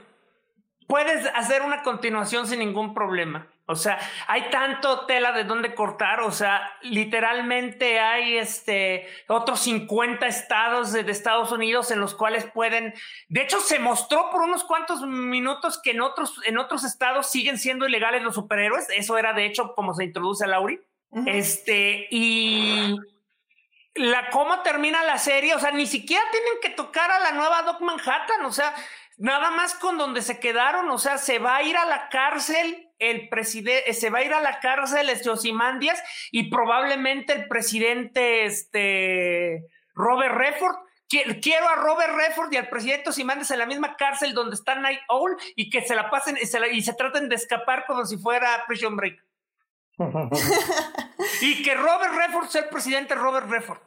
puedes hacer una continuación sin ningún problema. O sea, hay tanto tela de dónde cortar, o sea, literalmente hay este otros 50 estados de, Estados Unidos en los cuales pueden, de hecho se mostró por unos cuantos minutos que en otros en otros estados siguen siendo ilegales los superhéroes, eso era de hecho como se introduce a Lauri. Este y la cómo termina la serie, o sea, ni siquiera tienen que tocar a la nueva Doc Manhattan, o sea, nada más con donde se quedaron, o sea, se va a ir a la cárcel el presidente, se va a ir a la cárcel Osimandias y probablemente el presidente este, Robert Redford. Quiero a Robert Redford y al presidente Osimandias en la misma cárcel donde está Night Owl y que se la pasen y se, y se traten de escapar como si fuera Prison Break. y que Robert Redford sea el presidente Robert Redford.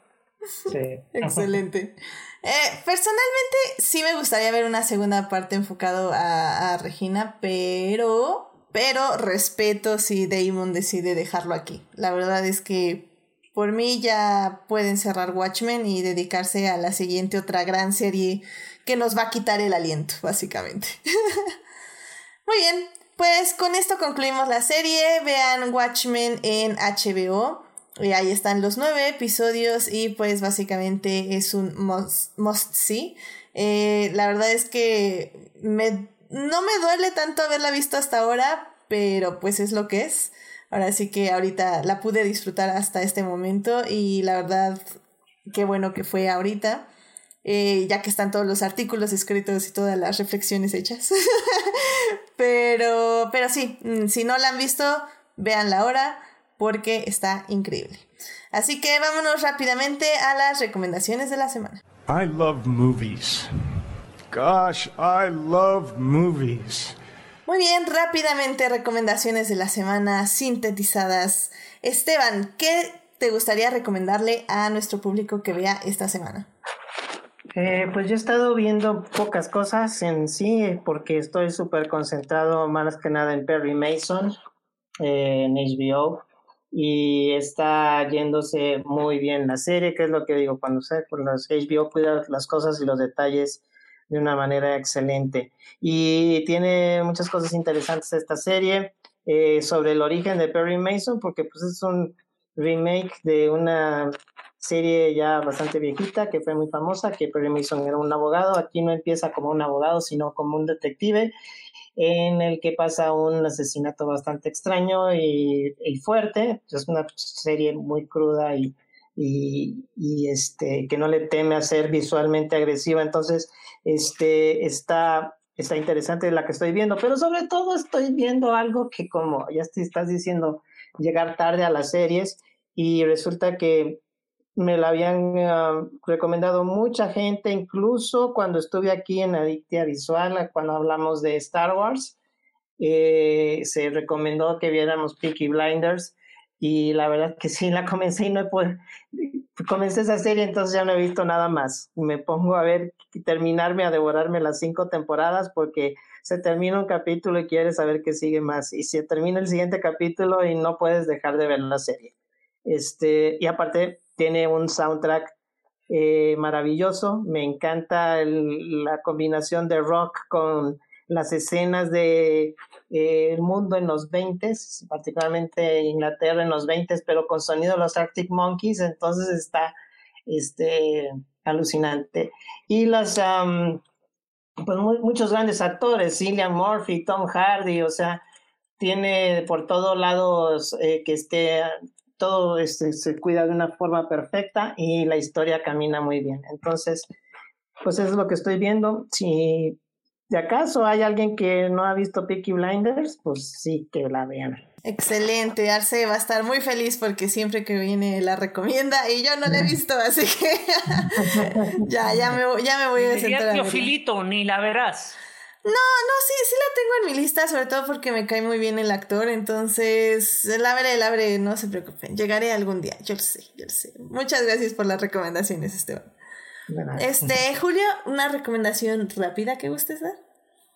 Sí. Excelente. Eh, personalmente sí me gustaría ver una segunda parte enfocado a, a Regina, pero pero respeto si Damon decide dejarlo aquí. La verdad es que por mí ya pueden cerrar Watchmen y dedicarse a la siguiente otra gran serie que nos va a quitar el aliento, básicamente. Muy bien, pues con esto concluimos la serie. Vean Watchmen en HBO. Y ahí están los nueve episodios y pues básicamente es un must, must see. Eh, la verdad es que me no me duele tanto haberla visto hasta ahora, pero pues es lo que es. Ahora sí que ahorita la pude disfrutar hasta este momento y la verdad, qué bueno que fue ahorita, eh, ya que están todos los artículos escritos y todas las reflexiones hechas. pero, pero sí, mm, si no la han visto, véanla ahora porque está increíble. Así que vámonos rápidamente a las recomendaciones de la semana. I love movies. Gosh, I love movies. Muy bien, rápidamente recomendaciones de la semana sintetizadas. Esteban, ¿qué te gustaría recomendarle a nuestro público que vea esta semana? Eh, pues yo he estado viendo pocas cosas en sí porque estoy súper concentrado más que nada en Perry Mason, eh, en HBO, y está yéndose muy bien la serie, que es lo que digo, cuando, sé, cuando los HBO cuida las cosas y los detalles de una manera excelente. Y tiene muchas cosas interesantes esta serie eh, sobre el origen de Perry Mason, porque pues es un remake de una serie ya bastante viejita que fue muy famosa, que Perry Mason era un abogado. Aquí no empieza como un abogado, sino como un detective en el que pasa un asesinato bastante extraño y, fuerte. Es una serie muy cruda y, y, este, que no le teme a ser visualmente agresiva. Entonces, este, está, está interesante la que estoy viendo, pero sobre todo estoy viendo algo que como ya te estás diciendo, llegar tarde a las series y resulta que me la habían ah, recomendado mucha gente, incluso cuando estuve aquí en Adictia Visual, cuando hablamos de Star Wars, eh, se recomendó que viéramos Peaky Blinders y la verdad que sí, la comencé y no he podido, comencé esa serie, entonces ya no he visto nada más. Me pongo a ver, terminarme, a devorarme las cinco temporadas porque se termina un capítulo y quieres saber qué sigue más. Y se termina el siguiente capítulo y no puedes dejar de ver la serie. Este, y aparte, tiene un soundtrack eh, maravilloso. Me encanta la combinación de rock con las escenas de eh, el mundo en los 20, particularmente Inglaterra en los 20, pero con sonido de los Arctic Monkeys, entonces está este, alucinante. Y las, pues muchos grandes actores, Cillian Murphy, Tom Hardy, o sea, tiene por todos lados eh, que esté todo este, se cuida de una forma perfecta y la historia camina muy bien. Entonces, pues es lo que estoy viendo. Si de acaso hay alguien que no ha visto Peaky Blinders, pues sí que la vean. Excelente, Arce va a estar muy feliz porque siempre que viene la recomienda y yo no la he visto, así que ya, ya me, ya me voy a sentar. Filito, ni la verás. No, no, sí, sí la tengo en mi lista, sobre todo porque me cae muy bien el actor, entonces la veré, la veré, no se preocupen, llegaré algún día, yo lo sé, yo lo sé. Muchas gracias por las recomendaciones, Esteban. Este, Julio, una recomendación rápida que gustes dar.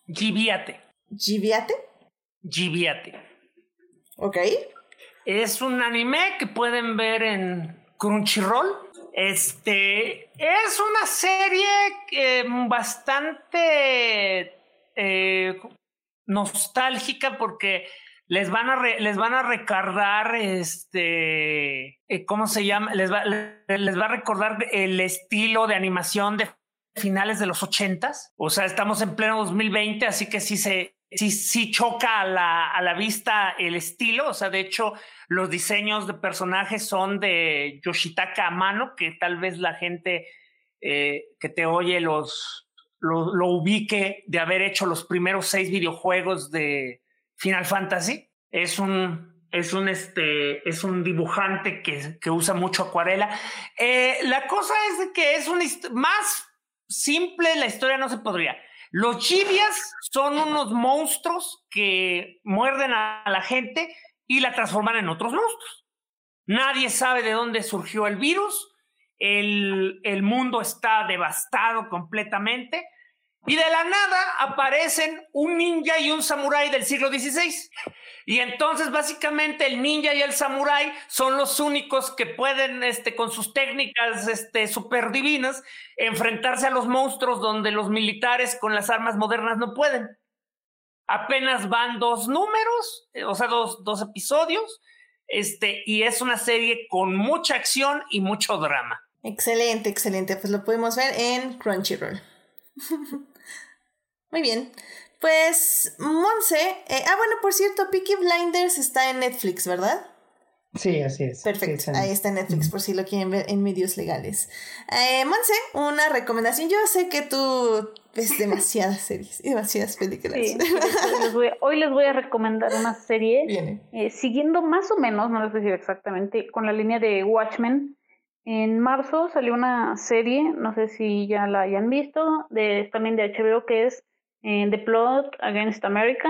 Giviate. ¿Giviate? Giviate. Ok. Es un anime que pueden ver en Crunchyroll. Este es una serie eh, bastante eh, nostálgica porque les van a les van a recordar este eh, cómo se llama les va, les va a recordar el estilo de animación de finales de los ochentas. O sea estamos en pleno 2020 así que sí se sí, sí choca a la, a la vista el estilo. O sea de hecho los diseños de personajes son de Yoshitaka Amano que tal vez la gente eh, que te oye los lo, ubique de haber hecho los primeros seis videojuegos de Final Fantasy. Es un, es un, este, es un dibujante que, que usa mucho acuarela. Eh, la cosa es que es un más simple, la historia no se podría. Los chibias son unos monstruos que muerden a la gente y la transforman en otros monstruos. Nadie sabe de dónde surgió el virus. El, el mundo está devastado completamente y de la nada aparecen un ninja y un samurái del siglo XVI. Y entonces básicamente el ninja y el samurái son los únicos que pueden, este, con sus técnicas este, super divinas, enfrentarse a los monstruos donde los militares con las armas modernas no pueden. Apenas van dos números, eh, o sea, dos, dos episodios, este, y es una serie con mucha acción y mucho drama. Excelente, excelente. Pues lo podemos ver en Crunchyroll. Muy bien. Pues, Monse. Eh, ah, bueno, por cierto, Peaky Blinders está en Netflix, ¿verdad? Sí, así es. Perfecto, ahí está en Netflix por si lo quieren ver en medios legales. Eh, Monse, una recomendación. Yo sé que tú ves demasiadas series y demasiadas películas. hoy les voy a recomendar una serie eh, siguiendo más o menos, no les voy a decir exactamente, con la línea de Watchmen. En marzo salió una serie, no sé si ya la hayan visto, de, también de HBO, que es eh, The Plot Against America.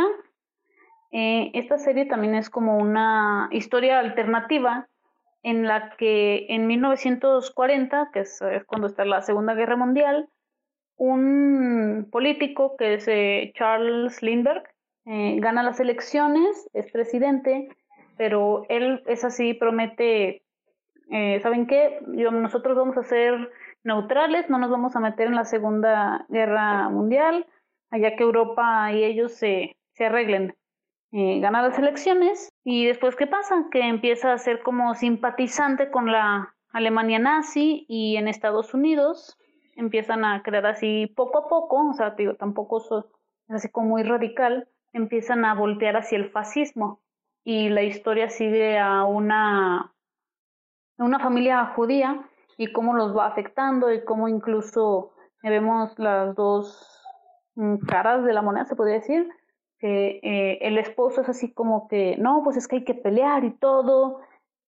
Eh, esta serie también es como una historia alternativa en la que en 1940, que es, cuando está la Segunda Guerra Mundial, un político que es eh, Charles Lindbergh gana las elecciones, es presidente, pero él es así, promete, ¿saben qué? nosotros vamos a ser neutrales, no nos vamos a meter en la Segunda Guerra Mundial, allá que Europa y ellos se, se arreglen. Eh, gana las elecciones y después ¿qué pasa? Que empieza a ser como simpatizante con la Alemania nazi y en Estados Unidos empiezan a crear así poco a poco, o sea, digo, tampoco es así como muy radical, empiezan a voltear hacia el fascismo y la historia sigue a una, una familia judía y cómo los va afectando y cómo incluso vemos las dos caras de la moneda, se podría decir, que eh, el esposo es así como que, no, pues es que hay que pelear y todo,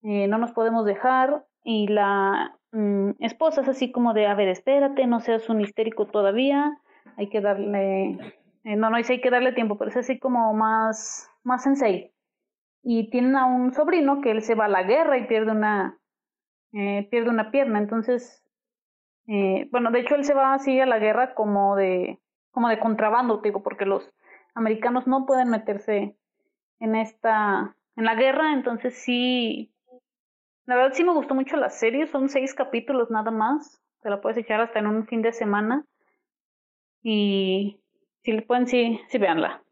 eh, no nos podemos dejar, y la mm, esposa es así como de, a ver, espérate, no seas un histérico todavía, hay que darle, eh, no, no, hay que darle tiempo, pero es así como más, más sensei. Y tienen a un sobrino que él se va a la guerra y pierde una, pierde una pierna, entonces, bueno, de hecho él se va así a la guerra como de, como de contrabando, digo, porque los americanos no pueden meterse en esta, en la guerra, entonces sí, la verdad sí me gustó mucho la serie, son seis capítulos nada más, te la puedes echar hasta en un fin de semana y si le pueden, sí, sí véanla.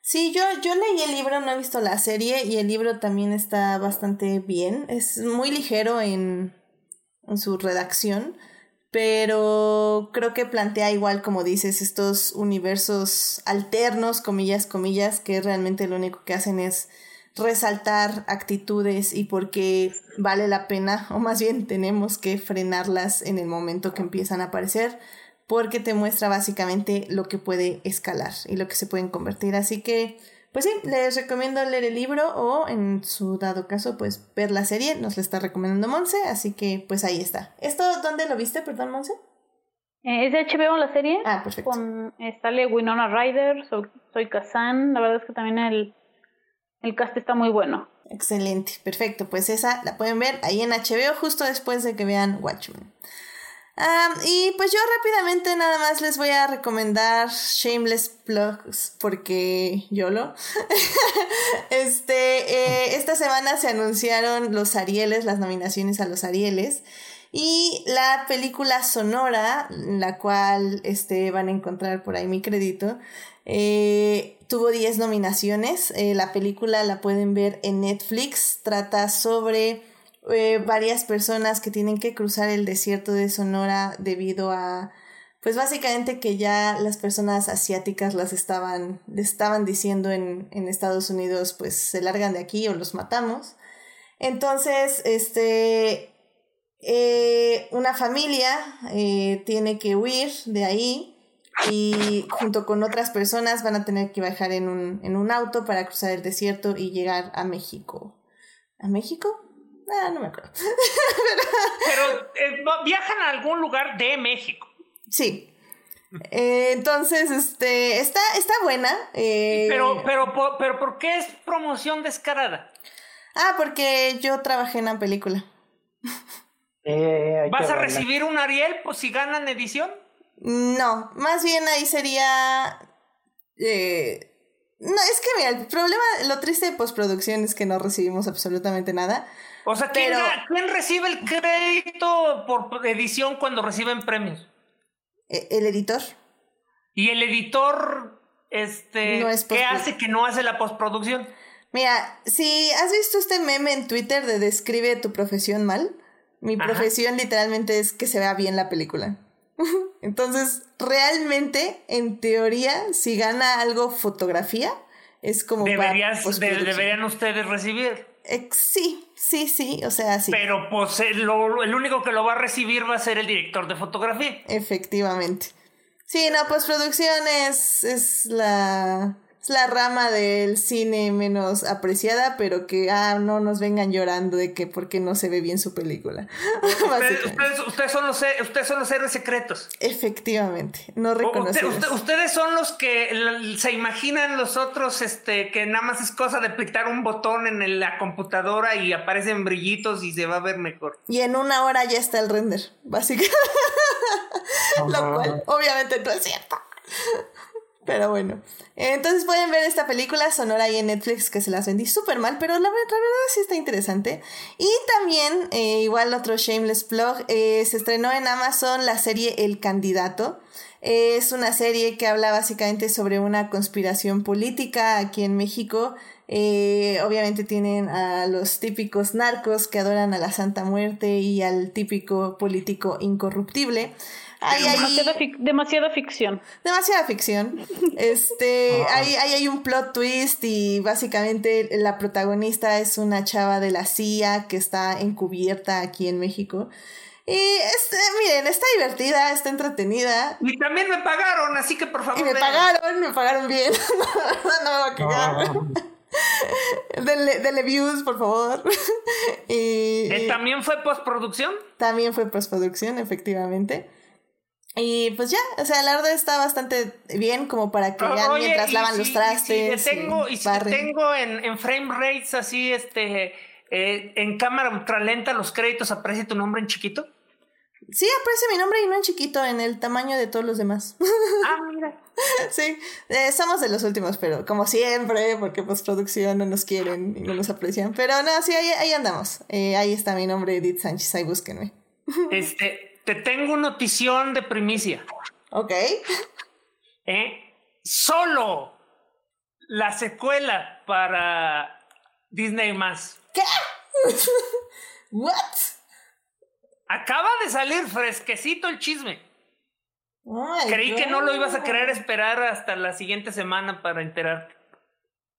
Sí, yo, yo leí el libro, no he visto la serie y el libro también está bastante bien, es muy ligero en, en su redacción pero creo que plantea igual, como dices, estos universos alternos, comillas, comillas, que realmente lo único que hacen es resaltar actitudes y por qué vale la pena, o más bien tenemos que frenarlas en el momento que empiezan a aparecer, porque te muestra básicamente lo que puede escalar y lo que se pueden convertir. Así que pues sí, les recomiendo leer el libro o en su dado caso, pues ver la serie. Nos la está recomendando Monse, así que pues ahí está. ¿Esto dónde lo viste, perdón, Monse? Eh, es de HBO la serie. Ah, perfecto. Con, sale Winona Ryder, soy, soy Kazan. La verdad es que también el, el cast está muy bueno. Excelente, perfecto. Pues esa la pueden ver ahí en HBO justo después de que vean Watchmen y pues yo rápidamente nada más les voy a recomendar Shameless Plugs porque yo lo. este, eh, esta semana se anunciaron los Arieles, las nominaciones a los Arieles. Y la película sonora, la cual este, van a encontrar por ahí mi crédito, eh, tuvo 10 nominaciones. Eh, la película la pueden ver en Netflix. Trata sobre eh, varias personas que tienen que cruzar el desierto de Sonora debido a, pues básicamente que ya las personas asiáticas las estaban, estaban diciendo en, en Estados Unidos, pues se largan de aquí o los matamos. Entonces, este, eh, una familia eh, tiene que huir de ahí y junto con otras personas van a tener que viajar en un, en un auto para cruzar el desierto y llegar a México. ¿A México? Ah, no me acuerdo. Pero eh, viajan a algún lugar de México. Sí. Eh, entonces, este, está, está buena. Eh, pero, pero, pero, ¿por qué es promoción descarada? Ah, porque yo trabajé en la película. ¿Vas a recibir un Ariel pues, si ganan edición? No, más bien ahí sería... no, es que mira, el problema, lo triste de postproducción es que no recibimos absolutamente nada. O sea, ¿quién, recibe el crédito por edición cuando reciben premios? E, el editor. ¿Y el editor este, qué hace que no hace la postproducción? Mira, si has visto este meme en Twitter de describe tu profesión mal, mi profesión literalmente es que se vea bien la película. Entonces, realmente, en teoría, si gana algo fotografía, es como... deberían ustedes recibir. Eh, sí, sí, sí, o sea, sí. Pero pues el, el único que lo va a recibir va a ser el director de fotografía. Efectivamente. Sí, no, postproducción es, es la es la rama del cine menos apreciada, pero que ah, no nos vengan llorando de que porque no se ve bien su película. ustedes, son los, ustedes son los héroes secretos. Efectivamente, no reconocemos. ustedes son los que se imaginan los otros este, que nada más es cosa de apretar un botón en la computadora y aparecen brillitos y se va a ver mejor. Y en una hora ya está el render, básicamente. Lo cual obviamente no es cierto. Pero bueno. Entonces pueden ver esta película sonora ahí en Netflix que se las vendí súper mal, pero la, verdad sí está interesante. Y también, eh, igual otro Shameless Plug, eh, se estrenó en Amazon la serie El Candidato. Es una serie que habla básicamente sobre una conspiración política aquí en México. Eh, obviamente tienen a los típicos narcos que adoran a la Santa Muerte y al típico político incorruptible. Hay, demasiada, demasiada, ficción. Demasiada ficción. Este, ahí, hay un plot twist y básicamente la protagonista es una chava de la CIA que está encubierta aquí en México. Y este, miren, está divertida, está entretenida. Y también me pagaron, así que por favor. Y me pagaron, me pagaron bien. no, me va a cagar. Denle, views, por favor. y, ¿Eh, ¿También fue postproducción? También fue postproducción, efectivamente. Y pues ya, o sea, la verdad está bastante bien como para que vean mientras lavan los trastes. Y si tengo, y, si tengo en, en, frame rates así, este, eh, en cámara ultralenta los créditos, aparece tu nombre en chiquito. Sí, aparece mi nombre y no en chiquito, en el tamaño de todos los demás. Ah, mira. sí, eh, somos de los últimos, pero como siempre, porque postproducción no nos quieren y no nos aprecian. Pero no, sí, ahí, ahí andamos. Eh, ahí está mi nombre, Edith Sánchez, ahí búsquenme. este, te tengo notición de primicia. Ok. ¿Eh? Solo la secuela para Disney más. ¿Qué? ¿What? Acaba de salir fresquecito el chisme. Creí que no lo ibas a querer esperar hasta la siguiente semana para enterarte.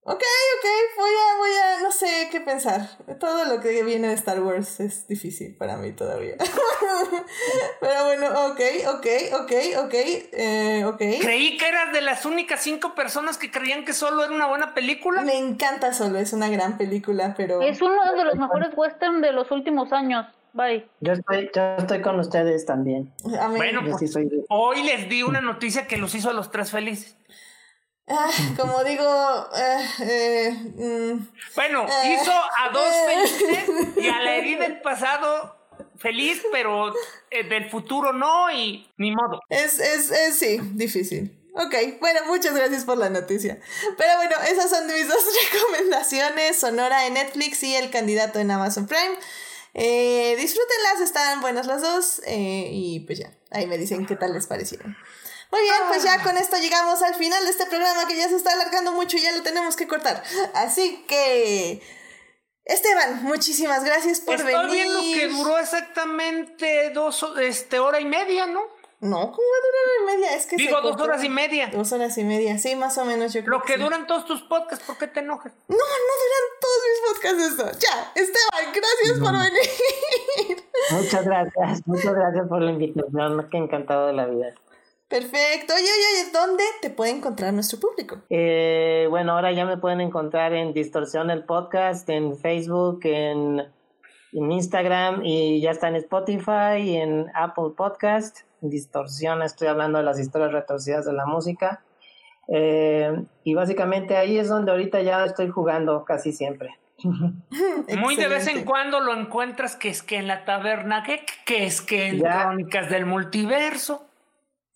Ok, ok, voy a, voy a, no sé qué pensar. Todo lo que viene de Star Wars es difícil para mí todavía. Pero bueno, ok, ok, ok, ok, eh, ok. Creí que eras de las únicas cinco personas que creían que solo era una buena película. Me encanta solo, es una gran película, pero... Es uno de los mejores western de los últimos años. Bye. Yo estoy, yo estoy con ustedes también. Bueno, pues, hoy les di una noticia que los hizo a los tres felices. Ah, como digo, eh, eh, mm, bueno, eh. hizo a dos felices y a la herida del pasado feliz, pero del futuro no y ni modo. Es, es, es, sí, difícil. Ok, bueno, muchas gracias por la noticia. Pero bueno, esas son mis dos recomendaciones, Sonora en Netflix y El candidato en Amazon Prime. Disfrútenlas, están buenas las dos y pues ya, ahí me dicen qué tal les parecieron. Muy bien, pues ya con esto llegamos al final de este programa que ya se está alargando mucho y ya lo tenemos que cortar. Así que... Esteban, muchísimas gracias por venir. Estoy viendo que duró exactamente dos, este, hora y media, ¿no? No, ¿cómo va a durar hora y media? Es que Digo, dos horas y media. Dos horas y media, sí, más o menos yo creo Lo que, duran todos tus podcasts, ¿por qué te enojas? No, no duran todos mis podcasts eso. Ya, Esteban, gracias por venir. Muchas gracias, muchas gracias por la invitación, que encantado de la vida. Perfecto. Oye, oye, oye, ¿dónde te puede encontrar nuestro público? Eh, bueno, ahora ya me pueden encontrar en Distorsión el Podcast, en Facebook, en, en Instagram y ya está en Spotify y en Apple Podcast. Distorsión, estoy hablando de las historias retorcidas de la música. Eh, y básicamente ahí es donde ahorita ya estoy jugando casi siempre. Muy de vez en cuando lo encuentras que es que en la taberna, que, que es que en Crónicas del Multiverso.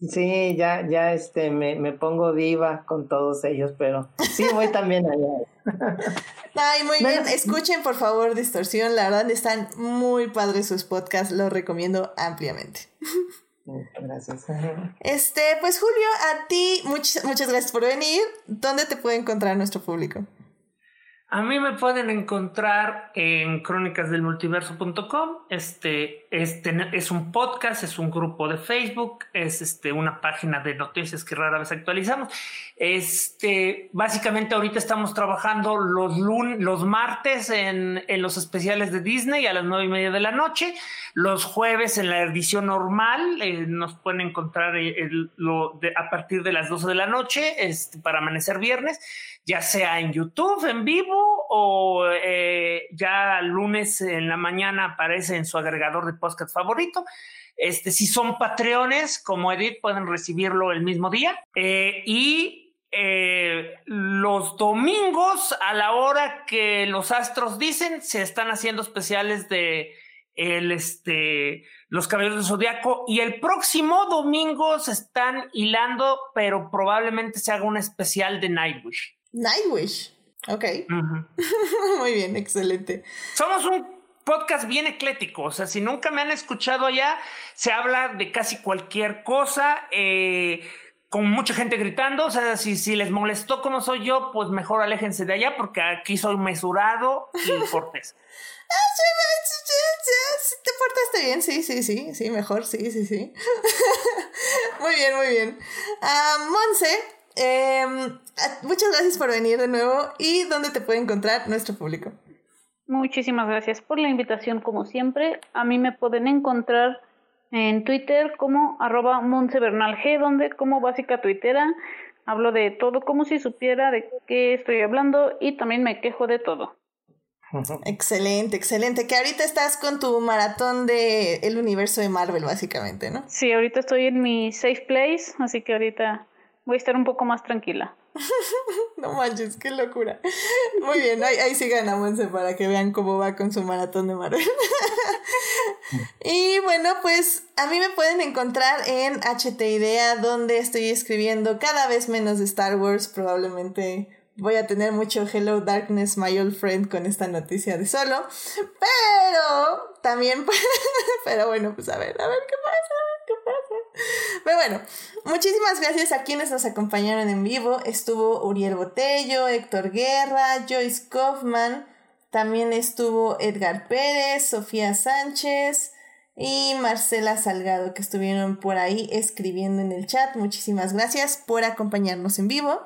Sí, ya, ya este, me, me pongo viva con todos ellos, pero sí voy también allá. Ay, muy bien. Escuchen, por favor, Distorsión. La verdad, están muy padres sus podcasts. Los recomiendo ampliamente. Gracias. Este, pues Julio, a ti, muchas, muchas gracias por venir. ¿Dónde te puede encontrar nuestro público? A mí me pueden encontrar en crónicasdelmultiverso.com. Este, es un podcast, es un grupo de Facebook, es este, una página de noticias que rara vez actualizamos. Este, básicamente ahorita estamos trabajando los los martes en, los especiales de Disney a las nueve y media de la noche, los jueves en la edición normal, eh, nos pueden encontrar lo a partir de las 12 de la noche este, para amanecer viernes ya sea en YouTube en vivo o eh, ya lunes en la mañana aparece en su agregador de podcast favorito. Este, si son patreones como Edith, pueden recibirlo el mismo día. Eh, y eh, los domingos, a la hora que los astros dicen, se están haciendo especiales de el, este, los caballeros del zodiaco. Y el próximo domingo se están hilando, pero probablemente se haga un especial de Nightwish. Nightwish. Ok. Muy bien, excelente. Somos un podcast bien eclético. O sea, si nunca me han escuchado allá, se habla de casi cualquier cosa. Eh, con mucha gente gritando, o sea, si, si les molestó como soy yo, pues mejor aléjense de allá porque aquí soy mesurado y cortés. ¿Te portaste bien? Sí, sí, sí, sí, mejor, sí, sí, sí. muy bien, muy bien. Uh, Monse, em, muchas gracias por venir de nuevo y dónde te puede encontrar nuestro público. Muchísimas gracias por la invitación, como siempre. A mí me pueden encontrar en Twitter como arroba G, donde como básica tuitera hablo de todo como si supiera de qué estoy hablando y también me quejo de todo. Excelente, excelente. Que ahorita estás con tu maratón de el universo de Marvel, básicamente, ¿no? Sí, ahorita estoy en mi safe place, así que ahorita voy a estar un poco más tranquila. no manches, qué locura. Muy bien, ahí, ahí sí ganamos para que vean cómo va con su maratón de Marvel. y bueno, pues a mí me pueden encontrar en HT Idea, donde estoy escribiendo cada vez menos de Star Wars, probablemente voy a tener mucho Hello Darkness, my old friend con esta noticia de solo. Pero también, pero bueno, pues a ver, a ver qué pasa, qué pasa. Pero bueno, muchísimas gracias a quienes nos acompañaron en vivo. Estuvo Uriel Botello, Héctor Guerra, Joyce Kaufman, también estuvo Edgar Pérez, Sofía Sánchez y Marcela Salgado que estuvieron por ahí escribiendo en el chat. Muchísimas gracias por acompañarnos en vivo.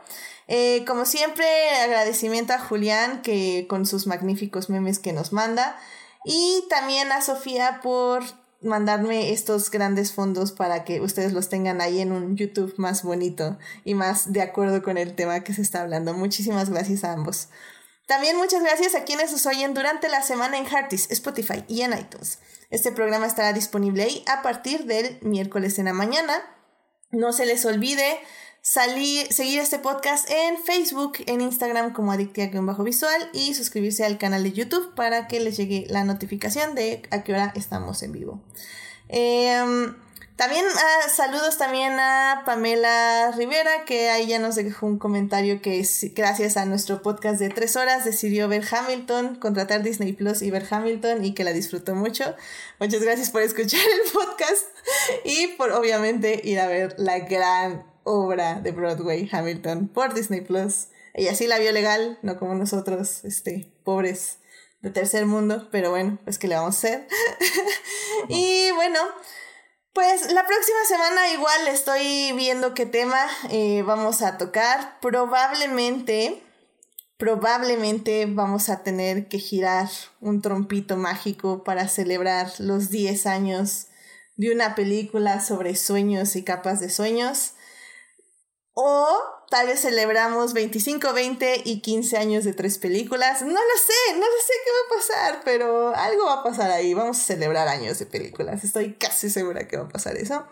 Eh, como siempre, agradecimiento a Julián que con sus magníficos memes que nos manda. Y también a Sofía por mandarme estos grandes fondos para que ustedes los tengan ahí en un YouTube más bonito y más de acuerdo con el tema que se está hablando. Muchísimas gracias a ambos. También muchas gracias a quienes nos oyen durante la semana en Heartis, Spotify y en iTunes. Este programa estará disponible ahí a partir del miércoles en la mañana. No se les olvide salir, seguir este podcast en Facebook, en Instagram como Bajo visual y suscribirse al canal de YouTube para que les llegue la notificación de a qué hora estamos en vivo. Em, también ah, saludos también a Pamela Rivera, que ahí ya nos dejó un comentario que gracias a nuestro podcast de tres horas decidió ver Hamilton, contratar Disney Plus y ver Hamilton y que la disfrutó mucho. Muchas gracias por escuchar el podcast y por obviamente ir a ver la gran obra de Broadway, Hamilton, por Disney Plus. Ella sí la vio legal, no como nosotros, este, pobres de tercer mundo, pero bueno, pues que le vamos a hacer. y bueno, pues la próxima semana igual estoy viendo qué tema eh, vamos a tocar. Probablemente, probablemente vamos a tener que girar un trompito mágico para celebrar los 10 años de una película sobre sueños y capas de sueños. O tal vez celebramos 25, 20 y 15 años de tres películas. No lo sé, no lo sé qué va a pasar, pero algo va a pasar ahí. Vamos a celebrar años de películas. Estoy casi segura que va a pasar eso.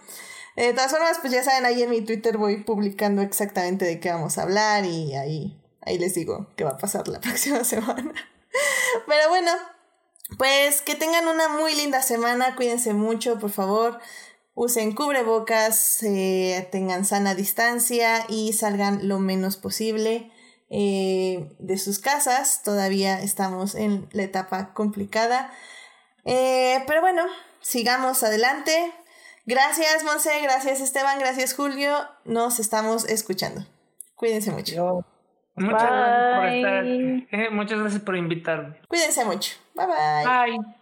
Eh, de todas formas, pues ya saben, ahí en mi Twitter voy publicando exactamente de qué vamos a hablar y ahí, ahí les digo qué va a pasar la próxima semana. Pero bueno, pues que tengan una muy linda semana. Cuídense mucho, por favor usen cubrebocas, eh, tengan sana distancia y salgan lo menos posible eh, de sus casas. Todavía estamos en la etapa complicada. Eh, pero bueno, sigamos adelante. Gracias, Monse, gracias, Esteban, gracias, Julio. Nos estamos escuchando. Cuídense mucho. Muchas gracias por estar. muchas gracias por invitarme. Cuídense mucho. Bye bye. Bye.